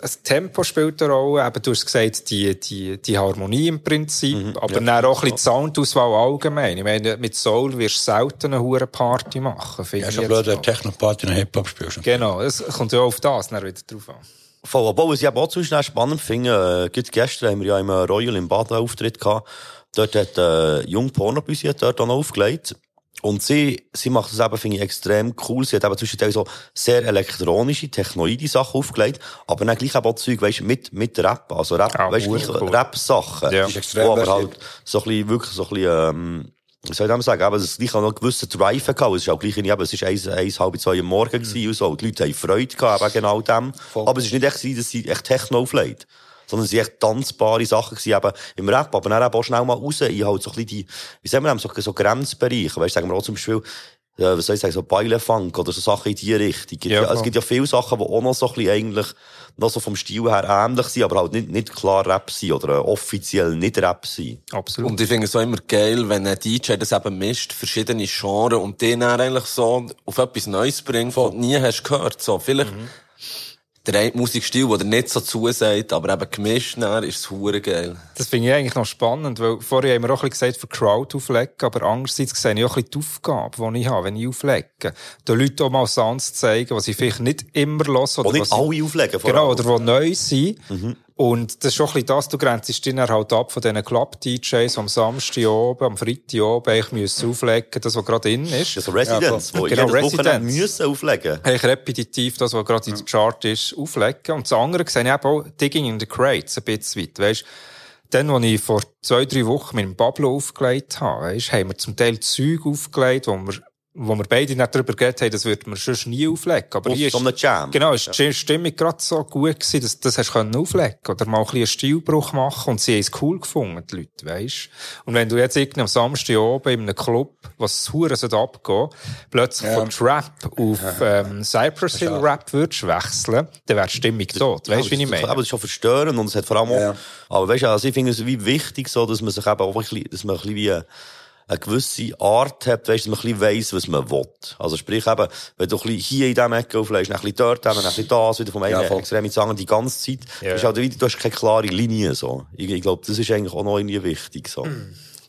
Das Tempo spielt eine Rolle. Eben, du hast gesagt, die, die, die Harmonie im Prinzip. aber dann auch ein bisschen die Soundauswahl allgemein. Ich meine, mit Soul wirst du selten eine hure Party machen. finde Ja, ich schon jetzt blöd, du Techno-Party und Hip-Hop spielst. Genau, es kommt ja auf das dann wieder drauf an. Voll, aber was ich eben auch zu schnell spannend finde, äh, gestern haben wir ja im Royal im Baden Auftritt gehabt. Dort hat, äh, Jung Porno bei hat dort auch noch aufgelegt. Und sie, sie macht das eben, finde ich, extrem cool. Sie hat eben zwischendurch so sehr elektronische, technoide Sachen aufgelegt, aber dann gleich eben auch Zeug, weisst, mit, mit Rap. Also Rap, Ah, weisst, cool. gleich Rap-Sachen. Ja. Das ist extrem Wo aber halt so ein bisschen, wirklich so ein bisschen, ähm, wie soll ich das sagen, eben, es gleich auch noch einen gewissen Drive gehabt. Es ist auch gleich, irgendwie eben, es ist eins, eins, halb zwei am Morgen gewesen und so. Die Leute haben Freude gehabt, eben genau dem. Aber es ist nicht echt dass sie echt Techno auflegt. Sondern es waren echt tanzbare Sachen gewesen, eben im Rap, aber dann eben auch schnell mal raus, in halt so ein bisschen die, wie sagen wir so, so Grenzbereiche. Weißt, sagen wir auch zum Beispiel, äh, was soll ich sagen, so Beilefunk oder so Sachen in die Richtung. Ja, Ja, es gibt ja viele Sachen, die auch noch so ein bisschen eigentlich, noch so vom Stil her ähnlich sind, aber halt nicht, nicht klar Rap sind oder äh, offiziell nicht Rap sind. Absolut. Und ich finde es auch immer geil, wenn ein DJ das eben mischt, verschiedene Genres, und den dann eigentlich so auf etwas Neues bringt, was du nie hast gehört. So, vielleicht der eine Musikstil, der nicht so zusagt, aber eben gemischt, dann ist es hure geil. Das finde ich eigentlich noch spannend, weil vorher haben wir auch ein bisschen gesagt, für Crowd auflegen, aber andererseits sehe ich auch ein bisschen die Aufgabe, die ich habe, wenn ich auflege. Den Leuten auch mal Sounds zeigen, was ich vielleicht nicht immer höre. Oder nicht was alle auflegen, Genau, oder die neu sind. Und das ist schon ein bisschen das, du grenzt dich dann halt ab von diesen Club-DJs, am Samstag oben, am Freitag oben eigentlich müssen auflegen, das, was gerade in ist. Das ist so Residents, Ja, die genau, Residents. müssen auflegen. eigentlich repetitiv das, was gerade in der Chart ist, auflegen. Und das andere sehe ich eben auch Digging in the Crates ein bisschen weit. Weisst, dann, als ich vor zwei, drei Wochen mit dem Pablo aufgelegt habe, weisst, haben wir zum Teil Zeug aufgelegt, wo wir, wo wir beide nicht darüber geredet haben, das würden wir sonst nie auflegen. Aber Aus hier ist, so einem Jam. Genau, ist die Stimmung gerade so gut gewesen, dass das hast du können auflegen Oder mal ein bisschen einen Stilbruch machen und sie haben es cool gefunden, die Leute, weisst. Und wenn du jetzt irgendwie am Samstag oben in einem Club, was Huren sollte abgehen, plötzlich von Trap auf, ähm, Cypress Hill Rap würdest wechseln, dann wäre die Stimmung tot. Weisst du, wie ich meine? Aber das ist schon verstörend und es hat vor allem auch, Ja. aber weißt du, also ich finde es wie wichtig so, dass man sich eben auch ein bisschen, dass man ein bisschen wie eine, gewisse Art hat, weißt, dass man ein bisschen weiss, was man will. Also sprich eben, wenn du ein bisschen hier in diesem Ecke auflegst, ein bisschen dort, dann ein bisschen das, wieder vom einen Ja. Extrem ins andere, die ganze Zeit, Ja. halt wieder, du hast keine klare Linie, so. Ich, ich glaube, das ist eigentlich auch noch irgendwie wichtig, so.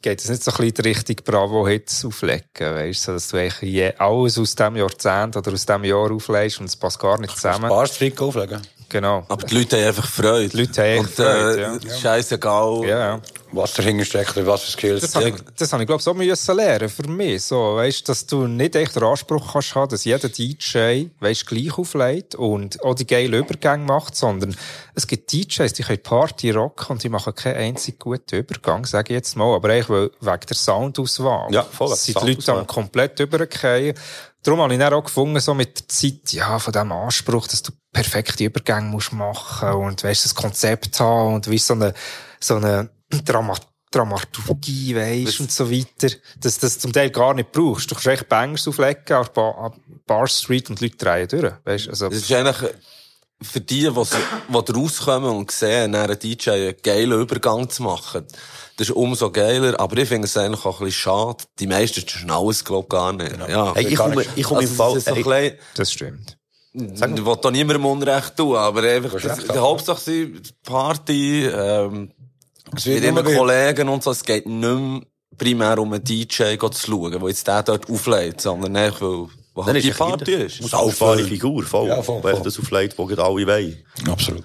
Geht es nicht so ein bisschen die Richtung Bravo-Hits auflegen, weißt du, dass du eigentlich alles aus diesem Jahrzehnt oder aus diesem Jahr auflegst und es passt gar nicht zusammen. Barstreak auflegen. Genau. Aber die Leute haben einfach Freude. Die Leute haben Und, Freude, äh, ja. Scheißegal. Ja, ja. Was dahinter steckt, oder was für Skills. Das habe ich, das habe ich glaube ich, so müssen lernen für mich. So, weißt, dass du nicht echt den Anspruch kannst haben, dass jeder DJ, weißt, gleich auflegt und auch die geilen Übergänge macht, sondern es gibt DJs, die können Party rocken und die machen keinen einzigen guten Übergang, sage ich jetzt mal, aber eigentlich weil- wegen der Soundauswahl. Ja, voll, Sind die Leute am komplett übergehen. Darum habe ich dann auch gefunden, so mit der Zeit, ja, von dem Anspruch, dass du perfekte Übergänge musst machen und, weißt, das Konzept haben und wie so eine, so eine Drama Dramaturgie, weisst, und so weiter, dass du das zum Teil gar nicht brauchst. Du kannst echt Bangers auflegen auf Bar, Bar Street und die Leute drehen durch, weisst, also, Das ist eigentlich, für die, die, die rauskommen und sehen, einen DJ einen geilen Übergang zu machen, das ist umso geiler. Aber ich finde es eigentlich auch ein bisschen schade. Die meisten schnallen es, glaube ich, gar nicht. Ja. Hey, ich komme, ich komme im Also, Fall, das so hey, Das stimmt. Ich will da niemandem Unrecht tun, aber einfach, das, die Hauptsache sind Party, ähm, mit ihren Kollegen und so, es geht nicht mehr primär um einen DJ zu schauen, der jetzt den dort auflädt, sondern einfach, weil, halt ist die Party ist. Saufbare Figur, voll. Ja, voll, Weil voll. das auflegt, wo gerade alle wollen. Absolut.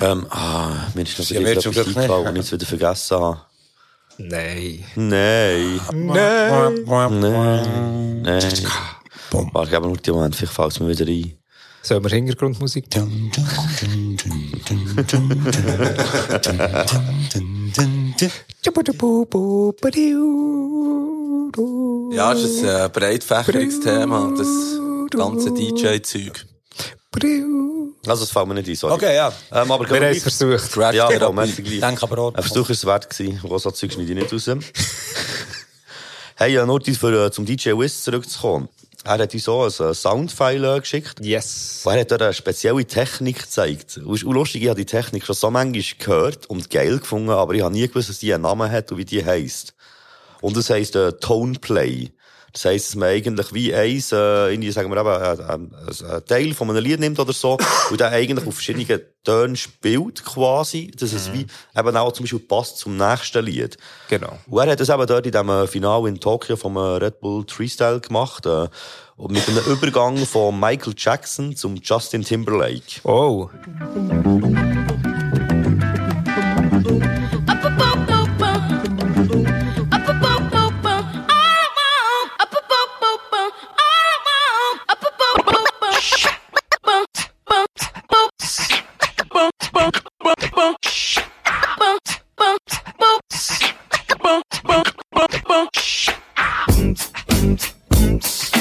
Ähm, ah, mir ist noch wieder wird etwas eingefallen, und ich jetzt wieder vergessen habe. Nein. Nein. Nein. Nein. Nein. Warte, gib mir nur den Moment, vielleicht fällt es mir wieder ein. Sollen wir Hintergrundmusik? Ja, es ist ein breitfächriges Thema, das ganze DJ-Zeug. Also, es fällt mir nicht ein, sorry. Okay, ja. Ähm, aber Wir haben es versucht. Scratch Ja, genau, Ich denke aber auch. Ein Versuch ist es wert gewesen. Rosa Zeug schneide ich nicht raus. hey, ja, nur für, äh, zum DJ Wiz zurückzukommen. Er hat uns so ein äh, Soundfile geschickt. Yes. Und er hat eine spezielle Technik gezeigt. Und es ist auch lustig, ich habe die Technik schon so manchmal gehört und geil gefunden, aber ich habe nie gewusst, dass die einen Namen hat und wie die heisst. Und das heisst äh, Tone Play. Das heisst, dass man eigentlich wie eins, äh, irgendwie, sagen wir eben, äh, äh, ein Teil von einem Lied nimmt oder so, und dann eigentlich auf verschiedenen Tönen spielt, quasi, dass es wie eben auch zum Beispiel passt zum nächsten Lied. Genau. Und er hat das eben dort in dem äh, Finale in Tokio vom äh, Red Bull Freestyle gemacht, äh, und mit einem Übergang von Michael Jackson zum Justin Timberlake. Oh. Und das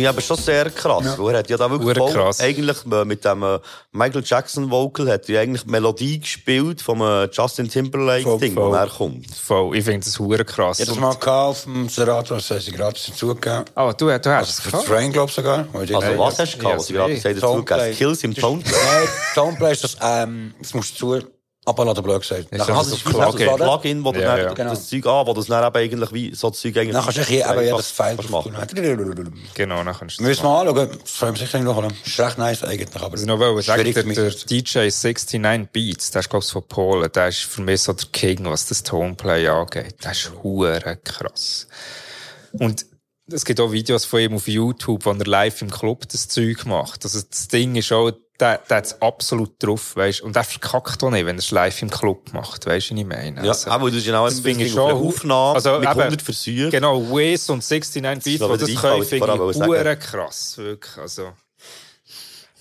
finde ich aber schon sehr krass, weil er hat ja da wirklich voll, krass. eigentlich äh, mit dem äh, Michael Jackson Vocal hat er eigentlich die Melodie gespielt vom äh, Justin Timberlake Voll, Ding, voll. wo er kommt. Voll. Ich finde das hure krass. Ich habe das mal auf dem Serato, das haben sie gratis dazugegeben. Oh, du, du hast Also es für gehabt? Train, glaube ich sogar. Also was hast du gehabt, Ja, was ich gerade gesagt habe, dazu Skills im Tone. Nein, Toneplay ist das, ähm, das musst du zu abladen, blöd gesagt. Das kannst so du Das das so ein Plugin. Plugin, wo du Ja, dann ja. Genau. das Zeug an, wo du es dann eben eigentlich wie so Zeug eigentlich Dann kannst du hier eben jedes File machen. Genau, dann kannst du Wir das müssen mal anschauen. Das freuen wir sicher noch. Das ist recht nice eigentlich. Aber noch wollte sagen, der, der DJ 69 Beats, der ist, glaub ich, von Polen, der ist für mich so der King, was das Toneplay angeht. Der ist hure krass. Und es gibt auch Videos von ihm auf YouTube, wo er live im Club das Zeug macht. Also das Ding ist auch, der, der hat's absolut drauf, weißt Und der verkackt auch nicht, wenn er es live im Club macht, weißt du, was ich meine? Ja, Also, aber du hast genau das ein bisschen auf einer Aufnahme also mit eben, 100 Versuchen. Genau, Wiz und 69 Beats, war das wieder können, finde ich krass, wirklich. Also,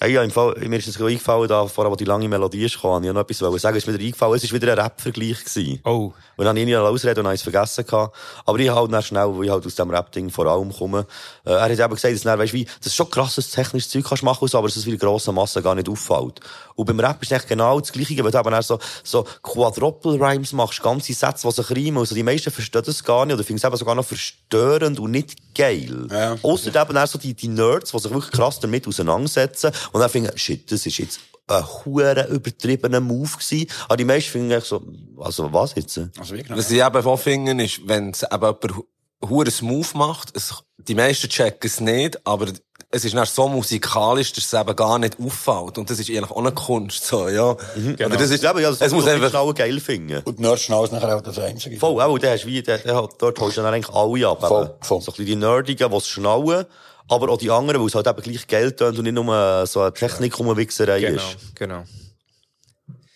Hey, ja, im Fall, mir ist es eingefallen, da, vorher, wo die lange Melodie ist, gekommen, ich noch etwas wollte sagen, es ist wieder eingefallen, es ist wieder ein Rap-Vergleich gewesen. oh. Und dann habe ich nie ausreden und habe es vergessen gehabt. Aber ich halt dann schnell, weil ich halt aus dem Rap-Ding vor allem komme. Äh, er hat eben gesagt, dass dann, weißt, wie, das ist schon krasses technisches Zeug kannst machen, aber dass es wie der grossen Masse gar nicht auffällt. Und beim Rap ist es genau das Gleiche, weil du eben so, so Quadruple-Rhymes machst, ganze Sätze, die sich reimen. Also die meisten verstehen das gar nicht oder finden es eben sogar noch verstörend und nicht geil. Ja. Ausser eben so die, die Nerds, die sich wirklich krass damit auseinandersetzen und dann finden, shit, das ist jetzt ein hure übertriebener Move gewesen. Aber die meisten finden so, also was jetzt? Also wirklich. Was ich eben auch finde, ist, wenn es eben jemand hure smooth macht, es, die meisten checken es nicht, aber es ist dann so musikalisch, dass es eben gar nicht auffällt. Und das ist eigentlich auch eine Kunst, so, ja. Oder das ist, Ja, aber ja, das es muss einfach, schnell geil finden. Und Nerd schnell ist nachher auch das Einzige. Voll, auch, der hast wie, der, der, hat- dort holst du dann eigentlich alle ab. Voll, voll. So ein bisschen die Nerdigen, die es schnallen, aber auch die anderen, weil es halt eben gleich Geld tönt und nicht nur so eine Technik-Wichserei Genau, ist. genau.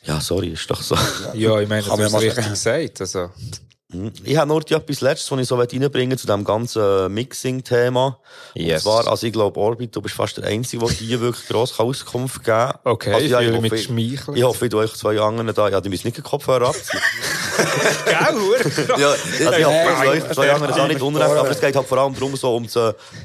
Ja, sorry, ist doch so. Ja, ich meine, du man hast mal richtig gesagt. Also, Ich habe nur die etwas Letztes, was ich so reinbringen zu diesem ganzen Mixing-Thema. Yes. Und zwar, also ich glaube, Orbit, du bist fast der Einzige, der hier wirklich gross Auskunft geben kann. Okay, also, ich fühle hoffe, mich geschmeichelt. Ich hoffe, du euch zwei anderen da, ja, die müssen nicht den Kopfhörer abziehen. Gell, ja, also ich hoffe, Hey, euch zwei anderen da nicht unrecht, aber es geht halt vor allem darum, so ums,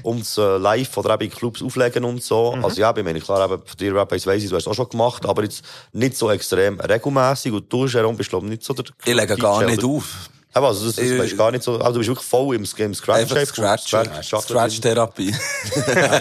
ums Live oder eben in Clubs auflegen und so. Mhm. Also ja, ich meine, klar, eben, für die Rap weiss ich, du hast es auch schon gemacht, aber jetzt nicht so extrem regelmäßig und du, Jerome, bist, glaube ich, nicht so der Ich lege gar nicht auf. Aber also, das, das Ich- ist gar nicht so, also du bist wirklich voll im, im Scratch. Einfach Scratch, Scratch-Therapie.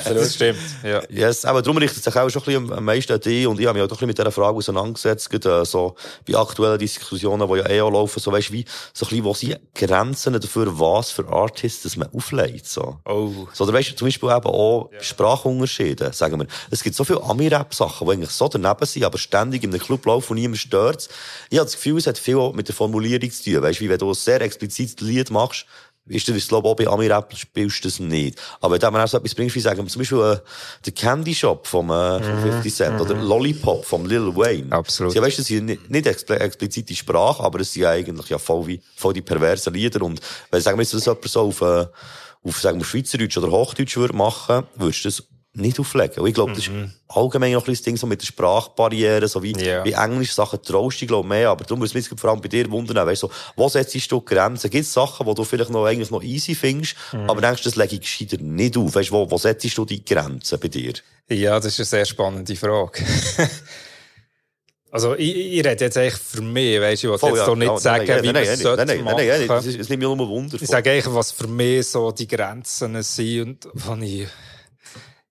Das stimmt, ja. Yes, aber darum richtet sich auch schon ein bisschen am meisten an dich und ich habe mich auch ein bisschen mit dieser Frage auseinandergesetzt, gerade, äh, so bei aktuellen Diskussionen, die ja eh auch laufen, so weißt wie, so ein bisschen, wo sind Grenzen dafür, was für Artists das man auflegt, so. Oh. So, oder weißt du, zum Beispiel eben auch Sprachunterschiede, sagen wir. Es gibt so viele Ami-Rap-Sachen, die eigentlich so daneben sind, aber ständig in einem Club laufen und niemand stört Ich habe das Gefühl, es hat viel auch mit der Formulierung zu tun. Weißt du, wie wenn du sehr explizites Lied machst, ist das, glaube ich, bei Ami-Rap spielst du das nicht. Aber wenn du mir auch so etwas bringst, wie sagen zum Beispiel, äh, der Candy Shop vom, äh, vom 50 Cent oder Lollipop vom Lil Wayne. Absolut. Sie, weißt, das sind nicht, nicht expl explizite Sprache, aber es sind eigentlich ja voll wie, voll die perversen Lieder. Und wenn, sagen wir jetzt, das jemand so auf, äh, auf, sagen wir, Schweizerdeutsch oder Hochdeutsch würde machen, würdest du das nicht auflegen. Und ich glaube, das ist allgemein noch ein bisschen das Ding so mit der Sprachbarriere, so wie, Ja. wie Englisch Sachen traust ich, mehr. Aber darum würde es mich vor allem bei dir wundern, weißt du, so, wo setzt du die Grenzen? Gibt es Sachen, die du vielleicht noch, eigentlich noch easy findest, aber denkst, das lege ich gescheiter nicht auf? Weißt du, wo, wo setzt du die Grenzen bei dir? Ja, das ist eine sehr spannende Frage. also, ich, ich rede jetzt eigentlich für mich, weißt du, ich will jetzt ja, nicht sagen, wie man es nein, nein, sollte nein, nein, nein, nein, machen. das ist- mich nur Wunder. Ich sage eigentlich, was für mich so die Grenzen sind und was ich...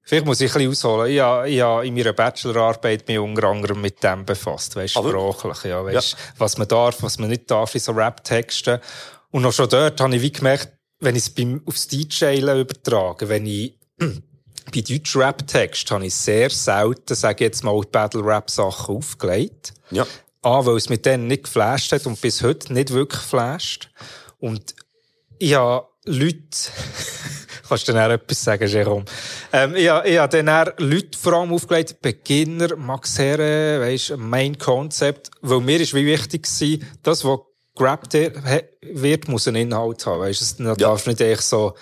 Vielleicht muss ich ein bisschen ausholen. Ich habe, ich habe in meiner Bachelorarbeit mich unter anderem mit dem befasst, weißt, Ah, sprachlich, ja, weißt, was man darf, was man nicht darf in so Rap-Texten. Und noch schon dort habe ich wie gemerkt, wenn ich es beim, aufs DJ übertrage, wenn ich bei Deutsch-Rap-Texten habe ich sehr selten, sage ich jetzt mal, Battle-Rap-Sachen aufgelegt. Ja. A, weil es mit denen nicht geflasht hat und bis heute nicht wirklich flasht. Und ich habe Leute, kannst du dann auch etwas sagen, Jerome? Ähm, ich habe, ich habe dann auch Leute vor allem aufgelegt, Beginner, Max Herre, weisst, Main Concept, weil mir ist wie wichtig gewesen, das, was gerappt wird, muss einen Inhalt haben, weisst, es darf nicht echt so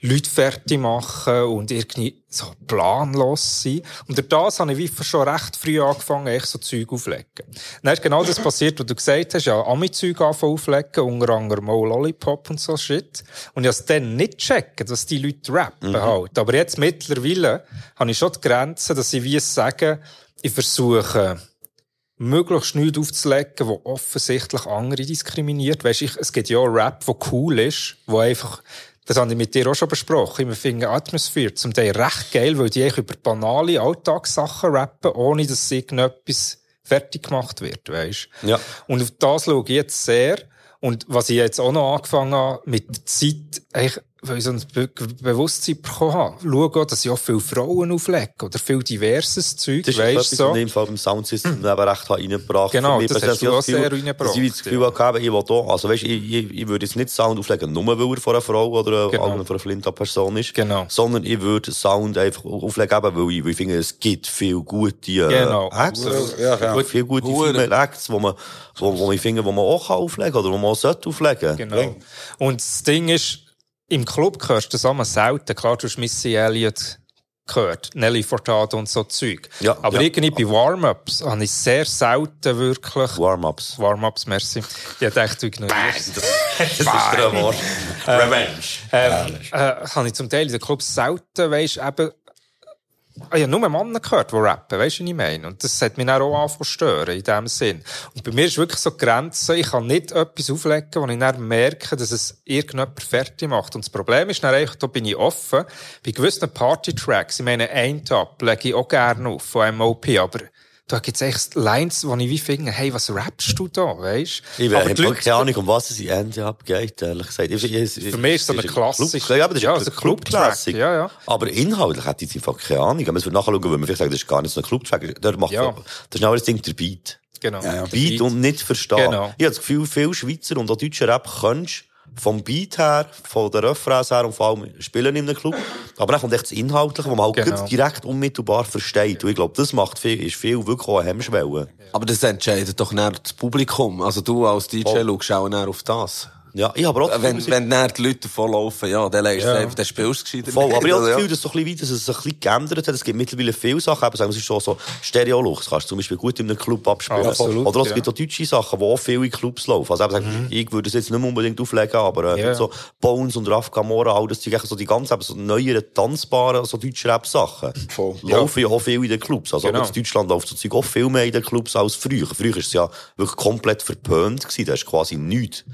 Leute fertig machen und irgendwie so planlos sein. Und durch das habe ich wie schon recht früh angefangen, echt so Zeug aufzulegen. Dann ist genau das passiert, was du gesagt hast, ja, Ami-Zeug anfangen aufzulegen, unter anderem auch Lollipop und so Shit. Und ich habe es dann nicht checken, dass die Leute rappen halt. Aber jetzt mittlerweile habe ich schon die Grenze, dass ich wie sagen, ich versuche, möglichst nichts aufzulegen, wo offensichtlich andere diskriminiert. Weisst, ich, es gibt ja auch Rap, wo cool ist, wo einfach, das habe ich mit dir auch schon besprochen, ich finde Atmosphere zum Teil recht geil, weil die über banale Alltagssachen rappen, ohne dass irgendetwas fertig gemacht wird, weisst. Ja. Und auf das schaue ich jetzt sehr. Und was ich jetzt auch noch angefangen habe, mit der Zeit, eigentlich, weil ich so ein Be Bewusstsein bekommen habe, schaue auch, dass ich auch viele Frauen auflege oder viel diverses Zeug, Das ist weisst etwas, so. ich im Fall beim Soundsystem eben recht habe reingebracht Genau, das hast du auch Gefühl, sehr reingebracht, Ich das Gefühl habe, ich will da, also weißt, ich, ich, ich würde jetzt nicht Sound auflegen, nur weil er von einer Frau oder Genau. von einer flinten Person ist. Genau. Sondern ich würde Sound einfach auflegen, weil ich, weil ich finde, es gibt viel gute, äh, Genau, Acts. Ja, ja. Viel gute. Female Acts, wo man, wo, wo ich finde, wo man auch kann auflegen oder wo man auch sollte auflegen. Genau. Und das Ding ist, im Club hörst du das einmal selten. Klar, du hast Missy Elliott gehört, Nelly Furtado und so Zeug. Ja, Aber ja. irgendwie bei Warm-Ups habe ich sehr selten wirklich... Warm-ups. Warm-Ups, merci. Ich dachte, du ignorierst. Das ist der Wort. Revenge. Ähm, äh, habe ich zum Teil in den Clubs selten, weisst, eben, Ah, ich habe nur Männer gehört, die rappen, weisst du, was ich meine? Und das hat mich dann auch angefangen stören, in dem Sinn. Und bei mir ist wirklich so die Grenze, ich kann nicht etwas auflegen, wo ich dann merke, dass es irgendjemand fertig macht. Und das Problem ist dann eigentlich, da bin ich offen, bei gewissen Party-Tracks, ich meine, ein Top lege ich auch gerne auf, von MOP, aber da gibt's echt Lines, wo ich wie finde, hey, was rappst du da, weisst? Ich habe keine Ahnung, um was es in Ende abgeht, ehrlich gesagt. Ich- ich- Für mich ist es so eine Club- klassische- Ja, aber das ist Ja, eine so ein Club-Track, Club-Klassik. ja, ja. Aber inhaltlich hätte ich einfach keine Ahnung. Aber es wird nachher schauen, weil man vielleicht sagt, das ist gar nicht so ein Club-Track. Macht Ja. das ist auch das Ding, der Beat. Genau. Ja, ja. Beat und nicht verstehen. Genau. Ich habe das Gefühl, viele Schweizer und auch deutsche Rap kannst vom Beat her, von der Refrains her und vor allem spielen in einem Club. Aber dann kommt echt das Inhaltliche, wo man halt Genau. direkt unmittelbar versteht. Und ich glaube, das macht viel, ist viel wirklich auch eine Hemmschwelle. Aber das entscheidet doch näher das Publikum. Also du als DJ Voll. schaust auch näher auf das. Ja, ich habe auch das Wenn, wenn dann die Leute davonlaufen, ja, dann legst du einfach, dann spielst du gescheiter. Voll, aber ich habe das Ja. Gefühl, dass, so ein bisschen, dass es sich ein bisschen geändert hat. Es gibt mittlerweile viele Sachen, aber sagen wir, es ist schon so Stereo-Lux. Kannst du zum Beispiel gut in einem Club abspielen. Ah, absolut, Oder es ja. gibt auch deutsche Sachen, die auch viele in Clubs laufen. Also eben, sagen, ich würde es jetzt nicht mehr unbedingt auflegen, aber äh, Ja. so Bones und Raf Camora, all das sind eigentlich so die ganz eben so neueren, tanzbaren, so deutsche Rap-Sachen. Laufen ja. auch viel in den Clubs. Also Genau. auch in Deutschland läuft so Zeug auch viel mehr in den Clubs als früher. Früher war es ja wirklich komplett verpönt gewesen. Da hast du quasi nichts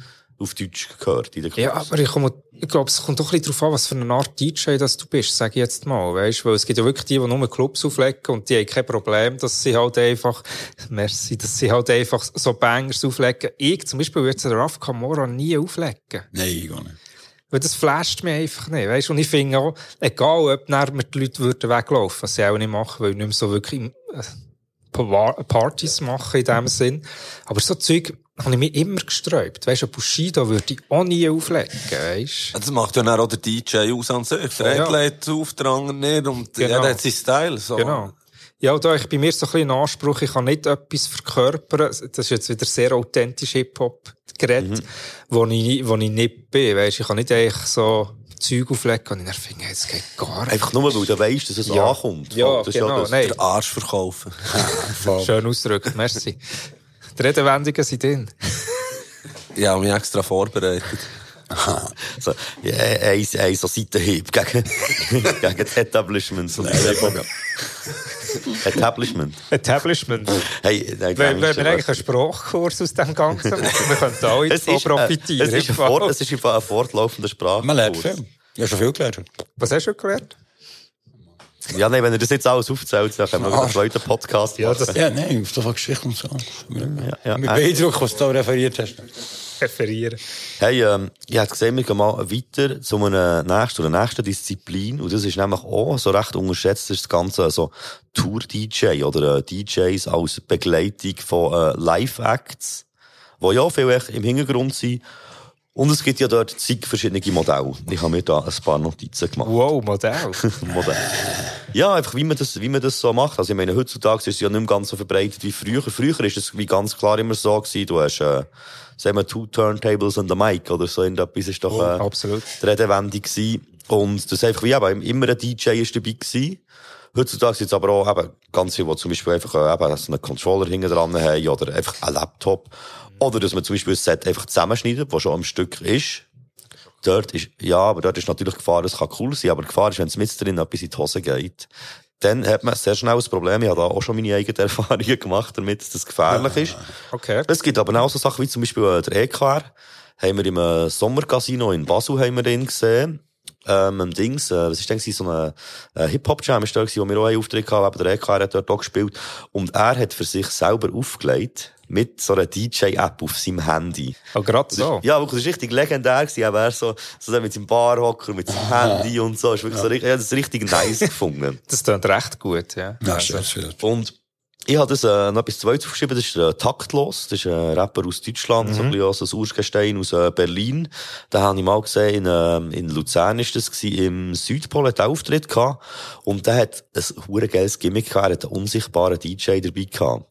auf Deutsch gehört. Ja, aber ich, komme, ich glaube, es kommt doch ein bisschen darauf an, was für eine Art DJ das du bist, sage ich jetzt mal, weißt, weil es gibt ja wirklich die, die nur Clubs auflegen und die haben kein Problem, dass sie halt einfach, merci, dass sie halt einfach so Bangers auflegen. Ich zum Beispiel würde den Raf Camora nie auflegen. Nein, gar nicht. Weil das flasht mich einfach nicht, weißt? Und ich finde auch, egal, ob mir die Leute würden weglaufen, was sie auch nicht machen, weil ich nicht mehr so wirklich äh, Pa- Partys machen in dem Sinn. Aber so Zeug habe ich mich immer gesträubt. Weißt du, Bushido würde ich auch nie auflegen, weißt? Das macht ja dann auch der DJ aus an sich. Der Ja. legt auf, der andere nicht. Und Genau. jeder hat seinen Style. So. Genau. Ja, da ich bei mir so ein bisschen Anspruch, ich kann nicht etwas verkörpern. Das ist jetzt wieder sehr authentisch Hip-Hop geredet, wo ich, wo ich nicht bin. Weisst, ich kann nicht eigentlich so Zeug auflegen und ich dann finde, es geht gar nicht. Einfach nur, weil du weißt, dass es Ja. ankommt. Ja, das genau, das, nein. Der Arsch verkaufen. Schön ausgedrückt, merci. Die Redewendungen sind drin. Ich habe mich extra vorbereitet. So, ja, ein, ein so Seitenhieb gegen, gegen das Etablishment. So Establishment. Establishment. Hey, Englisch, wir eigentlich einen Sprachkurs aus dem Ganzen machen, wir könnten alle es davon ist, äh, profitieren. es ist, ein es ist einfach ein fortlaufender Sprachkurs. Man lernt viel. Ich habe schon viel gelernt. Was hast du gelernt? Ja, nein, wenn ihr das jetzt alles aufzählt, dann können wir einen zweiten Podcast Ja, machen. das Ja, nein, auf der Geschichte und so. ja. Mit beeindruckt, was du da referiert hast. referieren. Hey, ähm, ich hätte gesehen, wir gehen mal weiter zu einer nächsten oder nächsten Disziplin. Und das ist nämlich auch so recht unterschätzt, das ist das Ganze, also Tour-DJ oder äh, DJs als Begleitung von äh, Live-Acts, die ja vielleicht im Hintergrund sind. Und es gibt ja dort zig verschiedene Modelle. Ich habe mir da ein paar Notizen gemacht. Wow, Modell. Modell. Ja, einfach wie man das, wie man das so macht. Also ich meine, heutzutage ist es ja nicht mehr ganz so verbreitet wie früher. Früher ist es wie ganz klar immer so gewesen, du hast, äh, sagen wir, two turntables und a mic oder so irgendetwas ist doch, äh, absolut. die Redewendung gewesen. Und das ist einfach wie eben, immer ein DJ ist dabei gewesen. Heutzutage sind es aber auch eben ganz viele, die zum Beispiel einfach äh, eben so einen Controller hinten dran haben oder einfach einen Laptop. Oder dass man zum Beispiel ein Set einfach zusammenschneidet, das schon am Stück ist. Dort ist, ja, aber dort ist natürlich Gefahr, das kann cool sein, aber die Gefahr ist, wenn es mit drin etwas in die Hose geht. Dann hat man sehr schnell ein Problem. Ich habe da auch schon meine eigenen Erfahrungen gemacht damit, dass das gefährlich ist. Okay. Es gibt aber auch so Sachen wie zum Beispiel äh, der EKR. Haben wir im äh, Sommercasino in Basel haben wir den gesehen. Ähm, Dings, äh, was ist denn so ein äh, Hip-Hop-Jam ist da gewesen, wo wir auch einen Auftritt hatten, aber der EKR hat dort auch gespielt. Und er hat für sich selber aufgelegt mit so einer DJ-App auf seinem Handy. Oh, gerade Das so. ist, ja, wirklich, das ist richtig legendär gewesen. Er wäre so, so mit seinem Barhocker, mit seinem Handy und so. Ist wirklich so, richtig- ich habe das richtig nice gefunden. Das klingt recht gut, ja. Ja, Also, schön, schön. Und ich habe das äh, noch etwas Zweites aufgeschrieben, das ist äh, Taktlos. Das ist ein Rapper aus Deutschland, so ein bisschen aus ein Urgestein aus äh, Berlin. Da habe ich mal gesehen, in, äh, in Luzern ist das gewesen, im Südpol hat Auftritt gehabt. Und der hat ein hure geiles Gimmick gehabt, er hat einen unsichtbaren DJ dabei gehabt.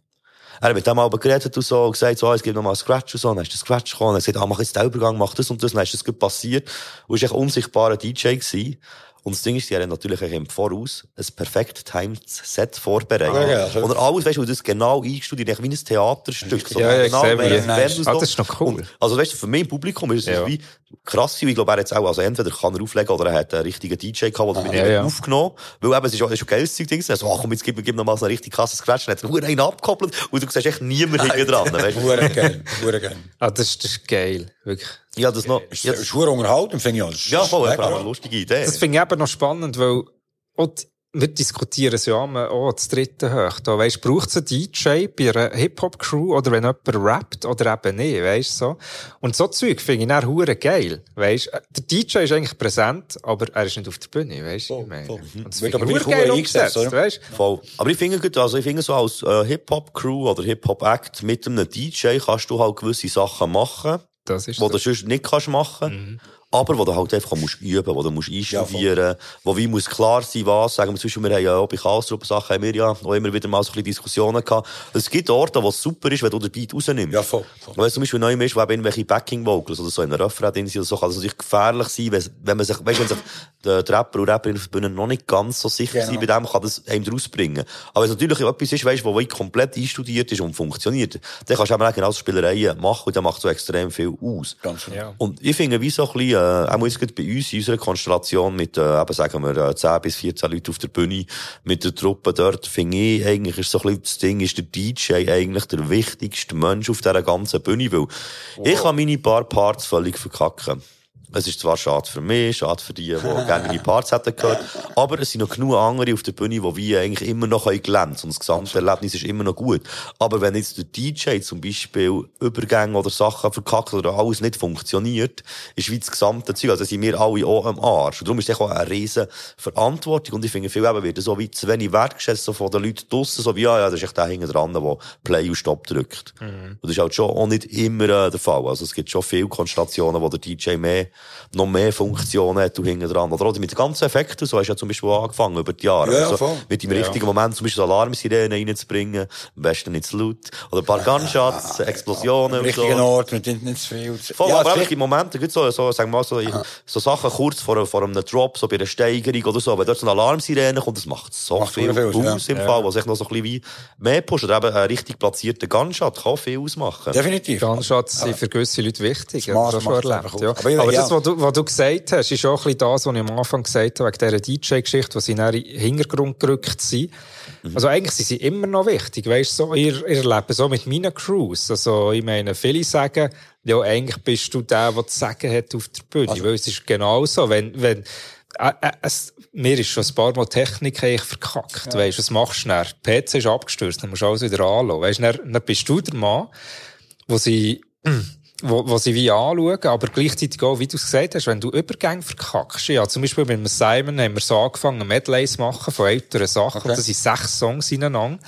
Er hat mit dem aber geredet und so, und gesagt, so, es gibt noch mal einen Scratch und so, und dann ist der Scratch gekommen, und er hat gesagt, ah, mach jetzt den Übergang, mach das und das, und dann ist das passiert. Und ist echt unsichtbarer DJ gewesen. Und das Ding ist, die haben natürlich eigentlich im Voraus ein perfekt timed Set vorbereitet. Ja, ja, so. Und alles, weißt du, das genau eingestudiert, wie ein Theaterstück. So Ja, ja, ich genau, sehe, wenn- wie- wenn Ah, das ist noch cool. Und, also weißt du, für mich im Publikum ist es Ja. wie krass, ich glaube, er hat auch, also entweder kann er auflegen oder er hat einen richtigen DJ gehabt, der mit Ja, ihm ja. aufgenommen. Weil eben, es ist auch, schon geiles Zeug, Ding. Also, ach komm, jetzt gib, mir- gib noch mal so einen richtig krassen Scratch. Dann hat er nur einen abgekoppelt und du siehst echt niemand hinten dran, weißt du. Hure geil, hure geil. ah, das, ist- das ist geil, wirklich. Ja, das noch, Das ja, ist hure unterhalten, finde ich. auch. Das ist ja, voll, lecker. einfach eine lustige Idee. Das finde ich eben noch spannend, weil auch wir diskutieren es ja immer, oh, das dritte hoch. Da, weisst, braucht es einen DJ bei einer Hip-Hop-Crew oder wenn jemand rappt oder eben nicht, weisst, so. Und so Zeug finde ich dann hure geil, weisst. Der DJ ist eigentlich präsent, aber er ist nicht auf der Bühne, weisst, ich meine. Und das Wird finde aber hure geil cool eingesetzt, umgesetzt, oder? weisst. Voll. Aber ich finde gut, also ich finde so als äh, Hip-Hop-Crew oder Hip-Hop-Act mit einem DJ kannst du halt gewisse Sachen machen, Das ist die du so. sonst nicht kannst machen. Aber wo du halt einfach musst üben, wo du musst einstudieren, wo wie muss klar sein, was, sagen wir zum Beispiel, wir haben ja auch bei Karlsruhe Sachen, haben wir ja auch immer wieder mal so ein bisschen Diskussionen gehabt. Es gibt Orte, wo es super ist, wenn du den Beat rausnimmst. Ja, voll. voll. Weil es zum Beispiel neu ist, wo eben irgendwelche Backing-Vocals oder so in einer Refrain drin sind oder so, kann es natürlich gefährlich sein, wenn, wenn man sich, weißt, wenn sich der der Rapper und Rapperin auf der Bühne noch nicht ganz so sicher Genau. sind, bei dem kann das einem rausbringen. Aber wenn es natürlich etwas ist, weißt, wo komplett einstudiert ist und funktioniert, dann kannst du eben auch genau so Spielereien machen und dann macht so extrem viel aus. Ganz genau. Ja. Und ich finde, wie so ein bisschen, auch jetzt gerade bei uns, in unserer Konstellation mit, äh, eben, sagen wir, äh, 10 bis 14 Leuten auf der Bühne, mit der Truppe dort, finde ich, eigentlich ist so ein bisschen das Ding, ist der DJ eigentlich der wichtigste Mensch auf dieser ganzen Bühne, weil ich kann meine paar Parts völlig verkacken. Es ist zwar schade für mich, schade für die, die gerne meine Parts hätten gehört, aber es sind noch genug andere auf der Bühne, die wie eigentlich immer noch glänzen und das gesamte Erlebnis ist immer noch gut. Aber wenn jetzt der DJ zum Beispiel Übergänge oder Sachen verkackt oder alles nicht funktioniert, ist wie das gesamte Zeug, also sind wir alle auch am Arsch. Und darum ist es auch eine riesen Verantwortung und ich finde, viel eben wird so wie zu wenig wertgeschätzt so von den Leuten draussen, so wie, ja, ja, das ist echt der hinten dran, der Play und Stop drückt. Und das ist halt schon auch nicht immer äh, der Fall. Also es gibt schon viele Konstellationen, wo der DJ mehr, noch mehr Funktionen hat und hinten dran. Oder auch mit den ganzen Effekten, so hast du ja zum Beispiel angefangen über die Jahre. Ja, ja, also, mit dem richtigen Moment zum Beispiel so Alarmsirenen reinzubringen, am besten nicht zu laut. Oder ein paar Gunshots, Explosionen Am und so. richtigen Ort, mit nicht nicht zu viel. Voll, ja, aber Momente, gibt so, so, sagen wir mal, so, so Sachen kurz vor, vor einem Drop, so bei einer Steigerung oder so, wenn dort so eine Alarmsirene kommt, das macht so Macht viel viel aus, im Fall, was sich noch so ein bisschen wie mehr pusht. Oder eben ein richtig platzierter Gunshot kann viel ausmachen. Definitiv. Gunshots sind für gewisse Leute wichtig. Das Ja, das schon macht's erlebt. einfach Ja. aus. Aber, Aber ja, das, ja. Was du, was du gesagt hast, ist auch ein bisschen das, was ich am Anfang gesagt habe, wegen dieser DJ-Geschichte, was sie in den Hintergrund gerückt sind. Mhm. Also eigentlich sind sie immer noch wichtig. Weißt du, so, ihr, ihr lebt so mit meinen Crews. Also, ich meine, viele sagen, ja, eigentlich bist du der, der zu sagen hat auf der Bühne. Also Weil es ist genau so. Wenn, wenn, äh, äh, es, mir ist schon ein paar Mal Technik verkackt. Weißt du, was machst du dann? Der PC ist abgestürzt, dann musst du alles wieder anschauen. Weißt du, dann, dann bist du der Mann, wo sie, wo, wo sie wie anschauen, aber gleichzeitig auch, wie du es gesagt hast, wenn du Übergänge verkackst. Ja, zum Beispiel mit dem Simon haben wir so angefangen, Medleys zu machen von älteren Sachen. Und das sind sechs Songs ineinander.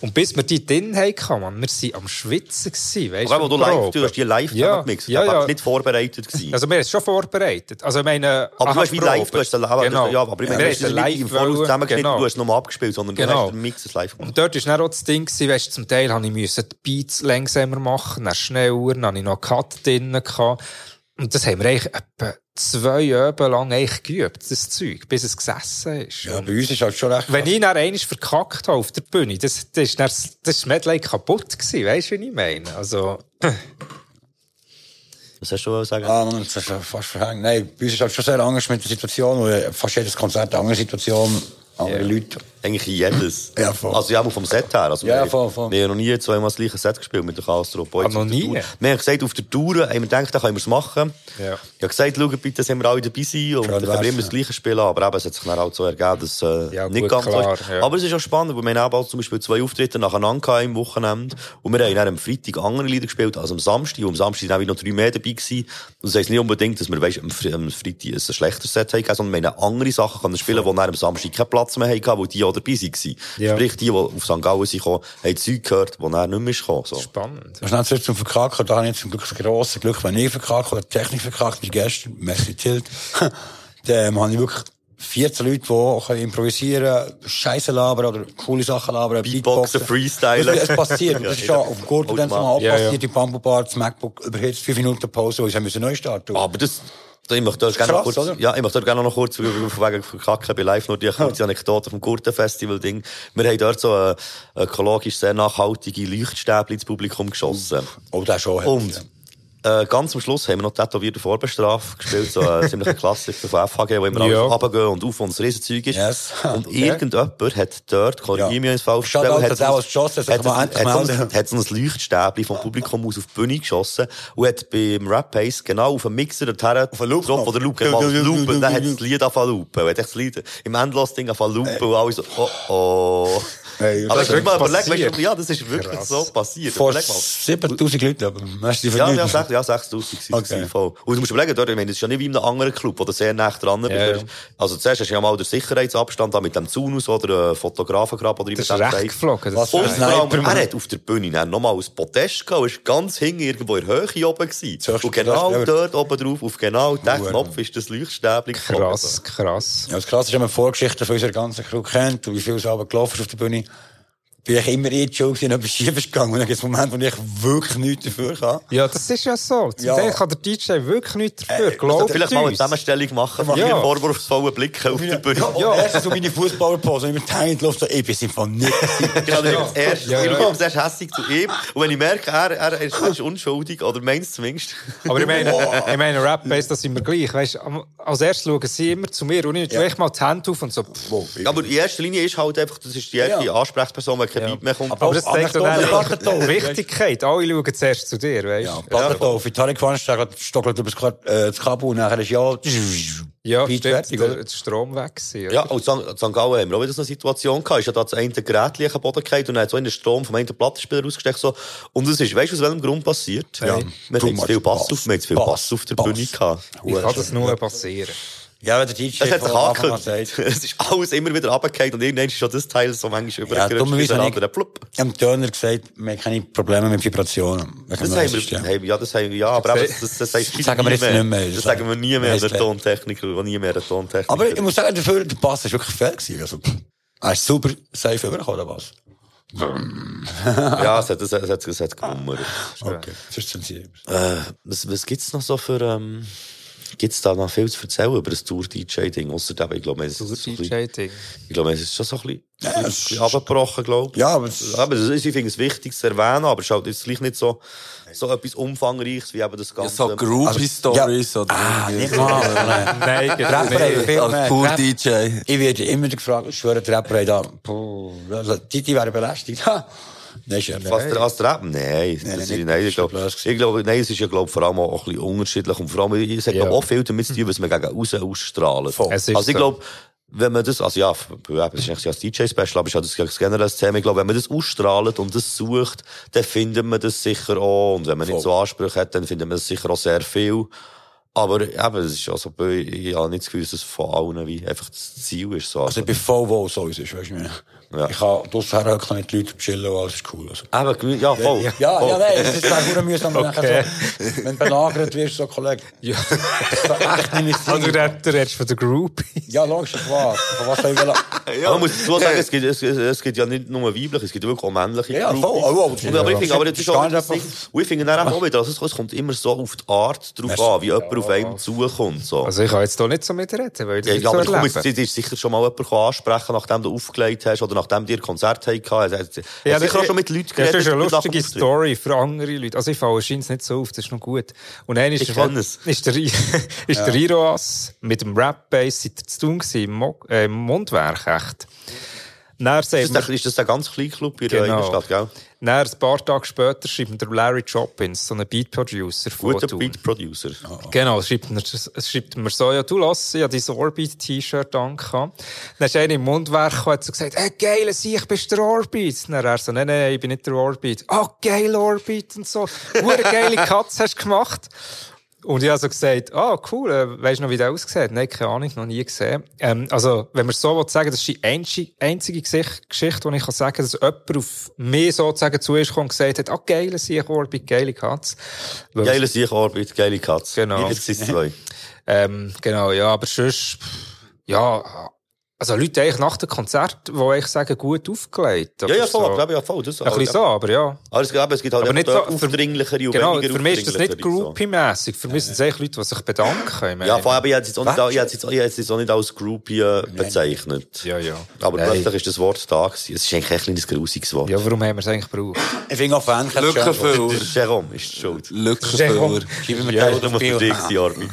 Und bis wir die drin hatten, man, wir waren am Schwitzen weißt wo du live, du hast die live Ja, zusammengemixt. ja, Du ja. nicht vorbereitet gewesen. Also, wir haben es schon vorbereitet. Also, meine, aber du hast wie live, du hast den aber, Genau. ja, aber ich meine, Wir du hast nicht im Voraus zusammengeschnitten, genau. du hast nochmal abgespielt, sondern du Genau. hast den Mix live gemacht. Und dort war dann auch das Ding, gewesen, weißt, zum Teil habe ich müssen die Beats langsamer machen, dann schneller, dann hatte ich noch Cut drin. Gehabt. Und das haben wir eigentlich etwa zwei Öben lang eigentlich geübt, das Zeug, bis es gesessen ist. Ja, bei uns ist halt schon recht. wenn ich dann einmal verkackt habe auf der Bühne, das, das ist das ist Medley kaputt gewesen, weißt du, wie ich meine? Also, Was hast du wollen sagen? Ah, Mann, das ist fast verhängt. Nein, bei uns ist halt schon sehr anders mit der Situation, weil fast jedes Konzert eine andere Situation, andere Leute. Eigentlich jedes. Ja, voll. Also ja, auch vom Set her. Also, Ja, wir, voll, voll. Wir haben noch nie zweimal das gleiche Set gespielt mit der Boys. Ah, noch nie? Tour. Wir haben gesagt, auf der Tour haben wir gedacht, da können wir es machen. Ja. Ich habe gesagt, schaut bitte, dass wir alle dabei sind und Schön dann können wir immer das gleiche spielen. Aber eben, es hat sich dann halt so ergeben, dass äh, Ja, nicht gut, ganz so klar, ist. ja. Aber es ist auch spannend, weil wir haben auch zum Beispiel zwei Auftritte nacheinander im Wochenende und wir haben dann am Freitag andere Lieder gespielt als am Samstag. Und am Samstag waren auch noch drei mehr dabei gewesen. Und das heisst nicht unbedingt, dass wir weißt, am, Fre am Freitag ein schlechtes Set hatten, sondern wir haben andere Sachen können spielen, die dann am Samstag keinen Platz mehr hatten, weil die auch dabei waren. Ja. Sprich, die, die auf St. Gallen sind gekommen, haben Zeug gehört, die dann nicht mehr gekommen. So. spannend. Was nicht zum Verkacken, da habe ich zum Glück das grosse Glück, wenn ich verkacke oder Technik verkackt, wie gestern, Messi Tilt, dann habe ich wirklich 14 Leute, die können improvisieren, Scheiße labern oder coole Sachen labern, Beatboxen, Freestylen. Es passiert. Das ist schon auf dem Gurtel dann mal Ja, passiert, ja. die Bamboo Bar, das MacBook überhitzt, 5 Minuten Pause, und sie müssen neu starten. Aber das, ich möchte dort gerne noch kurz, oder? ja, ich möchte dort gerne noch kurz, wegen Verkacken bei Live nur die kurze Anekdote vom Gurtenfestival-Ding. Wir haben dort so eine ökologisch sehr nachhaltige Leuchtstäbchen ins Publikum geschossen. Oh, das schon. Und, äh, ganz am Schluss haben wir noch tätowierte Vorbestraf gespielt, so ein ziemlicher Klassiker von FHG, wo immer Ja. alles runtergehen und auf uns Riesenzeug ist. Yes. Und Okay. irgendjemand hat dort, korrigiere Ja. mich, es falsch der es geschossen hat, hat, hat, hat, so ein, melden. hat so ein Leuchtstäbchen vom Publikum aus auf die Bühne geschossen und hat beim Rap Pace genau auf den Mixer dorthin auf den Loop drauf, von der Loop, genau, Loop, und dann hat das Lied angefangen zu loopen. Hat das Lied im Endlos-Ding angefangen zu loopen und alle so, oh, oh. Hey, Aber das das ist mal wirklich überleg, weißt du, ja, das ist wirklich so passiert. vor Überleg mal. 7000 Leuten, aber merci für Ja, ja, sech- ja 6000 waren Okay. es. voll. Und du musst überlegen, dort, ich meine, das ist ja nicht wie in einem anderen Club, wo du sehr nah dran bist. Ja, ja. Also zuerst hast du ja mal den Sicherheitsabstand da mit dem Zaun aus oder Fotografengrab oder wie Das man ist das recht sagt. geflogen. Das Und er hat auf der Bühne nochmal ein Podest gehabt, ist ganz hinten irgendwo in der Höhe oben gewesen. Das Und genau Podest, dort oben drauf, auf genau Hure. Knopf ist das Leuchtstäbchen geflogen. krass, krass. Ja, das Krasse ist, wenn man die Vorgeschichte von unserer ganzen Crew kennt und wie viel es aber gelaufen ist auf der Bühne, bin ich immer eh die Show gewesen, etwas schief ist gegangen. Und dann gibt es Momente, wo ich wirklich nichts dafür kann. Ja, das ist ja so. Ja. Teil kann der DJ wirklich nichts dafür. Äh, Glaubt Vielleicht mal eine. Zusammenstellung machen von Ja. ja. vorwurfsvollen Blicken auf der Bühne. Ja, erstens so meine Fußballerpose, und immer die Hände die Luft, so, ich bin es im Fall nicht. Ich habe ja. erst, Ja, ich ja. schaue zuerst hässlich zu ihm. Und wenn ich merke, er, er ist, er ist unschuldig, oder meint es zumindest. Aber ich meine, ich meine Rap-Base, das sind wir gleich. Weißt, als erstes schauen sie immer zu mir und ich ja. echt mal die Hände auf und so. pff. Ja, aber in erster Linie ist halt einfach, das ist die erste Ja. Ansprechperson, kein Ja. Beat mehr kommt. Aber das zeigt Anekdote, die Wichtigkeit. Alle schauen zuerst zu dir, weißt Ja, du? Badertal, für Tarek gefahren, stockelt über das Ka- das Kabel, und nachher ist ja, Ja, Beat stimmt. fertig, Der, der Strom weg Ja, und in St. Gallen haben wir auch wieder so eine Situation gehabt. Ist ja da das eine Gerät liegen am Boden gefallen und dann hat so in den Strom vom einen Plattenspieler rausgesteckt. So. Und das ist, weißt du, aus welchem Grund passiert? Ja. Wir haben zu viel Bass Bass. auf, wir haben zu viel Bass. Bass auf der Bass. Bühne gehabt. Wie kann das nur passieren? Ja, wenn der DJ Es hat sich angekündigt. Es ist alles immer wieder runtergefallen und irgendwann ist schon das Teil so manchmal Ja, übergerutscht. ich- anderer. Plupp. Ich habe dem Töner gesagt, wir haben keine Probleme mit Vibrationen. Das haben wir, wir- ja, das haben wir, ja, aber eben, das, das, heißt sagen wir jetzt nicht mehr. Das sagen wir nie mehr, Das der Tontechniker, der nie mehr der Tontechniker. Aber ich muss sagen, dafür, der Bass war wirklich fair gewesen. Also, er ist super safe übergekommen, der Bass. ja, es hat, es hat, es hat, es hat gemummert. Okay, das ist zensiert. Äh, was, was gibt's noch so für, ähm, gibt's da noch viel zu erzählen über das Tour-DJ-Ding? Ausser eben, ich glaube, es ist, so ein bisschen- DJ-Ding. ich glaube, es ist schon so ein bisschen, Ja, ein es bisschen abgebrochen, glaube ich. Ja, aber es- aber das ist, ich finde es wichtig zu erwähnen, aber es ist halt jetzt gleich nicht so, so etwas Umfangreiches wie eben das Ja, Ganze. so Groupie-Stories oder Ah, nicht mal. Nein, viel Als mehr. pur Rap- DJ. Ich werde immer gefragt, ich schwöre, die Rapper haben da, puh, also, die, die wären belästigt. Nein, ist ja Was der, Rap? Nein, Nein, das nein, nicht- nein, ich glaube, ich glaube, nein, es ist ja, glaube, vor allem auch ein bisschen unterschiedlich und vor allem, es hat Ja. auch viel damit zu tun, was man gegen außen ausstrahlt. Es Also ich so. glaube, wenn man das, also ja, das ist eigentlich als DJ-Special, aber ist ja das, das Thema. Ich glaube, wenn man das ausstrahlt und das sucht, dann findet man das sicher auch. Und wenn man nicht Voll. so Ansprüche hat, dann findet man das sicher auch sehr viel. Aber eben, es ist also, ich habe nicht das Gefühl, dass es von allen wie einfach das Ziel ist. So. Also, ich bin voll wohl, so ist es, weißt du, ich meine. Ja. Ich kann draussen herhocken mit den Leuten chillen und alles ist cool. Also. Eben, ja, voll. Ja, ja, nein, es ist einfach mühsam, wenn du Okay. so, wenn du belagert wirst, so Kollege. Ja. Das echt nicht mein Also, der redest von der Group. Ja, logisch, ist wahr. Von was soll ich wollen? Ja. Man muss dazu sagen, es gibt, es, es, es gibt ja nicht nur weibliche, es gibt wirklich auch männliche Ja, voll. Oh, oh, aber ich finde, aber das das ist auch nicht das ich finde dann auch wieder, also es, kommt immer so auf die Art drauf an, wie jemand auf einem zukommt. So. Also, ich kann jetzt hier nicht so mitreden, weil ich das ja, nicht ja, so aber komm, jetzt, jetzt ist sicher schon mal jemand gekommen ansprechen, nachdem du aufgelegt hast oder nachdem dir Konzert hast. gehabt. Er hat Ja, sicher auch schon mit Leuten Ja, geredet. das ist eine lustige Story für andere Leute. Also ich falle scheint nicht so auf, das ist noch gut. Und dann ist, Ich der, ist der, ist der Iroas mit dem Rap-Bass seit zu tun gewesen, im, äh, im Mundwerk, echt. Dann Ist das, der- ist das ein ganz kleiner Club in der Genau. Innenstadt, gell? dann ein paar Tage später schreibt mir der Larry Joppins, so ein Beat-Producer von Guter. Beat-Producer. Genau, schreibt mir, es schreibt mir so, ja, du lass, ich habe dein Orbit-T-Shirt angehabt. Dann ist einer im Mundwerk gekommen, hat so gesagt, hey, geil, ich bist der Orbit. Dann er so, nein, nein, ich bin nicht der Orbit. Ah, geil, Orbit und so. Hure geile Katze hast du gemacht. Und ich habe so gesagt, ah, cool, äh, weisst du noch, wie der aussieht? Nein, keine Ahnung, noch nie gesehen. Ähm, also, wenn man so will sagen, das ist die einzige, Geschichte, die ich kann sagen dass jemand auf mich sozusagen zu ist und gesagt hat, ah, geil, ich Orbit, geile Katze. Weil- Geile Sieg-Orbit, geile Katze. Genau. Zwei? Ähm, genau, ja, aber sonst, ja, also Leute eigentlich nach dem Konzert, die ich sagen, gut aufgelegt. Ja, ja, voll, so, ja, voll. Das, Ein bisschen so, aber ja. Aber es, aber es gibt halt Aber nicht so- aufdringlichere und Genau, für mich ist das nicht groupie-mässig. Für mich sind es eigentlich Leute, die sich bedanken. Ja, vor allem, ich hätte es jetzt auch nicht, als Groupie bezeichnet. Ja, ja. Aber Nein. plötzlich ist das Wort da gewesen. Es ist eigentlich ein kleines grusiges Wort. Ja, warum haben wir es eigentlich gebraucht? Ich finde auch Der Lückenfüller. Jerome ist die schuld. Lückenfüller. Schreiben wir Ja, muss für dich sein, Armin.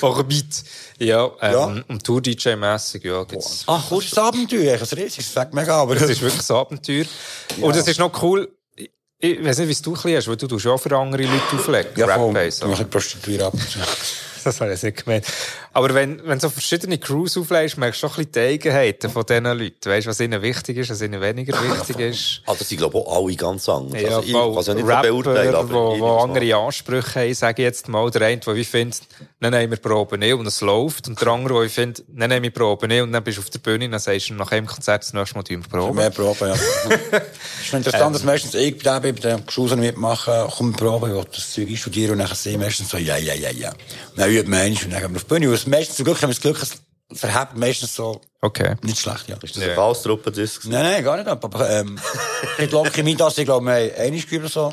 Ja, ähm, Ja. und Tour-DJ-mässig, ja, gibt's. Ach, kurzes Abenteuer, ein riesiges, sagt mega, aber. Das ist wirklich ein Abenteuer. Und es ist noch cool, ich, ich weiß nicht, wie es du hast, weil du tust ja auch für andere Leute auflegen. ja, voll. Rap-Bass, Ich prostituiert ab. das habe ich nicht gemeint. Aber wenn, wenn so verschiedene Crews auflegst, merkst du schon ein bisschen die Eigenheiten von diesen Leuten. Weißt du, was ihnen wichtig ist, was ihnen weniger wichtig ist. Also, sie glaube auch alle ganz anders. Ja, also, ich so Rapper, wo, ich wo nehme es andere Ansprüche haben, sage ich jetzt mal. Der eine, der wie findet, dann nehmen wir Proben nicht und es läuft. Und der andere, der wie findet, dann nehmen wir Proben nicht und dann bist du auf der Bühne und dann sagst du nach einem Konzert das nächste Mal tun wir Proben. Mehr Proben, ja. Es ist interessant, dass meistens ich bei bei den Schulen mitmachen, komme Proben, ich will das Zeug einstudieren und dann sehe ich meistens so, ja, ja, ja, ja. Dann übt man und dann gehen wir auf die Bühne. Meistens, zum Glück haben wir das Glück, es verhebt meistens so, Okay. nicht schlecht, ja. Ist das ein Chaos-Truppendisc? Nein, nein, gar nicht. Aber, ähm, ich glaube, Chemie, das, ich glaube, wir haben einmal oder so.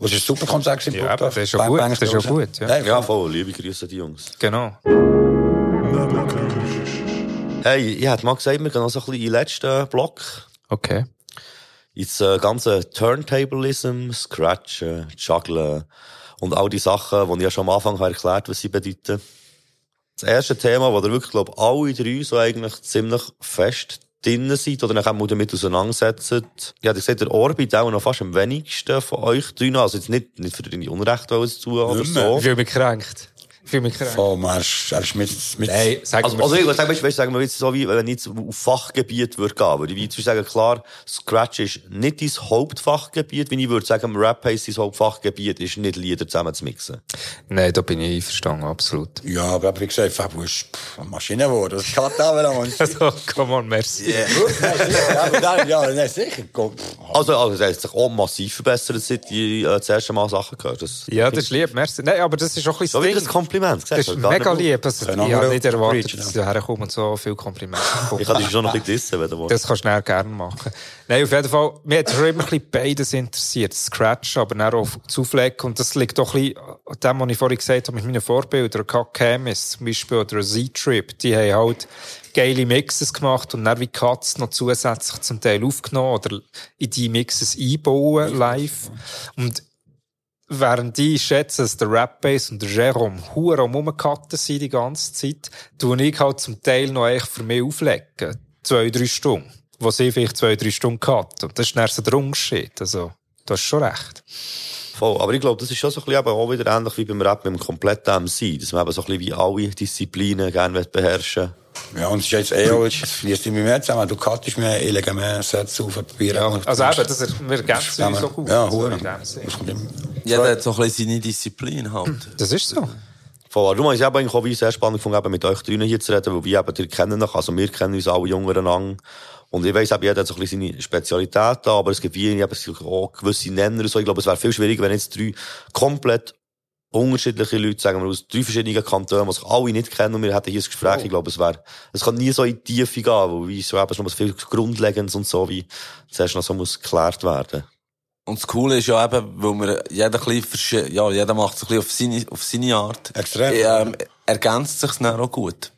Das ist ein super Konzert gewesen. Ja, das ist ja gut, das ist ja gut, ja. Ja, voll. Liebe Grüße an die Jungs. Genau. Hey, ich hätte mal gesagt, wir gehen noch so ein bisschen in den letzten Block. Okay. Ins äh, ganze Turntablism, Scratchen, Juggeln und all die Sachen, die ich ja schon am Anfang habe erklärt was sie bedeuten. Das erste Thema, wo ihr wirklich, glaube alle drei so eigentlich ziemlich fest drinnen seid oder nachher mal damit auseinandersetzen. Ja, ich sehe der Orbit auch noch fast am wenigsten von euch drinnen. Also jetzt nicht, nicht für deine Unrecht zu oder so. Ich fühle mich kränkt. Ich fühle mich kränkt. Voll, man, er ist, er ist mit, mit, Nein, sagen Also, wir also ich würde sagen, weißt, weißt, sagen wir jetzt so wie, wenn ich jetzt auf Fachgebiet würde gehen, würde ich Beispiel sagen, klar, Scratch ist nicht dein Hauptfachgebiet, wie ich würde sagen, Rap heisst dein Hauptfachgebiet ist nicht Lieder zusammen zu mixen. Nein, da bin ich einverstanden, absolut. ja, aber wie gesagt, Fabu ist eine Maschine geworden. Das kann da, wenn man Also, come on, merci. Ja, aber dann, ja, nein, sicher. Also, also, es hat sich auch massiv verbessert, seit ich äh, das erste Mal Sachen gehört Das, Ja, das ist lieb, merci. Nein, aber das ist auch ein bisschen Kompliment. Das ist gar mega lieb. Können ich habe nicht erwartet, dass du herkommst und so viele Komplimente bekommst. Ich kann dich schon noch ein bisschen dissen, wenn du willst. Das kannst du schnell gerne machen. Nein, auf jeden Fall, mir hat schon immer ein bisschen beides interessiert. Das Scratch, aber dann auch auf das Auflegen. Und das liegt doch ein bisschen an dem, was ich vorhin gesagt habe, mit meinen Vorbildern. Camis zum Beispiel oder Z-Trip. Die haben halt geile Mixes gemacht und dann wie Cuts noch zusätzlich zum Teil aufgenommen oder in die Mixes einbauen live. Und Während die schätzen, dass der Rap-Bass und der Jerome hure rumcutten sind die ganze Zeit, tue ich halt zum Teil noch echt für mich auflegen. Zwei, drei Stunden. Wo sie vielleicht zwei, drei Stunden cutten. Und das ist dann so der Unterschied. Also, du hast schon recht. Voll. Aber ich glaube, das ist schon so ein bisschen eben auch wieder ähnlich wie beim Rap mit dem kompletten MC. Dass man eben so ein bisschen wie alle Disziplinen gerne beherrschen Ja, und es ist jetzt eh auch, es fließt immer mehr zusammen. Du cuttest mehr, ich lege mehr Sätze auf Papier. Ja, Also eben, das ist, wir ergänzen uns so gut. Ja, hure. Das. Jeder hat so ein bisschen seine Disziplin halt. Das ist so. Voll. Aber Darum habe ich es eben eigentlich auch sehr spannend gefunden, eben mit euch drinnen hier zu reden, weil wir eben, ihr kennen euch, also wir kennen uns alle jüngeren an. Und ich weiss eben, jeder hat so ein bisschen seine Spezialität da, aber es gibt wie eben auch gewisse Nenner so. Ich glaube, es wäre viel schwieriger, wenn jetzt drei komplett unterschiedliche Leute, sagen wir, aus drei verschiedenen Kantonen, die sich alle nicht kennen und wir hätten hier ein Gespräch. Ich glaube, es wäre, es kann nie so in die Tiefe gehen, weil wie so eben schon was viel Grundlegendes und so, wie zuerst noch so muss geklärt werden. Und das Coole ist ja eben, weil wir jeder ein bisschen, ja, jeder macht es ein bisschen auf seine, auf seine Art. Extrem. Ähm, ergänzt sich dann auch gut.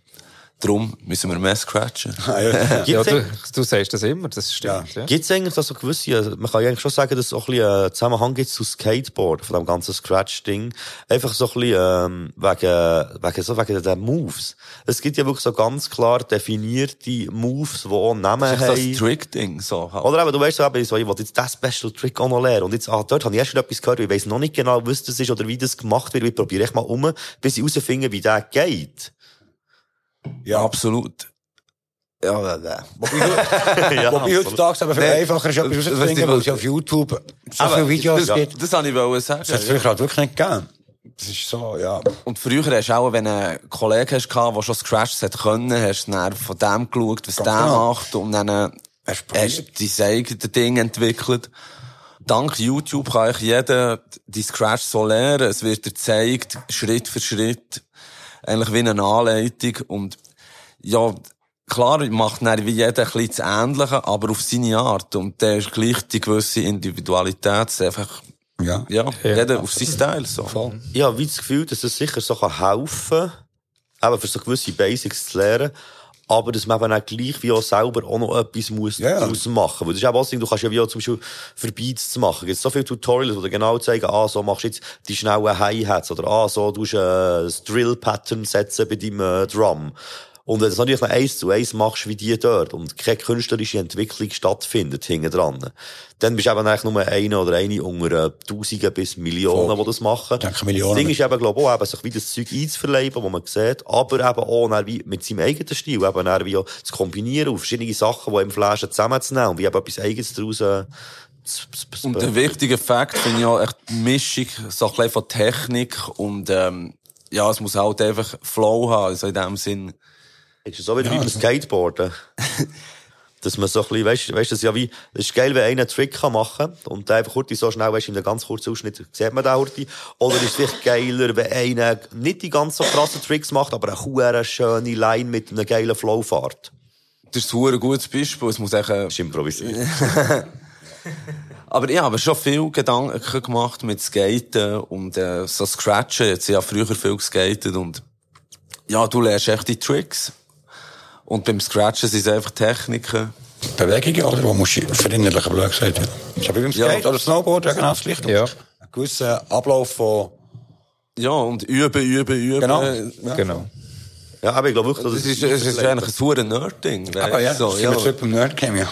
Darum müssen wir mehr scratchen. Ah, ja. Ja, du, du sagst das immer, das stimmt. Ja. Gibt es eigentlich so gewisse, also man kann ja eigentlich schon sagen, dass es auch ein bisschen einen Zusammenhang gibt zu Skateboard, von dem ganzen Scratch-Ding. Einfach so ein bisschen, ähm, wegen, wegen, so wegen den Moves. Es gibt ja wirklich so ganz klar definierte Moves, die auch Namen Das ist haben. das Trick-Ding, so. Oder eben, du weißt so, ich will jetzt diesen Special Trick auch noch lernen. Und jetzt, ah, dort habe ich erst schon etwas gehört, ich weiss noch nicht genau, was das ist oder wie das gemacht wird. Ich probiere echt mal um, bis ich herausfinde, wie der geht. Ja, absolut. Ja, äh, äh. ja, Wobei heutzutage aber viel einfacher ist, etwas rauszufinden, das- weil es ja auf YouTube so Aber viele Videos das, gibt. das wollte ich wollen sagen. Das hat es früher halt wirklich nicht gegeben. Das ist so, ja. Und früher hast du auch, wenn du einen Kollegen hast, der schon Scratch hat können, hast du dann von dem geschaut, was der genau. macht, und dann äh, Hast du dein eigenes Ding entwickelt. Dank YouTube kann ich jeder die Scratch so lernen. Es wird dir gezeigt, Schritt für Schritt. Eigentlich wie eine Anleitung. Und, ja, klar, macht dann wie jeder ein bisschen das Ähnliche, aber auf seine Art. Und der ist gleich die gewisse Individualität. Es ist einfach, Ja. ja, jeder auf seinen Style, so. Voll. Ich habe das Gefühl, dass es sicher so helfen kann, eben für so gewisse Basics zu lernen, aber dass man eben auch gleich wie auch selber auch noch etwas muss ja. daraus machen. Weil das ist eben auch Ding, du kannst ja wie auch zum Beispiel für Beats zu machen. Es gibt so viele Tutorials, die genau zeigen, ah, so machst du jetzt die schnellen Hi-Hats oder ah, so tust du äh, das Drill-Pattern setzen bei deinem äh, Drum. Und wenn du das natürlich noch eins zu eins machst, wie die dort, und keine künstlerische Entwicklung stattfindet, hinten dran, dann bist du eben eigentlich nur einer oder eine unter äh, Tausenden bis Millionen, Voll. die das machen. denke, Millionen. Das Ding ist eben, glaube ich, auch, eben, sich wie das Zeug einzuverleiben, wo man sieht, aber eben auch dann wie mit seinem eigenen Stil, eben dann wie auch zu kombinieren, auf verschiedene Sachen, die im Flaschen zusammenzunehmen und wie eben etwas Eigenes daraus äh, Und der wichtige Fakt finde ich auch echt die Mischung, so ein bisschen von Technik und, ähm, ja, es muss halt einfach Flow haben, also in dem Sinn. Ist es so wie Ja, beim Skateboarden? Dass man so ein bisschen, weißt, weißt, das ist ja wie, das ist geil, wenn einer einen Trick kann machen und der einfach kurz so schnell, weißt, in einem ganz kurzen Ausschnitt sieht man den Hurti. Oder ist es vielleicht geiler, wenn einer nicht die ganz so krassen Tricks macht, aber eine hure schöne Line mit einem geilen Flow fährt? Das ist ein gutes Beispiel, es muss echt, Das ist improvisiert. Aber ich habe schon viel Gedanken gemacht mit Skaten und äh, so Scratchen. Jetzt ich habe früher viel geskatet und ja, du lernst echt die Tricks. Und beim Scratchen sind es einfach Techniken. Bewegungen, oder? Wo musst du verinnerlichen, blöd gesagt. Ja. So wie beim Ja. Skate oder Snowboard, ja, genau das Gleiche. Ja. Ein gewisser Ablauf von, Ja, und üben, üben, üben. genau. Ja. Genau. Ja, aber ich glaube wirklich, dass Das ist, das ist eigentlich ein verdammtes Nerd-Ding. Aber ja, du, so, sind wir ja. zurück beim Nerdgame, ja.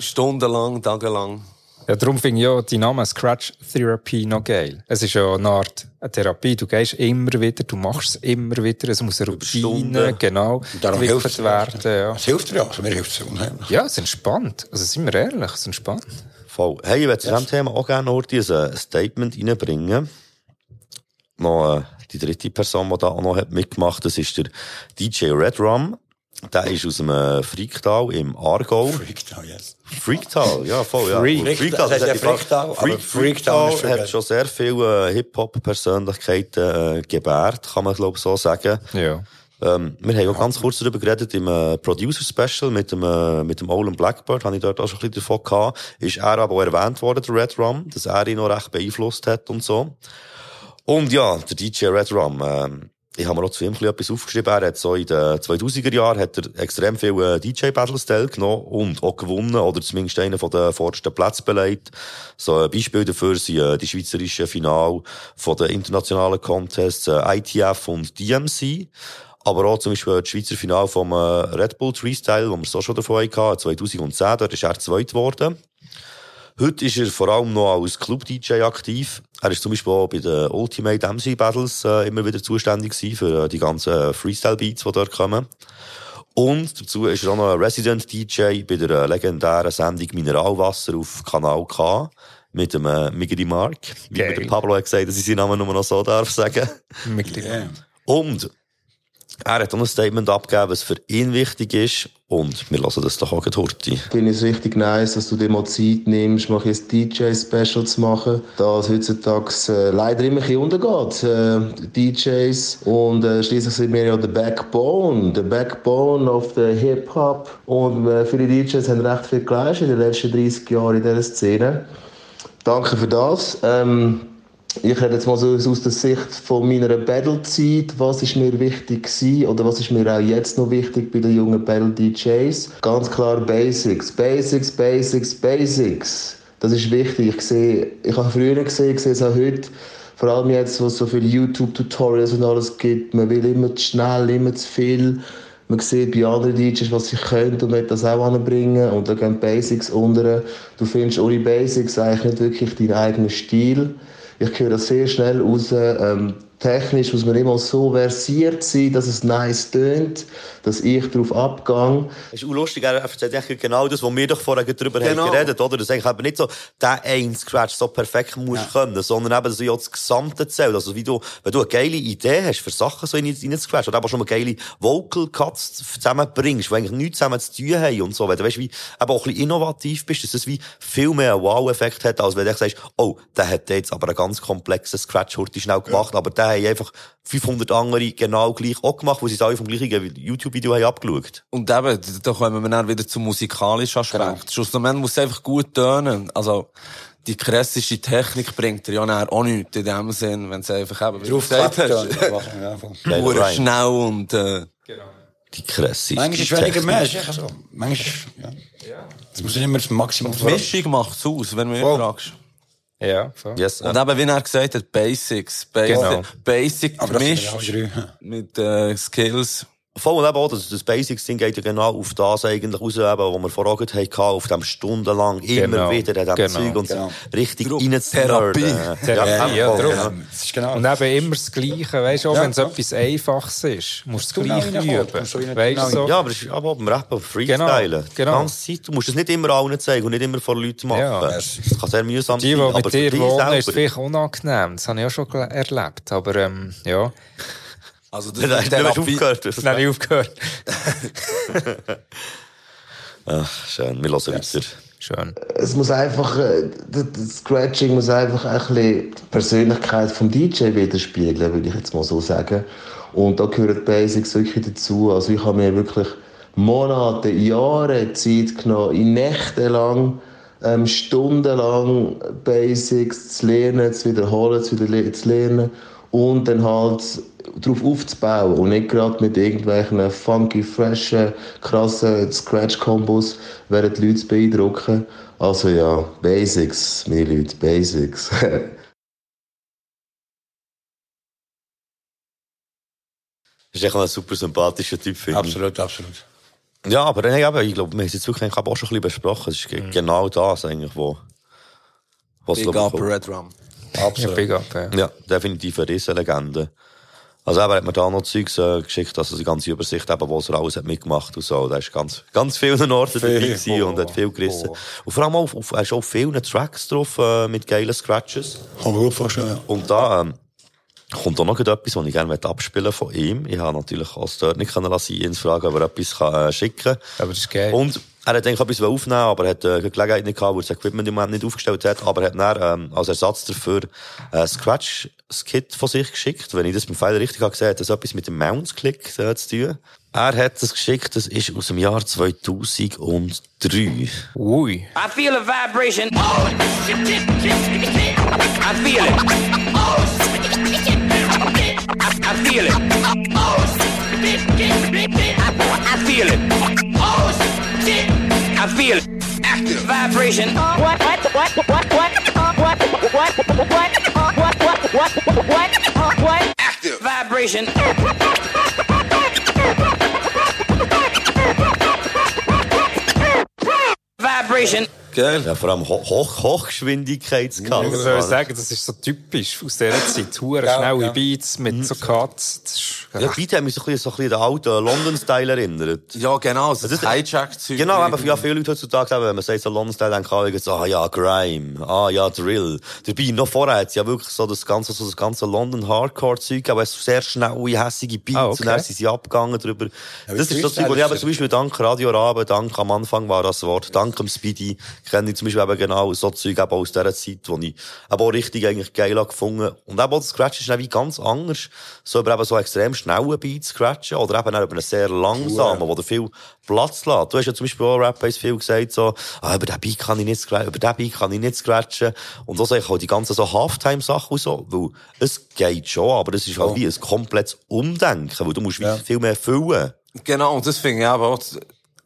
Stundenlang, tagelang. Ja, darum finde ich ja die Name Scratch Therapy noch geil. Es ist ja eine Art eine Therapie. Du gehst immer wieder, du machst es immer wieder. Es muss eine Routine, genau, Und darum entwickelt hilft es werden. Ja. Es hilft dir ja, also mir hilft es unheimlich. ja, es entspannt. Also, sind wir ehrlich, es entspannt. Voll. Hey, ich würde zu diesem Thema auch gerne noch ein Statement reinbringen. Noch äh, die dritte Person, die da auch noch hat mitgemacht das ist der DJ Red Rum. Der ist aus dem äh, Freaktal im Aargau. Freaked, yes. Freaktal, ja, voll, ja. Freak. Und Freaktal, das hat heißt ja Freaktal ist Freaktal viel hat geil. schon sehr viele äh, Hip-Hop-Persönlichkeiten äh, gebärt, kann man, glaube ich, so sagen. Ja. Ähm, wir haben auch ganz kurz darüber geredet im äh, Producer-Special mit dem, äh, mit dem Olin Blackbird, habe ich dort auch schon ein bisschen davon gehabt. Ist er aber auch erwähnt worden, der Red Rum, dass er ihn noch recht beeinflusst hat und so. Und ja, der DJ Red Rum, ähm, ich habe mir auch zu ihm etwas aufgeschrieben. Er hat so in den 2000er Jahren hat er extrem viele äh, DJ-Battles teilgenommen und auch gewonnen oder zumindest einen von den vordersten Plätzen belegt. So ein Beispiel dafür sind äh, die schweizerischen Finale von den internationalen Contests äh, ITF und DMC. Aber auch zum Beispiel das Schweizer Finale vom Red Bull Freestyle, wo wir so schon davon hatten, 2010, dort ist er zweit geworden. Heute ist er vor allem noch als Club-DJ aktiv. Er ist zum Beispiel auch bei den Ultimate MC Battles äh, immer wieder zuständig gewesen für äh, die ganzen äh, Freestyle-Beats, die dort kommen. Und dazu ist er auch noch ein Resident-DJ bei der äh, legendären Sendung Mineralwasser auf Kanal K mit dem äh, Miggy Mark. Wie der Pablo hat gesagt, dass ich seinen Namen nur noch so darf sagen. Mitglied. Und er hat ein Statement abgegeben, was für ihn wichtig ist. Und wir lassen das doch auch gleich Horti. finde ich es richtig nice, dass du dir mal Zeit nimmst, mal DJ-Special zu machen, es heutzutage äh, leider immer ein untergeht, äh, DJs. Und äh, schließlich sind wir ja der Backbone, der Backbone of the Hip-Hop. Und äh, viele DJs haben recht viel geleistet in den letzten 30 Jahren in dieser Szene. Danke für das. Ähm, ich rede jetzt mal so aus der Sicht von meiner Battle-Zeit. Was ist mir wichtig gewesen, oder was ist mir auch jetzt noch wichtig bei den jungen Battle-DJs? Ganz klar Basics. Basics, Basics, Basics. Das ist wichtig. Ich sehe, ich habe früher gesehen, ich sehe es auch heute. Vor allem jetzt, wo es so viele YouTube-Tutorials und alles gibt. Man will immer zu schnell, immer zu viel. Man sieht bei anderen DJs, was sie können und will das auch anbringen. Und da gehen Basics unter. Du findest ohne Basics eigentlich nicht wirklich deinen eigenen Stil. Ich höre sehr schnell raus. Ähm, technisch muss man immer so versiert sein, dass es nice tönt, dass ich darauf abgehe. Es ist auch lustig, er erzählt eigentlich genau das, was wir doch vorher darüber Genau. haben geredet, oder? Dass eigentlich eben nicht so der ein Scratch so perfekt musst können, sondern eben, dass du ja das Gesamte zählt. Also, wie du, wenn du eine geile Idee hast für Sachen so in, in zu scratchen, oder aber schon mal geile Vocal Cuts zusammenbringst, die eigentlich nichts zusammen zu tun haben und so, wenn du weißt, wie, eben auch ein bisschen innovativ bist, dass es wie viel mehr einen Wow-Effekt hat, als wenn du sagst, oh, der hat jetzt aber einen ganz komplexen Scratch heute schnell gemacht, aber der haben einfach 500 andere genau gleich auch gemacht, wo sie es alle vom gleichen YouTube-Video haben abgeschaut. Und eben, da kommen wir dann wieder zum musikalischen Aspekt. Schlussendlich muss es einfach gut tönen. Also, die krasseste Technik bringt dir ja auch nichts in dem Sinn, wenn es einfach eben, wie du Drauf gesagt hast, Ja, nur Rhyme. schnell und, äh, Die krasse. Manchmal ist weniger mehr, ist echt so. Manchmal, ja. Es muss nicht immer das Maximum die Mischung macht's aus, wenn du mich Voll. fragst. Ja, voll. Yes, Und eben, wie er gesagt hat, Basics. Basic, Genau. Basic Aber das ja drei. mit äh, Skills. Voll und eben auch, das, das Basics-Ding geht ja genau auf das eigentlich raus, eben, wo wir vor Augen hatten, auf dem stundenlang immer Genau. wieder in dem Genau. Zeug und Genau. richtig reinzunörden. Therapie. Therapie, ja, darum. Das ist genau. Und eben immer das Gleiche, weißt du, auch Ja, wenn es ja. etwas Einfaches ist, musst du es Genau gleich reinkommen, üben. Weißt du, genau so. Ja, aber das ist aber auch beim Rappen, Freestylen. Genau, Die genau. ganze Zeit. Du musst es nicht immer allen zeigen und nicht immer vor Leuten machen. Ja. Das kann sehr mühsam Die, die sein. aber mit dir wohnen, ist es vielleicht unangenehm. Das habe ich auch schon erlebt. Aber, ähm, ja. Also, das Nein, ist hast Therapie. aufgehört. Dann habe ich aufgehört. Ach, schön, wir hören weiter. Schön. Es muss einfach, äh, das das Scratching muss einfach ein bisschen die Persönlichkeit vom DJ widerspiegeln, würde ich jetzt mal so sagen. Und da gehören die Basics wirklich dazu. Also ich habe mir wirklich Monate, Jahre Zeit genommen, in Nächte lang, ähm, stundenlang Basics zu lernen, zu wiederholen, zu, wieder zu lernen und dann halt darauf aufzubauen und nicht gerade mit irgendwelchen funky, freshen, krassen Scratch-Kombos werden die Leute zu beeindrucken. Also ja, Basics, meine Leute, Basics. Das ist echt ein super sympathischer Typ, finde ich. Absolut, absolut. Ja, aber nein, eben, ich glaube, wir haben es jetzt wirklich auch schon ein bisschen besprochen. Es ist ge- genau das eigentlich, wo, was Big Up Red Ja, Absolut. big up, ja. Ja, definitiv eine Riesenlegende. Also eben, er hat mir da noch Zeugs äh, geschickt, also die ganze Übersicht, eben, wo er alles hat mitgemacht und so. Da ist ganz, ganz vielen Orten dabei Viel. gewesen und hat viel gerissen. Und vor allem auch, auf, er ist auf vielen Tracks drauf, äh, mit geilen Scratches. Kann man gut vorstellen, ja. Und da, ähm, kommt auch noch etwas, was ich gerne abspielen von ihm. Ich habe natürlich als dort nicht können lassen, ihn fragen, ob er etwas kann, äh, schicken kann. Aber das ist geil. Und er hat eigentlich etwas aufnehmen aber er hat äh, die Gelegenheit nicht gehabt, weil das Equipment im Moment nicht aufgestellt hat. Aber er hat dann, ähm, als Ersatz dafür ein Scratch-Skit von sich geschickt. Wenn ich das beim Pfeil richtig habe gesehen, hat das etwas mit dem Mounts-Click äh, zu tun. Er hat das geschickt, das ist aus dem Jahr 2003. Ui. I feel a vibration. I feel it. I, I feel it. I, I feel it. I feel it. Active vibration. What? What? What? What? What? What? What? What? What? What? What? What? Active vibration. Vibration. Geil. Ja, vor allem Ho Hoch Hochgeschwindigkeitsgehalt. Ich soll sagen, das ist so typisch aus dieser Zeit. Hure Ja, schnelle ja. Beats mit so Cuts. Das Ja, Beat hat mich so ein bisschen, so ein bisschen den alten London-Style erinnert. Ja, genau, das, Das- das Hijack-Zeug. Genau, eben, ja, viele Leute heutzutage, wenn man sagt, so London-Style, denken alle, jetzt, ah ja, Grime, ah ja, Drill. Dabei, noch vorher hat es ja wirklich so das ganze, so das ganze London-Hardcore-Zeug, aber es ist sehr schnelle, hässige Beats, Ah, okay. und dann sind sie abgegangen drüber. wie das ist so Zeug, wo ich eben zum Beispiel dank Radio Rabe, dank am Anfang war das Wort, dank dem Speedy, kenne ich zum Beispiel eben genau so Zeug eben aus dieser Zeit, wo ich eben auch richtig eigentlich geil habe gefunden. Und eben auch das Scratch ist dann wie ganz anders, so über eben so extrem schnelle Beats scratchen, oder eben auch über einen sehr langsamen, wo der viel Platz lässt. Du hast ja zum Beispiel auch Rap-Base viel gesagt, so, ah, über den Beat kann ich nicht scratchen, über den Beat kann ich nicht scratchen. Und so sage ich auch die ganzen so Halftime-Sachen und so, weil es geht schon, aber es ist halt wie ein komplettes Umdenken, weil du musst wie viel mehr füllen. Genau, und das finde ich eben auch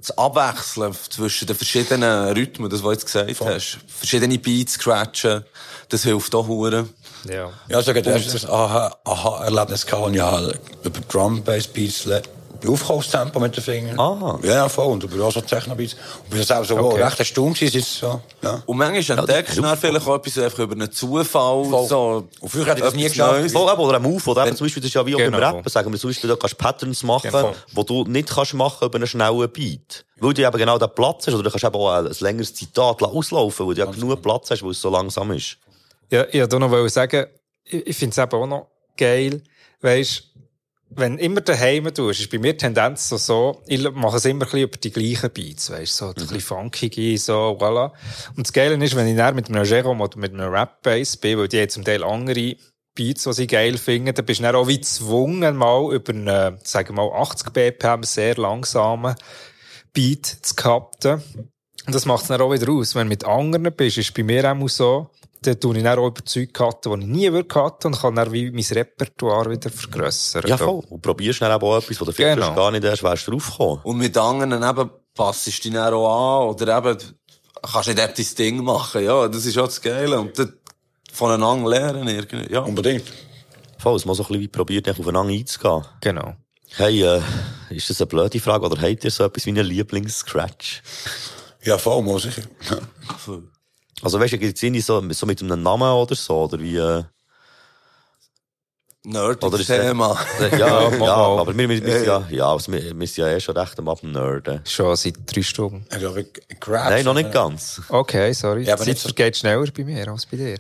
das, Abwechseln zwischen den verschiedenen Rhythmen, das, was du jetzt gesagt hast. Verschiedene Beats scratchen, das hilft auch hure. Ja. Ja, so das ist das Aha- Aha-Erlebnis gehabt, ja über Drum, Bass, Beats, le- Aufkaufstempo mit den Fingern. Ah. Ja, ja, voll. Und über auch so Techno-Beats. Und bis das auch so Okay. recht erstaunt es so, ja. Und manchmal entdeckst du dann vielleicht auch etwas einfach über einen Zufall. Voll. So, Und früher hätte ich das nie geschafft. Voll, eben, oder ein Move, oder eben zum Beispiel, das ist ja wie auch beim Genau. Rappen, sagen wir zum Beispiel, da kannst du Patterns machen, Ja, wo du nicht kannst machen über einen schnellen Beat. Weil du eben genau den Platz hast, oder du kannst eben auch ein, längeres Zitat auslaufen, weil du ja genug Platz hast, weil es so langsam ist. Ja, ich wollte noch sagen, ich, ich finde es eben auch noch geil, weisst, wenn du immer daheim tust, ist bei mir die Tendenz so, so ich mache es immer ein bisschen über die gleichen Beats, weisst, so, ein bisschen funkige, so, voilà. Und das Geile ist, wenn ich dann mit einem Jerome oder mit einem Rap-Bass bin, weil die haben zum Teil andere Beats, die sie geil finden, dann bist du dann auch wie gezwungen, mal über einen, sagen wir mal, 80 BPM sehr langsamen Beat zu cutten. Und das macht es dann auch wieder aus. Wenn du mit anderen bist, ist bei mir auch so, dann tue ich dann auch über Zeug cutten, die ich nie würde cutten und kann dann wie mein Repertoire wieder vergrössern. Ja, voll. Und probierst dann eben auch etwas, wo du vielleicht Genau. gar nicht erst wärst draufgekommen. Und mit anderen eben passt du dich dann auch an, oder eben, kannst nicht eben dein Ding machen, ja, das ist auch das Geile. Und dann voneinander lernen irgendwie, ja. Unbedingt. Voll, es muss so ein bisschen wie probiert, nicht aufeinander einzugehen. Genau. Hey, äh, ist das eine blöde Frage, oder habt ihr so etwas wie einen Lieblings-Scratch? Ja, voll, muss ich. Also weißt du, gibt's irgendwie so, so mit einem Namen oder so, oder wie, äh, Nerdiges oder ist das- Thema. Ja, ja, mal. aber wir, wir, ja, ja, also wir, wir sind ja eh schon recht am Abnerden. Schon seit drei Stunden. Ich glaube, Crash. Nein, noch nicht ganz. Okay, sorry. Ja, aber die nicht Zeit so- vergeht schneller bei mir als bei dir.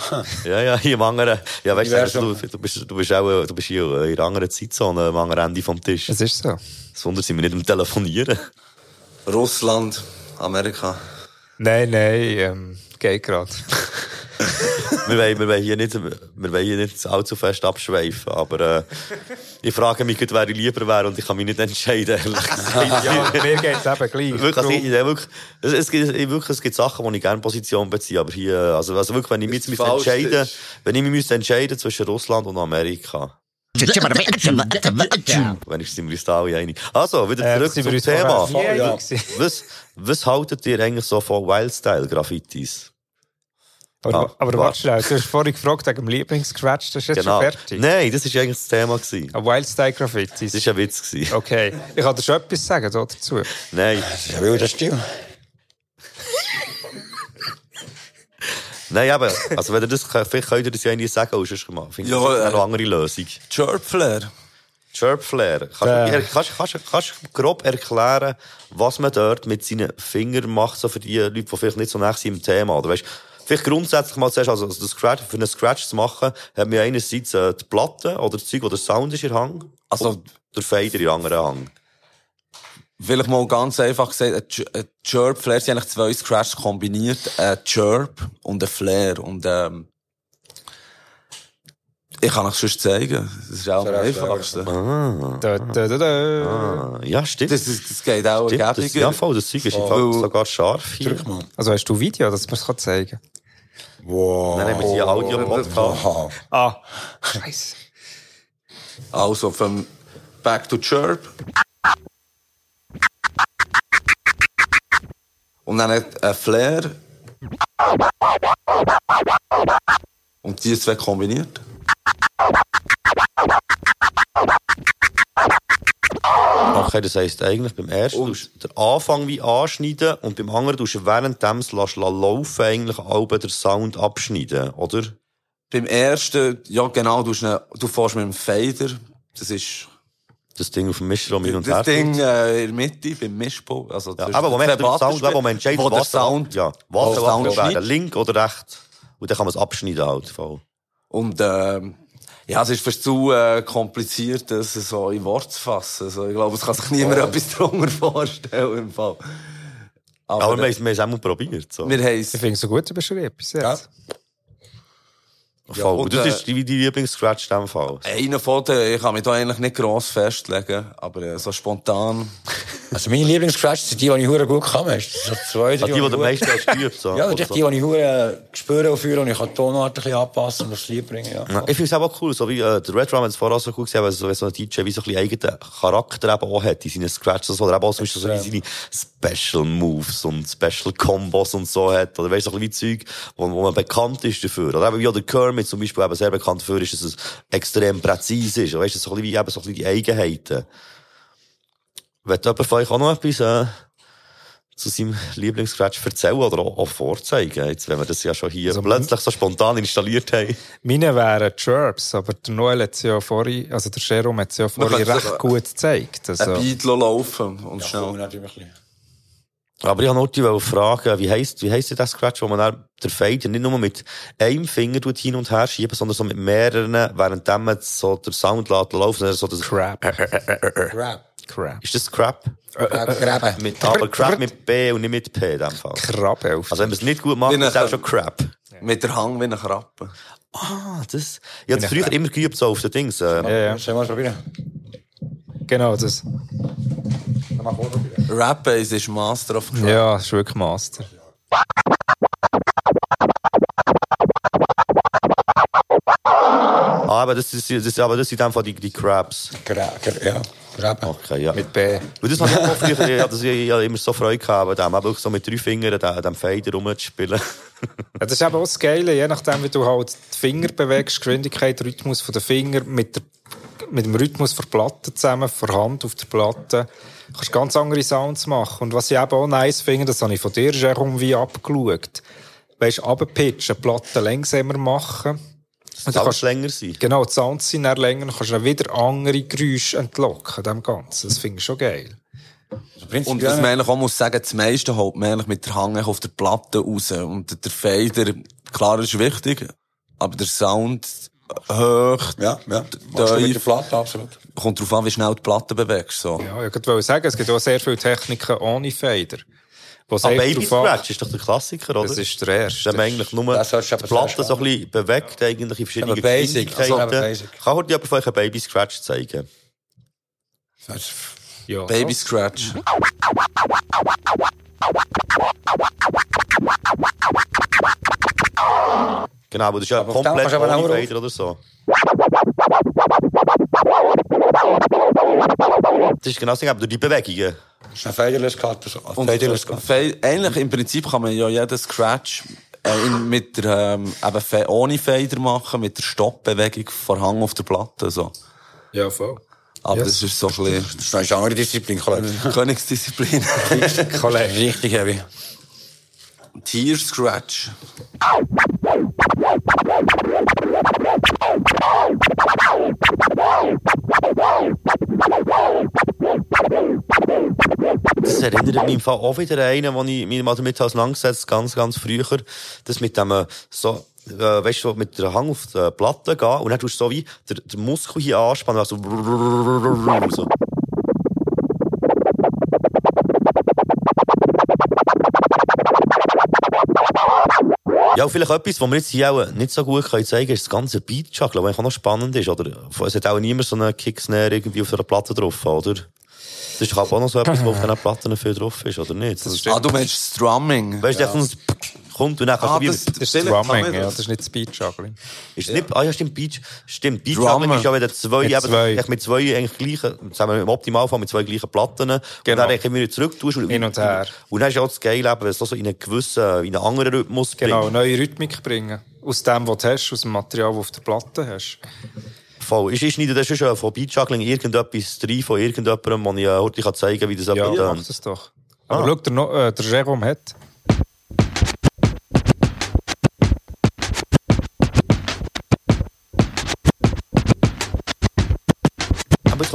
Ja, ja, hier am anderen, ja, weißt du, wär's du, du bist, du bist auch, äh, du bist hier in einer anderen Zeitzone am anderen Ende vom Tisch. Es ist so. Das Wunder sind wir nicht am Telefonieren. Russland, Amerika. Nein, nein, ähm, geht gerade. wir, wollen, wir, wollen hier nicht, wir wollen hier nicht allzu fest abschweifen, aber äh, ich frage mich, gerade, wer ich lieber wäre und ich kann mich nicht entscheiden, ehrlich gesagt. ja, mir geht es eben gleich. Wirklich, also, ich, wirklich, es, es, gibt, ich, wirklich, es gibt Sachen, wo ich gerne Position beziehe, aber hier, also, also wirklich, wenn ich mich jetzt entscheiden, ist. wenn ich mich müsste entscheiden zwischen Russland und Amerika, wenn ich sind wir uns da alle einig. Also, wieder Äh, zurück sind zum Thema. Ja. Was, was haltet ihr eigentlich so von Wildstyle-Graffitis? Aber, Ah, aber warte. schnell, du hast vorhin gefragt wegen dem Lieblingsscratch, das ist jetzt Genau. schon fertig. Nein, das war eigentlich das Thema. Gewesen. Ein Wildstyle Graffitis. Das war ein Witz. Gewesen. Okay. Ich kann dir schon etwas sagen da dazu. Nein, Das ist ja wilder Stil. Nein, eben, also wenn ihr das, vielleicht könnt ihr das ja irgendwie sagen, oder sonst mal. Finde ich Ja, äh, eine noch andere Lösung. Chirp Flair. Chirp Flair. Kannst, Äh. du- kannst, kannst, kannst du grob erklären, was man dort mit seinen Fingern macht, so für die Leute, die vielleicht nicht so nah sind im Thema, oder weißt, Vielleicht grundsätzlich mal zuerst, also das Scratch, für einen Scratch zu machen, hat man einerseits äh, die Platte oder das Zeug, wo der Sound ist in der Hang. Also- der Fader in der anderen Hang. Vielleicht mal ganz einfach gesagt, ein Ch- ein Chirp Flair sind eigentlich zwei Scratches kombiniert. Ein Chirp und ein Flair. Und, ähm, ich kann euch sonst zeigen. Das ist auch am einfachsten. Ah, Da, da, da, da. ah. Ja, stimmt. Das, ist- das geht auch das, ergiebiger. ja, voll, das Zeug ist Fall sogar scharf hier. Drück mal. Also hast du Video, dass man es zeigen kann? Wow. Dann haben wir hier Audio-Podcast. Wow. Ah, scheiße. Also vom Back to Chirp. Und dann ein Flair. Und die zwei kombiniert. Okay, das heisst eigentlich beim ersten Und- den Anfang wie anschneiden und beim anderen tust du während dem es laufen eigentlich auch den Sound abschneiden, oder? Beim ersten, ja genau, du, du fährst mit dem Fader. Das ist Das Ding auf dem Mischraum hin und her. das Ding äh, in der Mitte, beim Mischpult. Also Ja, aber wo den man zwei den Sound, Buttonspielen, wo man entscheidet, wo der was der Sound, ja, wo was der der Sound Sound wäre, schneidet. link oder rechts. Und dann kann man es abschneiden halt, voll. Und ähm, ja, es ist fast zu äh, kompliziert, das so in Wort zu fassen. Also, ich glaube, es kann sich niemand etwas darunter vorstellen im Fall. Aber, Aber wir, haben- wir haben es auch mal probiert, so. wir Ich finde es so gut beschrieben bis jetzt. Ja. Voll. und, das äh, ist die, die Lieblings-Scratch in dem Fall. einer von denen, ich kann mich da eigentlich nicht gross festlegen, aber äh, so spontan. Also meine Lieblingsscratch sind die, die ich hure gut kann. Weißt so zwei, Ah, drei, die, die ich du am meisten hast geübt, so. Ja, sind so. die, die ich hure spüren und fühlen und ich kann die Tonart ein bisschen anpassen und aufs Lied bringen. Ja. Ja, ich finde es auch cool, so wie äh, der Red Drum hat es vorher so cool gesehen, weil so, so ein DJ wie so ein bisschen eigenen Charakter eben auch hat in seinen Scratches, oder eben auch zum Beispiel so wie seine Special Moves und Special Combos und so hat, oder weißt du, so ein bisschen wie Zeug, wo, wo man bekannt ist dafür. Oder eben wie auch der Kermit zum Beispiel eben sehr bekannt dafür ist, dass es extrem präzise ist, oder weißt du, so ein bisschen wie eben so ein bisschen die Eigenheiten. Wird jemand von euch auch noch etwas, äh, zu seinem Lieblingsscratch erzählen oder auch, auch vorzeigen, jetzt, wenn wir das ja schon hier Also, plötzlich so spontan installiert haben? Meine wären Chirps, aber der Noel hat es ja vorhin, also der Jerome hat es ja vorhin recht gut gezeigt. Ein Also, Beat laufen und Ja, schnell. cool, natürlich ein bisschen. Aber ich wollte noch fragen, wie heisst, wie heisst denn das Scratch, wo man dann der Fader nicht nur mit einem Finger tut hin und her schieben, sondern so mit mehreren, während man so der Sound lässt laufen, sondern so das, Crap. Grab. Crap. ist das Crap? Grab. Graben. Mit, aber Crap mit B und nicht mit P in dem Fall. Krabbe auf. Also wenn man es nicht gut macht, ist es auch eine- schon Crap. Mit der Hang wie ein Krabbe. Ah, das, ich habe das früher immer geübt, so auf den Dings, äh, ja, ja. Sollen wir mal probieren? Genau, das. Ich. Rap-Bass ist Master of Crap. Ja, das ist wirklich Master. ah, aber das ist, das ist, aber das sind Fall die, die Crabs. Gra ja, Graben. Okay, ja. Mit B. Und das habe ich früher, ich hatte ich hatte immer so Freude gehabt, dem, auch so mit drei Fingern an dem Fader rumzuspielen. Ja, das ist eben auch das Geile, je nachdem, wie du halt die Finger bewegst, Geschwindigkeit, Rhythmus von den Finger mit der mit dem Rhythmus der Platte zusammen, vor Hand auf der Platte, kannst ganz andere Sounds machen. Und was ich eben auch nice finde, das habe ich von dir schon irgendwie abgeschaut. Weißt du, runterpitchen, Platten langsamer machen. Und dann Sounds länger sein. Genau, die Sounds sind dann länger, dann kannst du wieder andere Geräusche entlocken, dem Ganzen. Das finde ich schon geil. Und was man eigentlich auch muss sagen, das meiste holt man eigentlich mit der Hang auf der Platte raus. Und der Fader, klar, ist wichtig, aber der Sound hoch, Ja, ja. Du mit der Platte, absolut. kommt darauf an, wie schnell du die Platte bewegst. So. Ja, ich wollte sagen, es gibt auch sehr viele Techniken ohne Fader. Was Ah, Baby Scratch ist doch der Klassiker, oder? Das ist der erste. Wenn man eigentlich nur Das die du aber Platte so ein bisschen bewegt, eigentlich in verschiedenen Aber also Geschwindigkeiten. aber basic. Kann heute von euch einen Baby Scratch zeigen? ja, Baby? Scratch. Genau, aber das ist ja dem komplett aber ohne Fader oder so. Das ist genau das Ding, aber durch die Bewegungen. Das ist eine Faderless Cut. Und Faderless Cut. Fe- eigentlich im Prinzip kann man ja jeden Scratch äh, in, mit der, ähm, eben Fe ohne Fader machen, mit der Stoppbewegung vor Hang auf der Platte. So. Ja, voll. Aber Yes. das ist so ein bisschen Das ist eine andere Disziplin, Kollege. Königsdisziplin. Kollege. Richtig heavy. Tier Scratch. Das erinnert mich im Fall auch wieder an einen, wo ich mich mal damit auseinandergesetzt ganz, ganz früher. Das mit dem, äh, so, äh, weißt du, mit der Hang auf die Platte gehen und dann tust du so wie der, der Muskel hier anspannen, also so. Ja, vielleicht etwas, was wir jetzt hier auch nicht so gut können zeigen können, ist das ganze Beat-Juggle, was auch noch spannend ist, oder? Es hat auch niemand so einen Kicksnare irgendwie auf einer Platte drauf, oder? Das ist auch noch so etwas, was auf diesen Platten viel drauf ist, oder nicht? Das Ah, du meinst das Drumming. weißt du, ja. Kommt und dann kannst Ah, du das- Das ist Drumming, ja, das? das ist nicht Speed Juggling. ist nicht, ah ja, stimmt, Beach, stimmt, Beach. Juggling ist ja wieder zwei, Mit zwei. mit zwei eigentlich gleichen, sagen wir im Optimalfall mit zwei gleichen Platten, und Genau. dann eigentlich immer wieder zurück tust. Und, Hin und her. Und dann ist ja auch das eben, wenn es so in einen gewissen, in einen anderen Rhythmus Genau, bringt. neue Rhythmik bringen. Aus dem, was du hast, aus dem Material, das du auf der Platte hast. Voll. Ist, ist nicht, das ist schon von Beat Juggling irgendetwas drin von irgendjemandem, wo ich äh, heute zeigen kann, wie das Ja, jemand mach tönt. das doch. Aber Ah. schau, der, äh, der Jerome hat.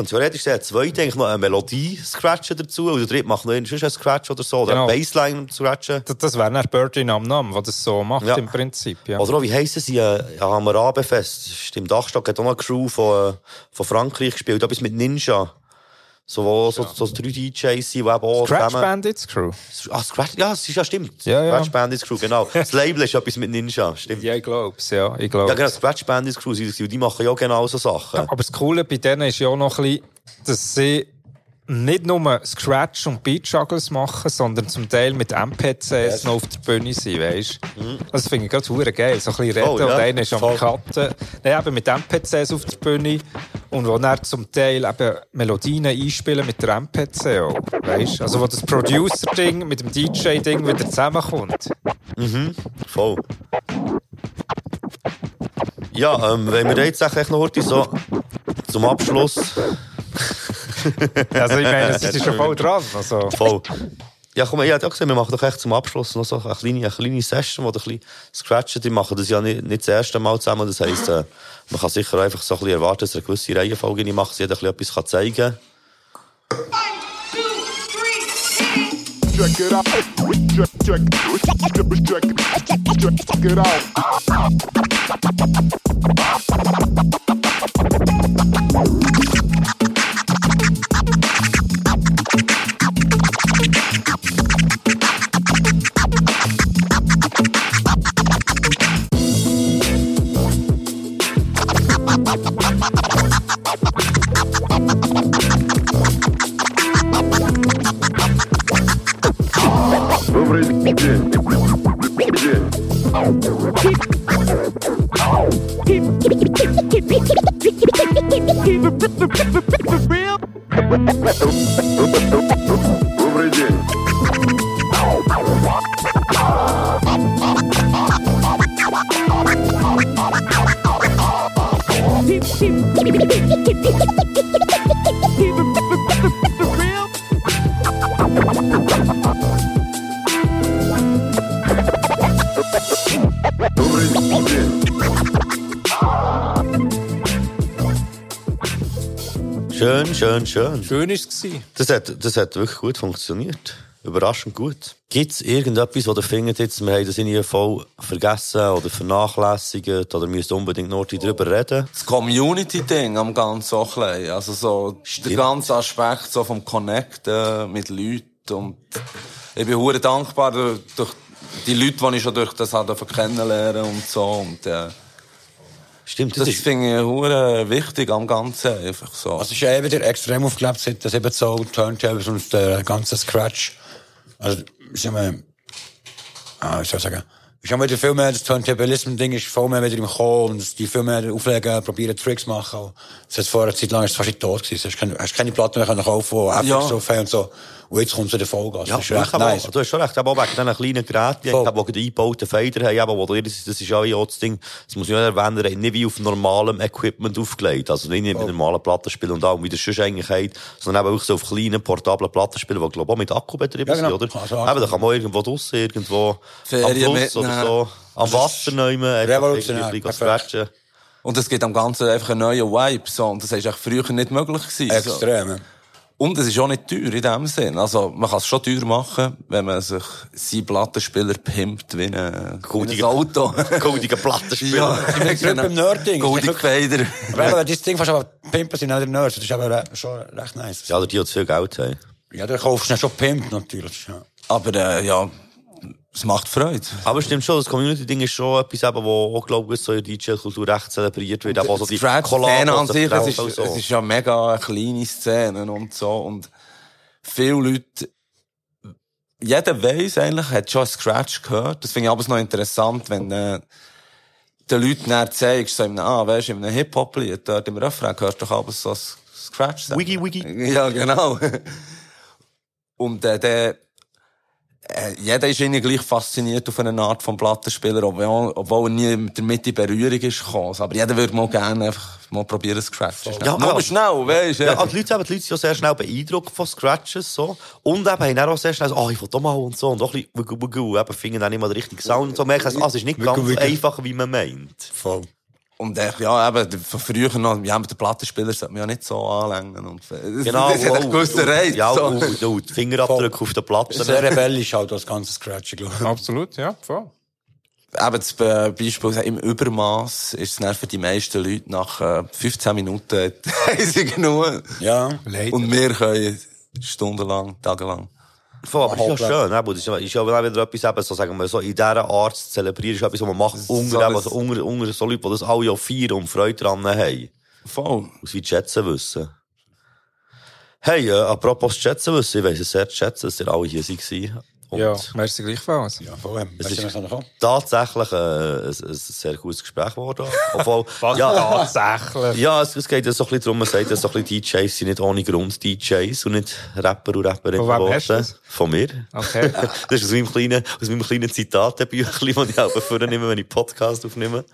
Kann theoretisch sagen, zweite eigentlich noch eine Melodie scratchen dazu, und der dritte macht noch einen Scratch oder so, oder Genau. eine Bassline scratchen. Das, das wäre dann Birdie Nam Nam, der das so macht Ja. im Prinzip. Ja. Oder auch, wie heissen sie, äh, ja, Hammurabi-Fest. Ist Im Dachstock hat auch noch eine Crew von, äh, von Frankreich gespielt, etwas mit Ninja. So, wo so, so drei DJs sind, die eben auch Scratch zusammen- Bandits Crew. Ah, Scratch, ja, es ist ja stimmt. Ja, ja. Scratch Bandits Crew, genau. Das Label ist etwas mit Ninja, stimmt. Ja, ich glaub's, ja, ich glaub's. Ja, genau, Scratch Bandits Crew, sind das, und die machen ja auch genau so Sachen. Aber das Coole bei denen ist ja auch noch ein bisschen, dass sie nicht nur Scratch und Beat Juggles machen, sondern zum Teil mit MPCs noch auf der Bühne sind, weißt du? Das finde ich gerade hure geil. So ein bisschen reden Voll, ja. und einer ist am. Cutten. Nein, eben mit MPCs auf der Bühne. Und wo dann zum Teil eben Melodien einspielen mit der MPC auch, weißt du? Also wo das Producer-Ding mit dem DJ-Ding wieder zusammenkommt. Voll. Ja, ähm, wenn wir jetzt echt noch heute so zum Abschluss. Also ich meine, das ist schon voll dran. Also. Voll. Ja, komm, ich hätte auch gesagt, wir machen doch echt zum Abschluss noch so eine kleine, eine kleine Session, wo wir ein bisschen scratchen. Die machen das ja nicht, nicht das erste Mal zusammen. Das heisst, äh, man kann sicher einfach so ein bisschen erwarten, dass eine gewisse Reihenfolge nicht macht, dass jeder ein bisschen etwas zeigen kann. Check it out. Check, check, check, check, check, check it out. Schön, schön, schön. Schön war es. Das hat, das hat wirklich gut funktioniert. Überraschend gut. Gibt es irgendetwas, wo ihr findet, jetzt, wir haben das irgendwie voll vergessen oder vernachlässigt oder müsst unbedingt noch darüber reden? Das Community-Ding am ganzen auch ein bisschen. Also so, der ganze Aspekt so vom Connecten mit Leuten und ich bin hure dankbar durch, durch die Leute, die ich schon durch das habe kennenlernen und so und äh, Stimmt, das, finde ich hure wichtig am Ganzen, einfach so. Also, es ist ja eben wieder extrem aufgelebt, seit das eben so Turntables und der ganze Scratch. Also, sagen wir, ah, ich soll sagen, ist auch wieder viel mehr, das Turntablism-Ding ist viel mehr wieder im Kommen und die viel mehr auflegen, probieren Tricks machen. Das hat vor einer Zeit lang ist fast tot gewesen. Hast keine, hast keine Platten mehr können kaufen, die einfach Ja. so und so. Und jetzt kommt es wieder Vollgas. Ja, das ist recht aber, nice. Du hast schon recht, aber auch wegen diesen kleinen Geräten, die die eingebauten Fader haben, aber wo das ist ja auch das Ding, das muss ich auch erwähnen, nicht wie auf normalem Equipment aufgelegt, also nicht mit normalen Plattenspielen und allem, wie das sonst eigentlich hat, sondern eben auch so auf kleinen, portablen Plattenspielen, die, glaube ich, auch mit Akku betrieben Ja, genau. sind, oder? Kann so eben, da kann man irgendwo draussen, irgendwo am Ferien Fluss oder so, am Wasser nehmen, einfach revolutionär, irgendwie ein. Und es gibt am Ganzen einfach einen neuen Vibe, so. Und das ist eigentlich früher nicht möglich gewesen. Extrem, So. Und es ist auch nicht teuer in dem Sinn. Also, man kann es schon teuer machen, wenn man sich seinen Plattenspieler pimpt wie ein, wie ein Auto. Goldiger Plattenspieler. Ja, Wir sind beim Nerd-Ding. Goldig eben, wenn das Ding fast aber pimpen sind, auch der Nerds. Das ist aber re- schon recht nice. Ja, oder die, die zu viel Geld haben. Ja, der kaufst du dann schon pimpt, natürlich. Ja. Aber, äh, ja, es macht Freude. Aber stimmt schon, das Community-Ding ist schon etwas, eben, wo auch, glaube ich, so in der DJ-Kultur recht zelebriert wird. Aber so die Scratch-Szene an sich, es ist, so. es ist ja mega eine kleine Szene und so. Und viele Leute, jeder weiss eigentlich, hat schon Scratch gehört. Das finde ich aber noch interessant, wenn, äh, den Leuten dann zeigst, so in einem, ah, weisst, in einem Hip-Hop-Lied, dort im Refrain gehört doch aber so ein Scratch. Wiggy, wiggy. Ja, genau. Und, äh, der, jeder ist irgendwie gleich fasziniert auf eine Art von Plattenspieler, obwohl, er nie mit der Mitte in Berührung ist gekommen. Aber jeder würde mal gerne einfach mal probieren, Scratch. Ja, Nur aber- schnell, weisst du. Ja, aber die Leute, eben, die Leute sind ja sehr schnell beeindruckt von Scratches, so. Und eben, haben auch sehr schnell so, ah, ich will doch mal und so, und auch ein bisschen, wugu, wugu, eben, finden dann immer den richtigen Sound und so. Merken, ah, es ist nicht ganz einfach, wie man meint. Voll. Und äh, ja, eben, von früher noch, ja, mit den Plattenspielern sollte man ja nicht so anlängen. Und, das, Genau, das hat einen gewissen Reiz. Ja, so. und, und die Fingerabdrücke auf der Platte. Sehr rebellisch halt, das ganze Scratch, glaube ich. Absolut, ja, voll. Eben, das Be- Beispiel im Übermaß ist es dann für die meisten Leute nach äh, 15 Minuten haben sie genug. Ja. Und wir können stundenlang, tagelang. Voll, aber das ist ja schön, eben. Das ist ja, ja auch wieder etwas, eben, so, sagen wir, so, in dieser Art zu zelebrieren, ist etwas, was man macht, unter, so ein- also, unter, unter so Leute, die das alle auch feiern und Freude daran haben. Voll. Aus wie schätzen wissen. Hey, äh, apropos schätzen wissen, ich weiss es sehr zu schätzen, dass ihr alle hier waren. Und Ja, merci gleichfalls. Ja, voll. Es Weißt du, ist tatsächlich äh, ein, ein sehr gutes Gespräch geworden. Obwohl, Was tatsächlich? Ja, es, es geht ja so ein bisschen darum, man sagt ja so ein bisschen, DJs sind nicht ohne Grund DJs und nicht Rapper und Rapperinnen Von wem hast du das? Von mir. Okay. das ist aus meinem kleinen, aus meinem kleinen Zitatebüchlein, das ich auch vornehme, wenn ich Podcast aufnehme.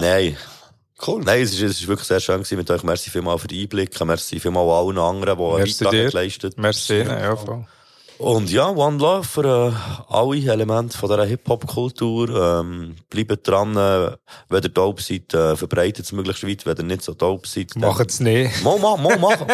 Nein. Cool. Nein, es ist, es ist wirklich sehr schön gewesen mit euch. Merci vielmal für die Einblicke. Merci vielmal allen anderen, die einen Merci Beitrag geleistet Merci Ihnen, ja, voll. Und ja, One Love für äh, alle Elemente von dieser Hip-Hop-Kultur. Ähm, bleibt dran, äh, wenn ihr dope seid, äh, verbreitet es möglichst weit. Wenn ihr nicht so dope seid, dann- Macht's nicht. Mal, mal, mal, machen.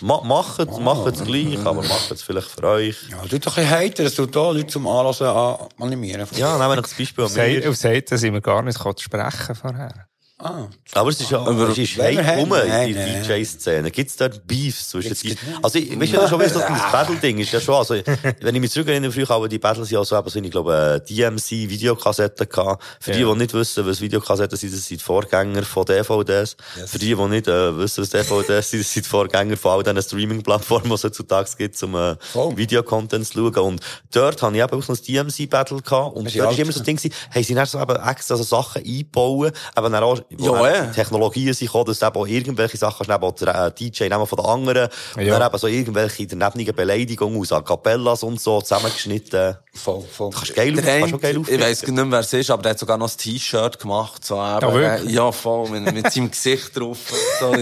Ma, macht es, macht es gleich, aber macht es vielleicht für euch. Ja, du doch ein bisschen haten, das tut da Leute zum Anlassen an, animieren. Ja, nehmen wir das Beispiel an Auf Seite- mir. auf Seite sind wir gar nicht sprechen vorher. Ah. Aber es ist ja, es ist Hate rum in der DJ-Szene. Gibt es dort Beefs zwischen die, also, ich, weißt du, das ist schon wieder so ein Battle-Ding, ist ja schon, also, wenn ich mich zurückerinnere, früher, aber die Battles ja so, eben so, ich glaube, äh, DMC-Videokassetten gehabt. Für die, Ja. die nicht wissen, was Videokassetten sind, das sind die Vorgänger von DVDs. Für die, die nicht, äh, wissen, was DVDs sind, das sind die Vorgänger von all diesen Streaming-Plattformen, die es heutzutage gibt, um, äh, Videocontent zu schauen. Und dort habe ich eben auch so ein DMC-Battle gehabt. Und Das ist dort ist immer so ein Ding gewesen, haben sie dann so eben extra so Sachen einbauen, eben dann auch Ja, wo eh. eben Technologien sind gekommen, dass du eben auch irgendwelche Sachen kannst, eben auch DJ nehmen von den anderen. Und Ja. dann eben so irgendwelche daneben Beleidigungen aus A Cappellas und so zusammengeschnitten. Voll, voll. Kannst du geil, Der kannst du geil ich auftreten. weiss nicht mehr, wer es ist, aber der hat sogar noch ein T-Shirt gemacht, so eben, Ja, ja, voll, mit, mit seinem Gesicht drauf. So.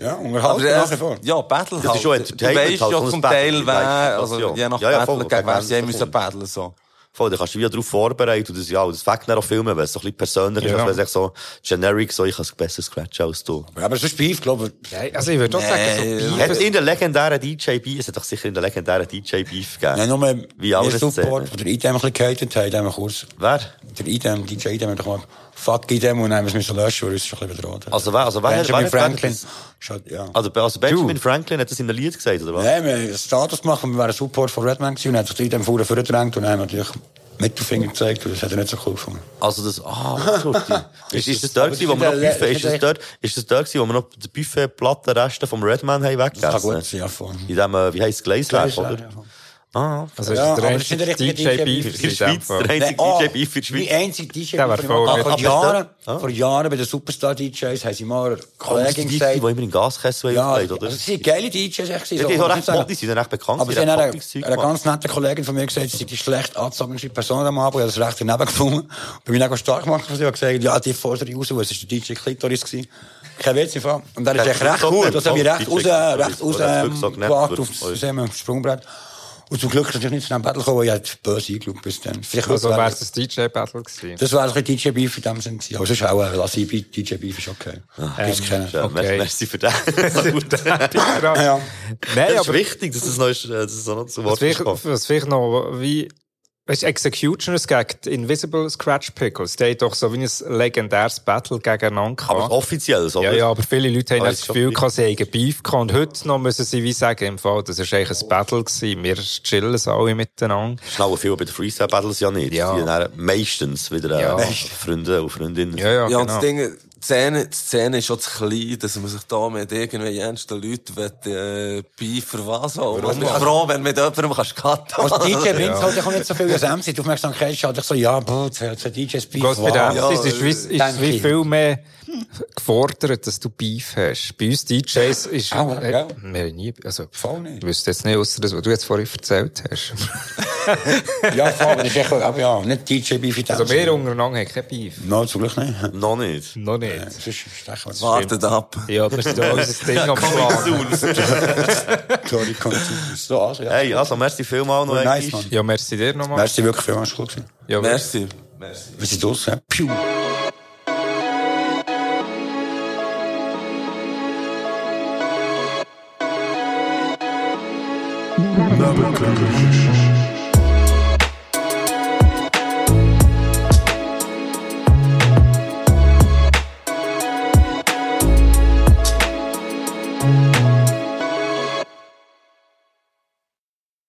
Ja, Aber unterhalten er- nach wie vor. Ja, Battle Das ist halt. schon Du Entertainment weißt halt, ja zum Teil, wer, also je nach Ja, ja, Battle, voll, gegen wer sie müssen battlen, so. Voll, da kannst du dich wieder darauf vorbereiten und das, ja, und das fängt dann auch filmen, weil es so ein bisschen persönlich ist, Ja. als wenn es so generic so, ich kann es besser scratchen als du. Aber sonst Beef, glaube ich. Ja, also ich würde auch sagen, so. Beef Hat es in der legendären DJ Beef, es hat doch sicher in der legendären DJ Beef gegeben. Nein, nur Wie alle der Support, der Idem ein bisschen gehatet hat, haben wir kurz, Wer? der Idem, DJ Idem, hat doch mal, fuck Idem, und dann haben wir es müssen löschen, weil uns schon ein bisschen bedroht hat. Also wer, also wer, Benjamin wer, Franklin. halt, ja. Also, also Benjamin Franklin hat das in einem Lied gesagt, oder was? Nein, wir haben einen Status gemacht und wir waren Support von Redman gewesen und hat sich der Idem vorne vorgedrängt und haben natürlich Mittelfinger gezeigt und das hat er nicht so cool gefunden. Also das, ah, ist, ist das dort wo wir noch Buffet, ist das dort, ist das dort wo wir noch die Buffetplattenreste vom Redman haben Das kann weggegessen? gut sein, ja. In dem, äh, wie heisst es, Gleislab, oder? ja. Ah. Also Ja, ist der das der einzige DJ DJ Beef Für in die dem Schweiz, der einzige DJ Beef für die Mein Schweiz. DJ Der Beef, voll den ich mit- vor Jahren, der- vor Jahren bei den Superstar-DJs haben sie mal eine das Kollegin sind die, gesagt, die immer in Gaskessel ja, aufgelegt, oder? also sie sind geile DJs, echt. Ja, so, die sind auch ich recht mod, die sind recht bekannt. Aber die sie haben eine, ganz nette Kollegin von mir gesagt, sie sind die schlecht angezogenste Person am Abend. Ich habe das recht daneben gefunden. Und bei mir auch stark gemacht. Sie hat gesagt, ja, die fordere ich raus, weil es ist der DJ Klitoris gewesen. Kein Witz, im Fall. Und dann ist Der echt recht gut. Das habe ich recht DJ raus, recht raus, das ähm, auf das Sprungbrett. Und zum Glück ist natürlich nicht zu einem Battle gekommen, weil ich halt böse eingeschaut bis dann. Vielleicht Also wäre- wäre es ein DJ-Battle gewesen. das war ein bisschen DJ Beef in dem Sinn gewesen. Aber sonst auch, äh, lass ich bei DJ Beef ist okay. Das kennen. Ja, Okay. Merci für gut. Ja. Nein, Das ist aber wichtig, dass das noch, ist, äh, dass das noch zu Wort kommt. was vielleicht noch wie Weißt du, Executioners gegen Invisible Scratch Pickles, die haben doch so wie ein legendäres Battle gegeneinander Aber gehabt. offiziell, so. Ja, ja, aber viele Leute haben Ah, das ist Gefühl, gehabt, sie haben Beef gehabt. Und heute noch müssen sie wie sagen, im Fall, das war eigentlich ein Battle gewesen. Wir chillen es alle miteinander. Schnell viel bei den Freestyle Battles ja nicht. Ja. Die meistens wieder äh, Ja. Freunde und Freundinnen. Ja, ja, Ja, und genau. das Ding, die Szene, die Szene ist schon zu klein, dass man sich da mit irgendwie ernsten Leuten will, äh, Beef für was auch. Ich bin froh, wenn mit jemandem kannst cutten. Als DJ bringt es halt auch nicht so viel als MC. Die Aufmerksamkeit ist halt so, ja, boah, so DJs Beef. Bloß bei wow. MCs ist, Denke wie viel mehr gefordert, dass du Beef hast. Bei uns DJs ist, Ah, äh, ja. wir haben nie, also, Voll nicht. ich wüsste jetzt nicht, ausser das, was du jetzt vorhin erzählt hast. Ja, voll, aber das ist echt, aber ja, nicht DJ Beef Also, wir untereinander haben kein Beef. No, zum Glück nicht. Noch nicht. Noch nicht. Sonst stechen wir Wartet ab. Ja, wir sind da unser Ding am. Sorry, kommt so also, ja. Hey, also, merci vielmal noch Nice, einmal. Mann. Ja, merci dir nochmal. Merci wirklich viel, was cool gewesen. Ja, Merci. Merci. Wir sind los, ja. Piu. Could